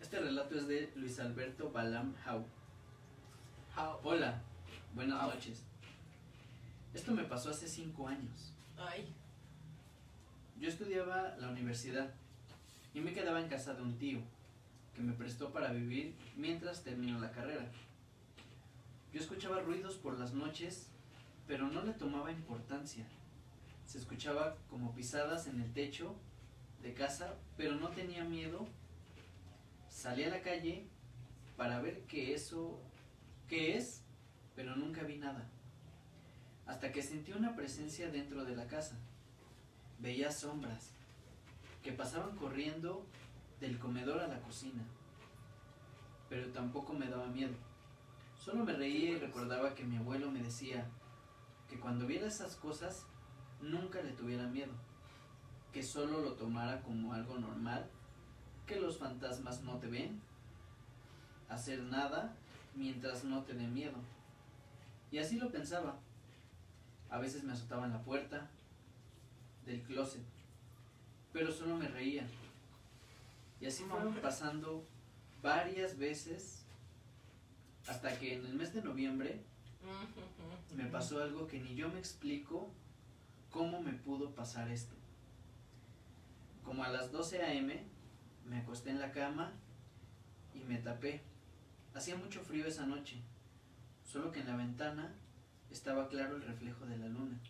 Speaker 1: Este relato es de Luis Alberto Balam Hau.
Speaker 2: How?
Speaker 1: Hola, buenas noches. Esto me pasó hace cinco años.
Speaker 2: Ay.
Speaker 1: Yo estudiaba la universidad y me quedaba en casa de un tío que me prestó para vivir mientras terminó la carrera. Yo escuchaba ruidos por las noches, pero no le tomaba importancia. Se escuchaba como pisadas en el techo de casa, pero no tenía miedo. Salí a la calle para ver qué eso qué es, pero nunca vi nada. Hasta que sentí una presencia dentro de la casa veía sombras que pasaban corriendo del comedor a la cocina. Pero tampoco me daba miedo. Solo me reía y recordaba que mi abuelo me decía que cuando viera esas cosas nunca le tuviera miedo, que solo lo tomara como algo normal, que los fantasmas no te ven, hacer nada mientras no te dé miedo. Y así lo pensaba. A veces me azotaban la puerta, del closet, pero solo me reía. Y así fueron pasando varias veces hasta que en el mes de noviembre me pasó algo que ni yo me explico cómo me pudo pasar esto. Como a las 12 a.m. me acosté en la cama y me tapé. Hacía mucho frío esa noche, solo que en la ventana estaba claro el reflejo de la luna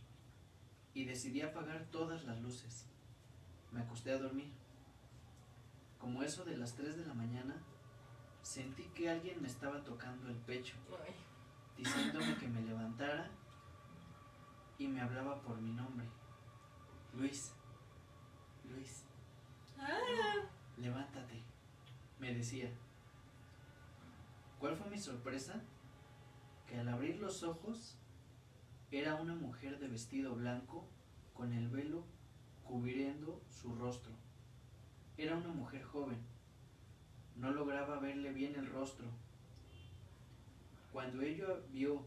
Speaker 1: y decidí apagar todas las luces. Me acosté a dormir. Como eso de las 3 de la mañana, sentí que alguien me estaba tocando el pecho, diciéndome que me levantara y me hablaba por mi nombre. Luis, Luis, levántate, me decía. ¿Cuál fue mi sorpresa? Que al abrir los ojos era una mujer de vestido blanco con el velo cubriendo su rostro. Era una mujer joven. No lograba verle bien el rostro. Cuando ella vio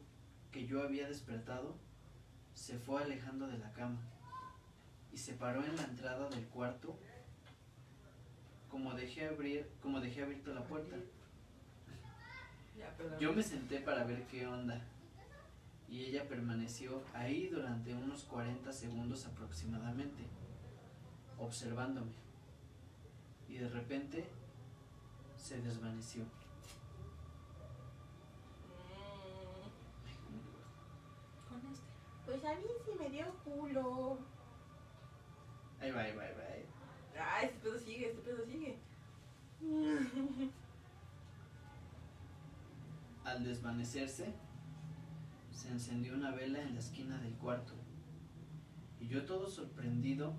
Speaker 1: que yo había despertado, se fue alejando de la cama y se paró en la entrada del cuarto como dejé abrir como dejé abierta la puerta. Yo me senté para ver qué onda y ella permaneció ahí durante unos 40 segundos aproximadamente, observándome. Y de repente se desvaneció.
Speaker 2: Mm,
Speaker 3: Con este.
Speaker 2: Pues a mí sí me dio culo.
Speaker 1: Ahí va, ahí va, ahí va. ahí.
Speaker 2: Ay, este pedo sigue, este pedo sigue.
Speaker 1: Al desvanecerse, se encendió una vela en la esquina del cuarto. Y yo todo sorprendido,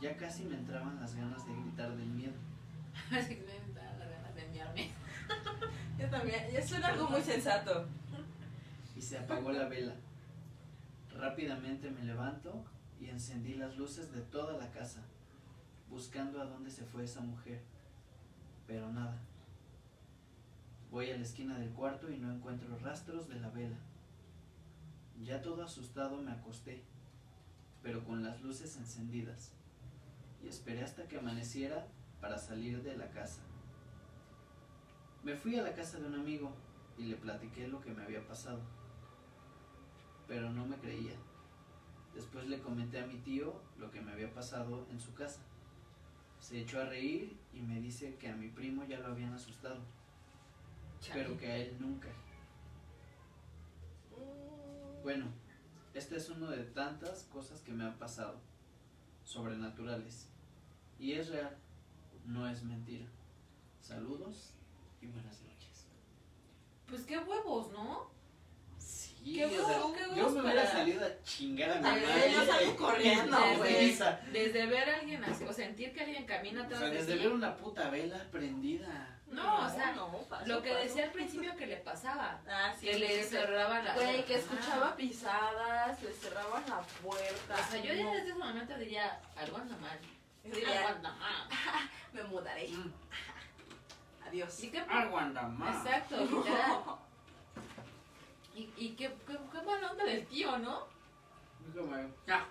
Speaker 1: ya casi me entraban las ganas de gritar del miedo.
Speaker 3: Así que me dan las ganas de enviarme.
Speaker 2: Yo también, ya suena algo muy sensato.
Speaker 1: y se apagó la vela. Rápidamente me levanto y encendí las luces de toda la casa, buscando a dónde se fue esa mujer, pero nada. Voy a la esquina del cuarto y no encuentro rastros de la vela. Ya todo asustado me acosté, pero con las luces encendidas, y esperé hasta que amaneciera para salir de la casa. Me fui a la casa de un amigo y le platiqué lo que me había pasado, pero no me creía. Después le comenté a mi tío lo que me había pasado en su casa. Se echó a reír y me dice que a mi primo ya lo habían asustado, pero que a él nunca. Bueno, este es uno de tantas cosas que me han pasado, sobrenaturales. Y es real, no es mentira. Saludos y buenas noches.
Speaker 5: Pues qué huevos, ¿no?
Speaker 1: Sí,
Speaker 5: Qué
Speaker 1: o sea,
Speaker 5: huevo, qué
Speaker 1: yo
Speaker 5: huevos
Speaker 1: me hubiera
Speaker 5: para-
Speaker 1: salido a chingar a mi madre.
Speaker 2: yo salgo corriendo,
Speaker 1: Desde
Speaker 2: güey.
Speaker 5: Desde ver a alguien así, o sentir que alguien camina
Speaker 1: O sea,
Speaker 5: de
Speaker 1: desde ver una puta vela prendida.
Speaker 5: No, o sea,
Speaker 2: no, paso,
Speaker 5: Lo que
Speaker 2: paso.
Speaker 5: decía al principio que le pasaba.
Speaker 2: Ah, sí,
Speaker 5: que le
Speaker 2: que-
Speaker 5: cerraba la
Speaker 2: Güey, que escuchaba pisadas, le cerraban la puerta.
Speaker 5: O sea, yo ya desde ese momento diría, algo anda mal.
Speaker 2: diría,
Speaker 5: Algo anda mal.
Speaker 2: me mudaré.
Speaker 1: Mm,
Speaker 2: Adiós.
Speaker 5: Sí
Speaker 1: Algo anda mal.
Speaker 5: Exacto, literal. Y, y qué, qué, qué mala onda del tío, ¿no?
Speaker 1: Ya.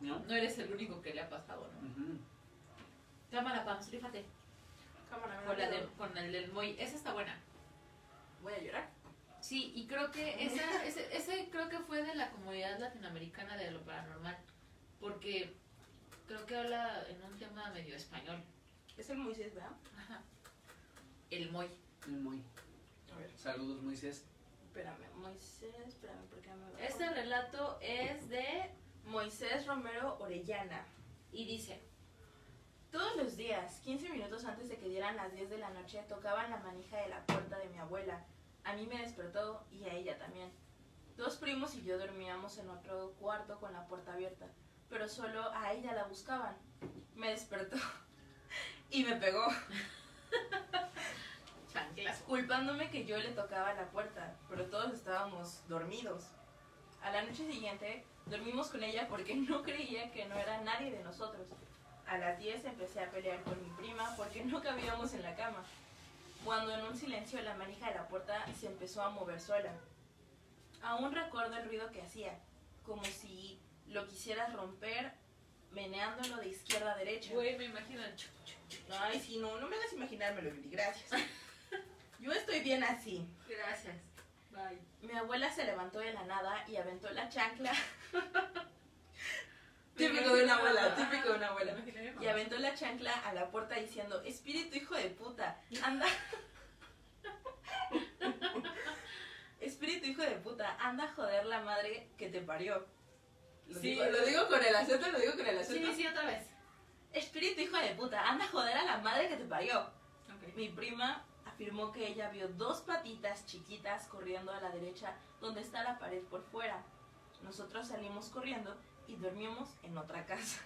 Speaker 1: ¿No?
Speaker 5: No eres el único que le ha pasado, ¿no?
Speaker 1: Ujú.
Speaker 5: Cámara, Pam, fíjate.
Speaker 2: Cámara,
Speaker 5: Con,
Speaker 2: da
Speaker 5: la de,
Speaker 2: miedo.
Speaker 5: con el del Moy. Esa está buena.
Speaker 2: Voy a llorar.
Speaker 5: Sí, y creo que esa, ese, ese creo que fue de la comunidad latinoamericana de lo paranormal. Porque creo que habla en un tema medio español.
Speaker 2: Es el Moisés, ¿verdad?
Speaker 5: Ajá. El Moy.
Speaker 1: Muy.
Speaker 2: A ver,
Speaker 1: Saludos, Moisés.
Speaker 2: espérame. Moisés, espérame, porque me.
Speaker 5: Este relato es de.
Speaker 2: Moisés Romero Orellana.
Speaker 5: Y dice:
Speaker 2: Todos los días, 15 minutos antes de que dieran las 10 de la noche, tocaban la manija de la puerta de mi abuela. A mí me despertó y a ella también. Dos primos y yo dormíamos en otro cuarto con la puerta abierta, pero solo a ella la buscaban. Me despertó y me pegó, culpándome que yo le tocaba la puerta, pero todos estábamos dormidos. A la noche siguiente dormimos con ella porque no creía que no era nadie de nosotros. A las 10 empecé a pelear con mi prima porque no cabíamos en la cama. Cuando en un silencio la manija de la puerta se empezó a mover sola. Aún recuerdo el ruido que hacía, como si lo quisieras romper meneándolo de izquierda a derecha.
Speaker 5: Güey, me imagino el chu-
Speaker 2: Ay, sí, no, no me hagas imaginármelo, Lili, gracias. Yo estoy bien así.
Speaker 5: Gracias. Bye.
Speaker 2: Mi abuela se levantó de la nada y aventó la chancla. típico de una abuela, típico de una abuela. Y aventó la chancla a la puerta diciendo, espíritu hijo de puta, anda. espíritu hijo de puta, anda a joder la madre que te parió. Lo,
Speaker 5: Sí.
Speaker 2: digo, lo digo con el acento, lo digo con el acento.
Speaker 5: Sí, sí, otra vez.
Speaker 2: Espíritu hijo de puta, anda a joder a la madre que te parió.
Speaker 5: Ok.
Speaker 2: Mi prima afirmó que ella vio dos patitas chiquitas corriendo a la derecha donde está la pared por fuera. Nosotros salimos corriendo y dormimos en otra casa.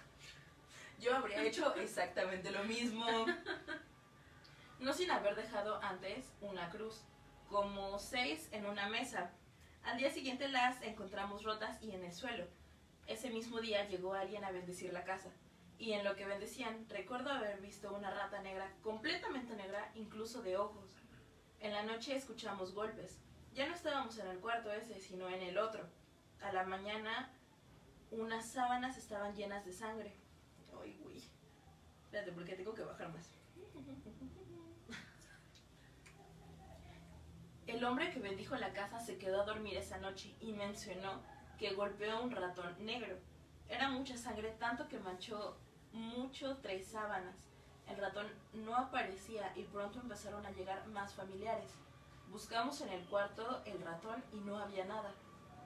Speaker 2: Yo habría hecho exactamente lo mismo. No sin haber dejado antes una cruz, como seis en una mesa. Al día siguiente las encontramos rotas y en el suelo. Ese mismo día llegó alguien a bendecir la casa. Y en lo que bendecían, recuerdo haber visto una rata negra, completamente negra, incluso de ojos. En la noche escuchamos golpes. Ya no estábamos en el cuarto ese, sino en el otro. A la mañana, unas sábanas estaban llenas de sangre. Ay, güey. Espérate, porque tengo que bajar más. El hombre que bendijo la casa se quedó a dormir esa noche y mencionó que golpeó a un ratón negro. Era mucha sangre, tanto que manchó mucho tres sábanas. El ratón no aparecía y pronto empezaron a llegar más familiares. Buscamos en el cuarto el ratón y no había nada.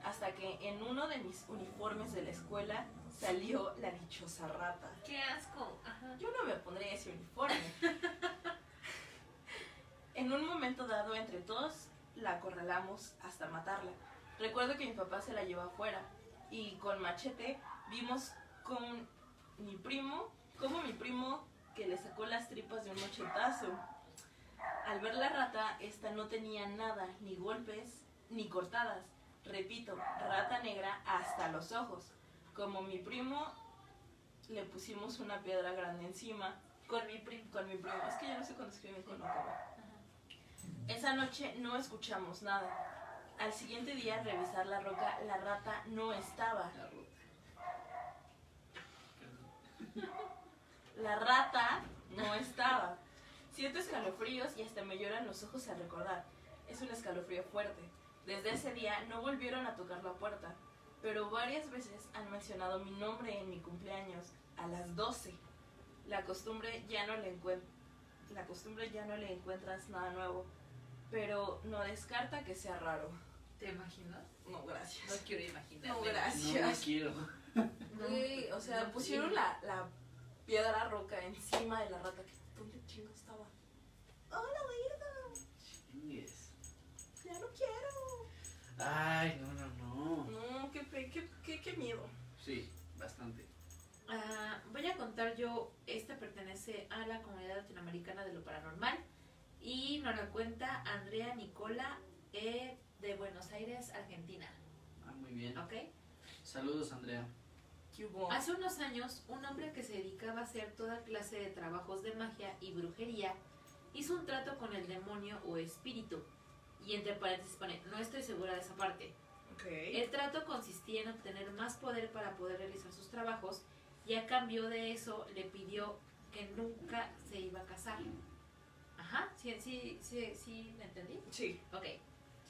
Speaker 2: Hasta que en uno de mis uniformes de la escuela salió la dichosa rata.
Speaker 5: Qué asco. Ajá.
Speaker 2: Yo no me pondré ese uniforme. en un momento dado, entre todos, la acorralamos hasta matarla. Recuerdo que mi papá se la llevó afuera y con machete vimos con mi primo, como mi primo que le sacó las tripas de un machetazo. Al ver la rata, esta no tenía nada, ni golpes, ni cortadas. Repito, rata negra hasta los ojos. Como mi primo, le pusimos una piedra grande encima. Con mi primo, con mi primo. Es que yo no sé cuándo escriben con ojo. Esa noche no escuchamos nada. Al siguiente día, revisar la roca, la rata no estaba.
Speaker 1: La
Speaker 2: rata no estaba. Siento escalofríos y hasta me lloran los ojos al recordar. Es un escalofrío fuerte. Desde ese día no volvieron a tocar la puerta, pero varias veces han mencionado mi nombre en mi cumpleaños a las 12. La costumbre ya no le la costumbre ya no le encuentras nada nuevo, pero no descarta que sea raro.
Speaker 3: ¿Te imaginas?
Speaker 2: No,
Speaker 3: No
Speaker 2: gracias.
Speaker 3: quiero imaginar.
Speaker 2: No,
Speaker 1: No,
Speaker 2: gracias.
Speaker 1: no quiero.
Speaker 2: Güey, o sea,
Speaker 3: No,
Speaker 2: pusieron
Speaker 3: sí.
Speaker 2: la, la piedra roca encima de la rata. que ¿Dónde chingo estaba? ¡Oh, la verga!
Speaker 1: Chingues.
Speaker 2: ¡Ya no quiero!
Speaker 1: Ay, no, no, no.
Speaker 2: No, qué, fe- qué, qué, qué miedo.
Speaker 1: Sí, bastante.
Speaker 3: Ah, voy a contar yo, esta pertenece a la comunidad latinoamericana de lo paranormal y nos la cuenta Andrea Nicola eh, de Buenos Aires, Argentina.
Speaker 1: Ah, muy bien.
Speaker 3: ¿Ok?
Speaker 1: Saludos, Andrea.
Speaker 2: ¿Qué hubo?
Speaker 3: Hace unos años, un hombre que se dedicaba a hacer toda clase de trabajos de magia y brujería hizo un trato con el demonio o espíritu. Y entre paréntesis pone, no estoy segura de esa parte.
Speaker 2: Ok.
Speaker 3: El trato consistía en obtener más poder para poder realizar sus trabajos y a cambio de eso le pidió que nunca se iba a casar. Ajá, sí, sí, sí, sí, ¿me entendí?
Speaker 2: Sí,
Speaker 3: Ok.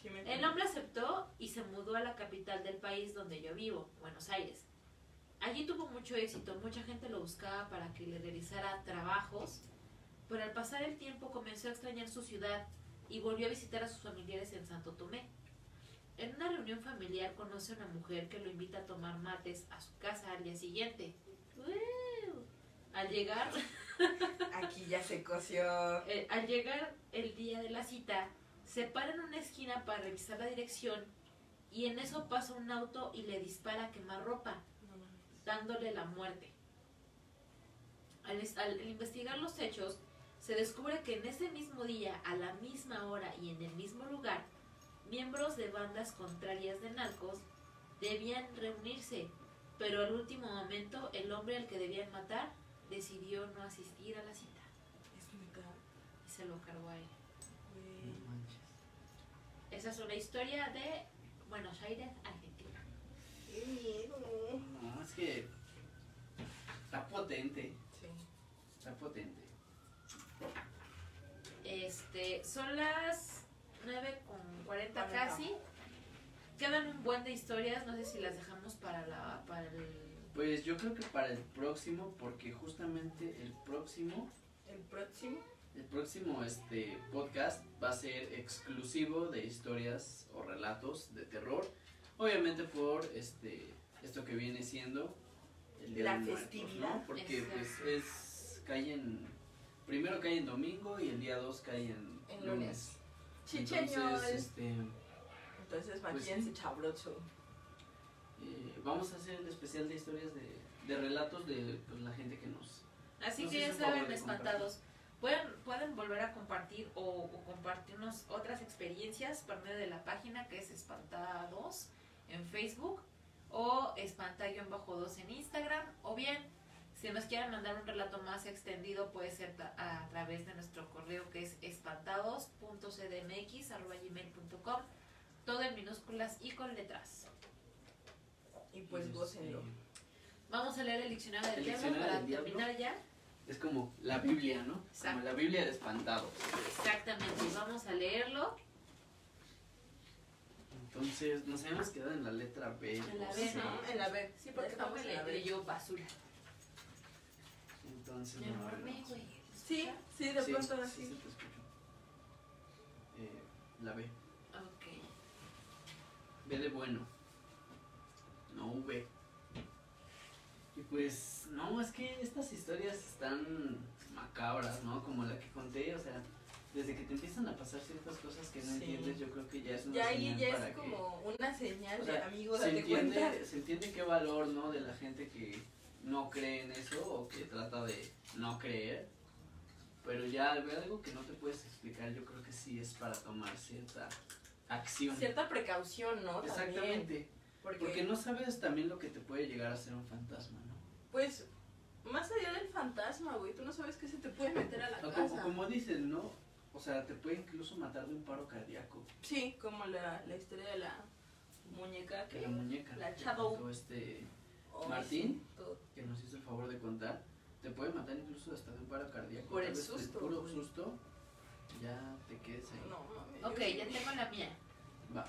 Speaker 2: sí me
Speaker 3: El hombre aceptó y se mudó a la capital del país donde yo vivo, Buenos Aires. Allí tuvo mucho éxito, mucha gente lo buscaba para que le realizara trabajos, pero al pasar el tiempo comenzó a extrañar su ciudad y volvió a visitar a sus familiares en Santo Tomé. En una reunión familiar conoce a una mujer que lo invita a tomar mates a su casa al día siguiente. Al llegar,
Speaker 2: Aquí ya se coció.
Speaker 3: eh, al llegar el día de la cita, se para en una esquina para revisar la dirección y en eso pasa un auto y le dispara a quemarropa,
Speaker 2: No mames.
Speaker 3: dándole la muerte. Al investigar los hechos, se descubre que en ese mismo día, a la misma hora y en el mismo lugar, miembros de bandas contrarias de narcos debían reunirse, pero al último momento el hombre al que debían matar decidió no asistir a la cita y se lo cargó a él.
Speaker 1: No manches.
Speaker 3: Esa es una historia de Buenos Aires, Argentina.
Speaker 2: Qué miedo.
Speaker 1: No, es que está potente.
Speaker 2: Sí.
Speaker 1: Está potente.
Speaker 3: Este, son las 9 con 40
Speaker 2: Cuarenta.
Speaker 3: casi. Quedan un buen de historias, no sé si las dejamos para la para el
Speaker 1: Pues yo creo que para el próximo, porque justamente el próximo,
Speaker 2: El próximo.
Speaker 1: el próximo este podcast va a ser exclusivo de historias o relatos de terror. Obviamente por este esto que viene siendo el día
Speaker 2: La
Speaker 1: de Muertos,
Speaker 2: festividad.
Speaker 1: ¿no? Porque
Speaker 3: Exacto.
Speaker 1: pues es cae en primero cae en domingo y el día 2 cae en,
Speaker 2: En
Speaker 1: lunes.
Speaker 2: lunes. Chicheñol.
Speaker 1: Entonces, este
Speaker 2: Entonces,
Speaker 1: Pues
Speaker 2: maquillense
Speaker 1: sí.
Speaker 2: chabrocho.
Speaker 1: eh, vamos a hacer el especial de historias de, de relatos de pues, la gente que nos
Speaker 3: Así
Speaker 1: Nos
Speaker 3: que ya saben, espantados. Pueden, pueden volver a compartir o, o compartirnos otras experiencias por medio de la página que es Espantados en Facebook o Espanta-2 en Instagram o bien si nos quieren mandar un relato más extendido puede ser a, través de nuestro correo que es espantados.cdmx.gmail.com todo en minúsculas y con letras.
Speaker 2: Y pues
Speaker 1: este,
Speaker 2: gócenlo.
Speaker 3: Vamos a leer el diccionario del
Speaker 1: El
Speaker 3: diablo para
Speaker 1: del diablo.
Speaker 3: terminar ya.
Speaker 1: Es como la Biblia, ¿no?
Speaker 3: Exacto.
Speaker 1: Como la Biblia de espantados.
Speaker 3: Exactamente, vamos a leerlo.
Speaker 1: Entonces, nos habíamos quedado en la letra B.
Speaker 3: En la
Speaker 1: o
Speaker 3: B. ¿no?
Speaker 2: En la B.
Speaker 3: Sí, porque
Speaker 2: estamos
Speaker 3: estamos
Speaker 2: en la
Speaker 3: le,
Speaker 2: B.
Speaker 3: leyó basura.
Speaker 1: Entonces,
Speaker 3: Me
Speaker 1: no,
Speaker 3: enfermé, güey.
Speaker 2: Sí, sí, de
Speaker 1: Sí,
Speaker 2: pronto
Speaker 1: sí,
Speaker 2: así.
Speaker 1: sí te escucho. Eh, la B.
Speaker 3: Ok.
Speaker 1: B de bueno. No V. Y pues, no, es que estas historias están macabras, ¿no? Como la que conté, o sea, desde que te empiezan a pasar ciertas cosas que no
Speaker 2: Sí.
Speaker 1: entiendes, yo creo que ya es una
Speaker 2: Ya ahí
Speaker 1: señal
Speaker 2: ya
Speaker 1: para
Speaker 2: es
Speaker 1: que...
Speaker 2: como una señal
Speaker 1: O sea,
Speaker 2: de amigo,
Speaker 1: se
Speaker 2: date cuenta.
Speaker 1: entiende, se entiende qué valor, ¿no? De la gente que no cree en eso o que trata de no creer. Pero ya al ver algo que no te puedes explicar, yo creo que sí es para tomar cierta acción.
Speaker 2: Cierta precaución, ¿no?
Speaker 1: Exactamente.
Speaker 2: porque,
Speaker 1: Porque no sabes también lo que te puede llegar a ser un fantasma, ¿no?
Speaker 2: pues, más allá del fantasma, güey, tú no sabes qué se te puede meter a la
Speaker 1: O
Speaker 2: casa.
Speaker 1: como dicen, ¿no? O sea, te puede incluso matar de un paro cardíaco.
Speaker 2: Sí, como la, la historia de la muñeca
Speaker 1: Que la muñeca.
Speaker 2: La Shadow.
Speaker 1: este Martín.
Speaker 2: sí, todo.
Speaker 1: que nos hizo el favor de contar, te puede matar incluso hasta de un paro cardíaco.
Speaker 2: Por el susto,
Speaker 1: puro susto, ya te quedes ahí.
Speaker 2: No.
Speaker 3: Ok, ya tengo la mía.
Speaker 1: Va,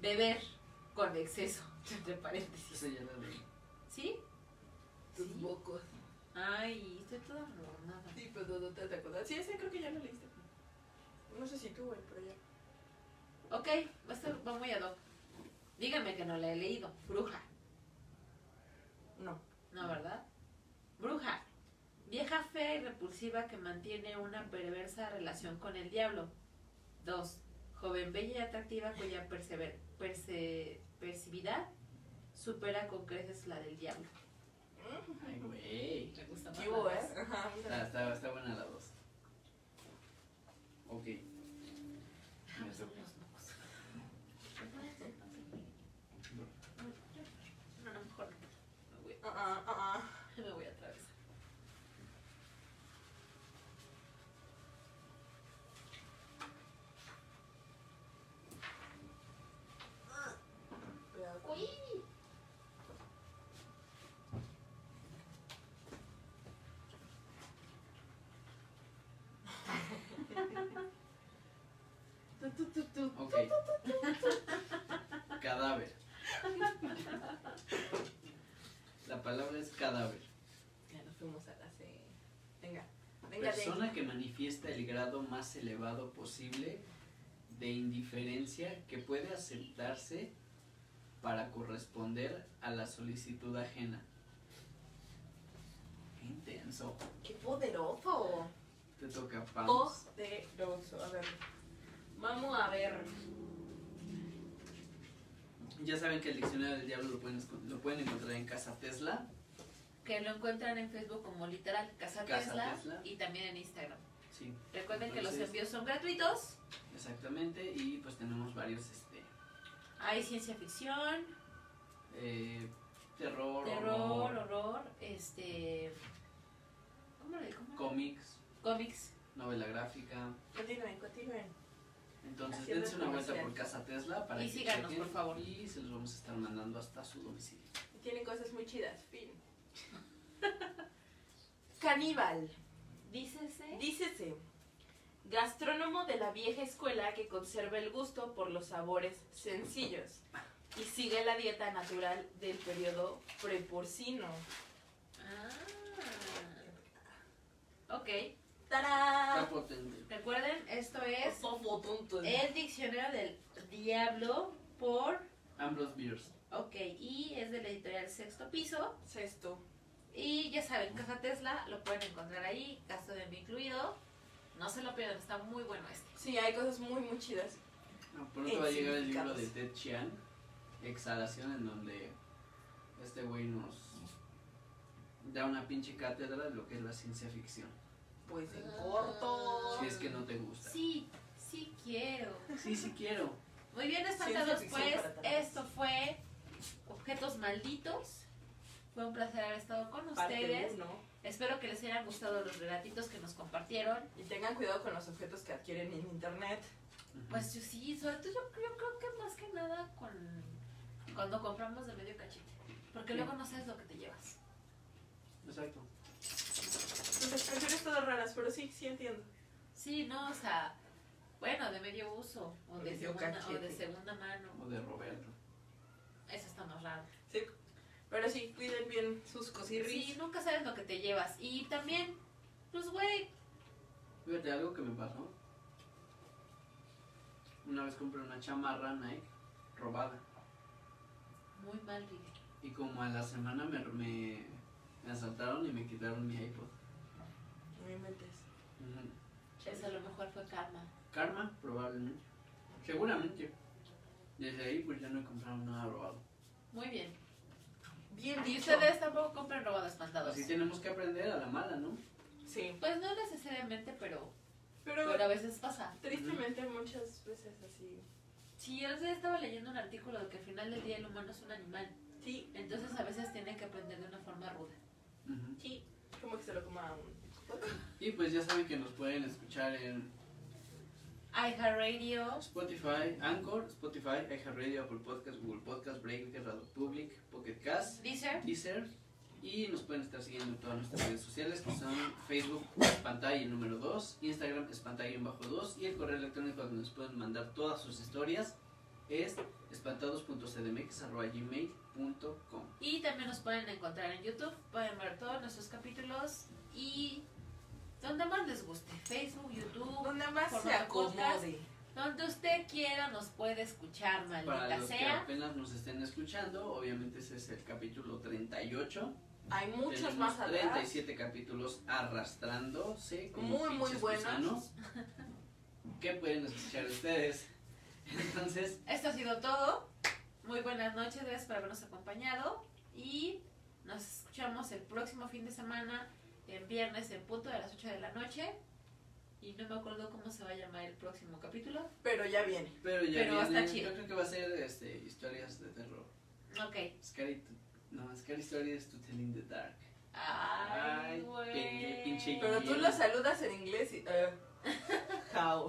Speaker 3: Beber con exceso, entre paréntesis.
Speaker 1: esa ya la leí.
Speaker 3: ¿Sí?
Speaker 2: Tus
Speaker 3: Sí.
Speaker 2: bocos.
Speaker 3: Ay, estoy toda rebonada.
Speaker 2: Sí, pero no te, te acuerdas. Sí, ese creo que ya lo leíste. No sé si tú, güey, pero ya.
Speaker 3: Ok, va, a estar, va muy ad hoc. Dígame que no la he leído. Bruja.
Speaker 2: No.
Speaker 3: No, ¿verdad? Bruja. Vieja fea y repulsiva que mantiene una perversa relación con el diablo. Dos. Joven bella y atractiva cuya persever- perse- percividad supera con creces la del diablo.
Speaker 1: Ay, güey.
Speaker 3: Me gusta más
Speaker 2: ¿Qué
Speaker 3: la
Speaker 2: hubo,
Speaker 3: dos.
Speaker 2: eh? Ajá.
Speaker 1: Está, está, está buena la dos. Ok.
Speaker 3: Déjame
Speaker 1: Me
Speaker 3: hacer
Speaker 1: toca.
Speaker 3: unos mocos. No, no, mejor no. Me voy,
Speaker 2: Ah, ah, ah, ah.
Speaker 3: me voy a atravesar.
Speaker 2: Cuidado. Tu, tu, tu, tu.
Speaker 1: Ok. Cadáver. La palabra es cadáver.
Speaker 2: Ya nos fuimos a la C. Venga. Venga,
Speaker 1: Persona que manifiesta el grado más elevado posible de indiferencia que puede aceptarse para corresponder a la solicitud ajena. Qué intenso.
Speaker 2: ¡Qué poderoso!
Speaker 1: Te toca, vamos.
Speaker 2: Poderoso. A ver. Vamos a ver.
Speaker 1: Ya saben que el diccionario del diablo lo pueden, lo pueden encontrar en Casa Tesla.
Speaker 3: Que lo encuentran en Facebook como literal Casa,
Speaker 1: Casa
Speaker 3: Tesla,
Speaker 1: Tesla.
Speaker 3: y también en Instagram.
Speaker 1: Sí,
Speaker 3: Recuerden que los envíos son gratuitos.
Speaker 1: exactamente. Y pues tenemos varios este,
Speaker 3: Hay ciencia ficción,
Speaker 1: eh, terror,
Speaker 3: terror,
Speaker 1: horror,
Speaker 3: horror, este. ¿Cómo le cómo?
Speaker 1: cómics,
Speaker 3: Cómics.
Speaker 1: novela gráfica.
Speaker 2: Continúen, continúen.
Speaker 1: Entonces
Speaker 2: Haciendo
Speaker 1: dense una vuelta por Casa Tesla para
Speaker 3: Y
Speaker 1: que
Speaker 3: síganos,
Speaker 1: chequen
Speaker 3: por favor.
Speaker 1: Y se los vamos a estar mandando hasta su domicilio.
Speaker 2: Tienen cosas muy chidas. Fin. Caníbal.
Speaker 3: Dícese.
Speaker 2: Dícese. Gastrónomo de la vieja escuela que conserva el gusto por los sabores sencillos y sigue la dieta natural del periodo preporcino.
Speaker 3: Ah. Ok.
Speaker 2: ¡Tarán!
Speaker 3: Recuerden, esto es el diccionario del diablo por.
Speaker 1: Ambrose Beers.
Speaker 3: Ok, y es de la editorial Sexto Piso.
Speaker 2: Sexto.
Speaker 3: Y ya saben, Casa Tesla, lo pueden encontrar ahí, gasto de envío incluido. No se lo pierdan, está muy bueno este.
Speaker 2: Sí, hay cosas muy, muy chidas.
Speaker 1: No, pronto va a llegar el libro de. Ted Chiang, Exhalación, en donde este güey nos da una pinche cátedra de lo que es la ciencia ficción.
Speaker 2: Pues en corto.
Speaker 1: Si es que no te gusta.
Speaker 3: Sí, sí quiero.
Speaker 1: Sí, sí quiero.
Speaker 3: Muy bien, espantados, pues esto fue Objetos Malditos. Fue un placer haber estado con
Speaker 2: Parte
Speaker 3: ustedes.
Speaker 2: uno.
Speaker 3: Espero que les hayan gustado los relatitos que nos compartieron.
Speaker 2: Y tengan cuidado con los objetos que adquieren en internet.
Speaker 3: Pues yo sí, sobre todo yo, yo creo que más que nada con cuando compramos de medio cachete. Porque
Speaker 1: Sí.
Speaker 3: luego no sabes lo que te llevas.
Speaker 1: Exacto.
Speaker 2: Sus expresiones todas raras, pero sí, sí entiendo.
Speaker 3: Sí, no, o sea, bueno, de medio uso o de,
Speaker 2: Medio
Speaker 3: segunda, o de segunda mano.
Speaker 1: O de Roberto.
Speaker 3: Eso está más raro.
Speaker 2: Sí. Pero sí, cuiden bien sus cosirris.
Speaker 3: Sí, nunca sabes lo que te llevas. Y también, pues güey,
Speaker 1: Fíjate, algo que me pasó. Una vez compré una chamarra Nike robada.
Speaker 3: muy mal vive.
Speaker 1: Y como a la semana me, me, me asaltaron y me quitaron mi iPod.
Speaker 2: No inventes.
Speaker 1: Ujú.
Speaker 3: Eso a lo mejor fue karma.
Speaker 1: Karma, probablemente. Seguramente. Desde ahí pues ya no he comprado nada robado.
Speaker 3: Muy bien.
Speaker 2: Bien
Speaker 3: Y
Speaker 2: dicho.
Speaker 3: ustedes tampoco compren robados espantados.
Speaker 1: Así tenemos que aprender a la mala, ¿no?
Speaker 2: Sí.
Speaker 3: Pues no necesariamente, pero,
Speaker 2: Pero
Speaker 3: pero a veces pasa.
Speaker 2: tristemente muchas veces así.
Speaker 3: Sí, día estaba leyendo un artículo de que al final del día el humano es un animal.
Speaker 2: Sí,
Speaker 3: Entonces a veces tiene que aprender de una forma ruda.
Speaker 1: Ujú.
Speaker 2: sí. Como que se lo coma un...
Speaker 1: Y pues ya saben que nos pueden escuchar en
Speaker 3: iHeartRadio,
Speaker 1: Spotify, Anchor, Spotify, iHeartRadio, Apple Podcast, Google Podcast, Breaker, Radio Public, Pocket Cast,
Speaker 3: Deezer.
Speaker 1: Deezer. Y nos pueden estar siguiendo en todas nuestras redes sociales que son Facebook, pantalla número 2, Instagram, espantalla bajo 2 y el correo electrónico donde nos pueden mandar todas sus historias es espantados.cdmx.gmail.com
Speaker 3: Y también nos pueden encontrar en YouTube. Pueden ver todos nuestros capítulos y donde más les guste. Facebook, YouTube,
Speaker 2: Donde más se acomode.
Speaker 3: Donde usted quiera nos puede escuchar,
Speaker 1: Para
Speaker 3: maldita
Speaker 1: los que
Speaker 3: sea.
Speaker 1: apenas nos estén escuchando, obviamente ese es el capítulo 38.
Speaker 2: Hay muchos
Speaker 1: Tenemos
Speaker 2: más atrás.
Speaker 1: 37 capítulos arrastrándose. como
Speaker 2: Muy, muy buenos.
Speaker 1: gusanos, Que pueden escuchar ustedes. Entonces,
Speaker 3: Esto ha sido todo. Muy buenas noches, gracias por habernos acompañado. Y nos escuchamos el próximo fin de semana, en viernes, en punto de las 8 de la noche. Y no me acuerdo cómo se va a llamar el próximo capítulo.
Speaker 2: Pero ya viene.
Speaker 1: pero ya
Speaker 3: Pero
Speaker 1: viene,
Speaker 3: está chido.
Speaker 1: yo creo que va a ser este, historias de terror.
Speaker 3: Ok.
Speaker 1: Scary, to- no, Scary Stories to Tell in the Dark.
Speaker 3: Ay, güey.
Speaker 1: pinche-
Speaker 2: Pero tú lo saludas en inglés y... eh, how.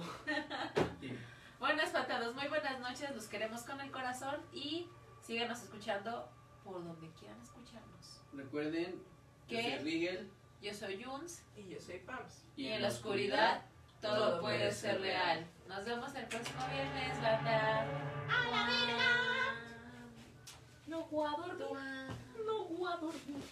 Speaker 1: Sí.
Speaker 3: Bueno, espantados, muy buenas noches. Los queremos con el corazón y síganos escuchando por donde quieran escucharnos.
Speaker 1: Recuerden, Rigel
Speaker 3: Yo soy Juns
Speaker 2: Y yo soy Pams.
Speaker 3: y, en la oscuridad todo puede ser real. Nos vemos el próximo viernes, banda. ¡A la verga!
Speaker 2: No voy a dormir. No voy a dormir.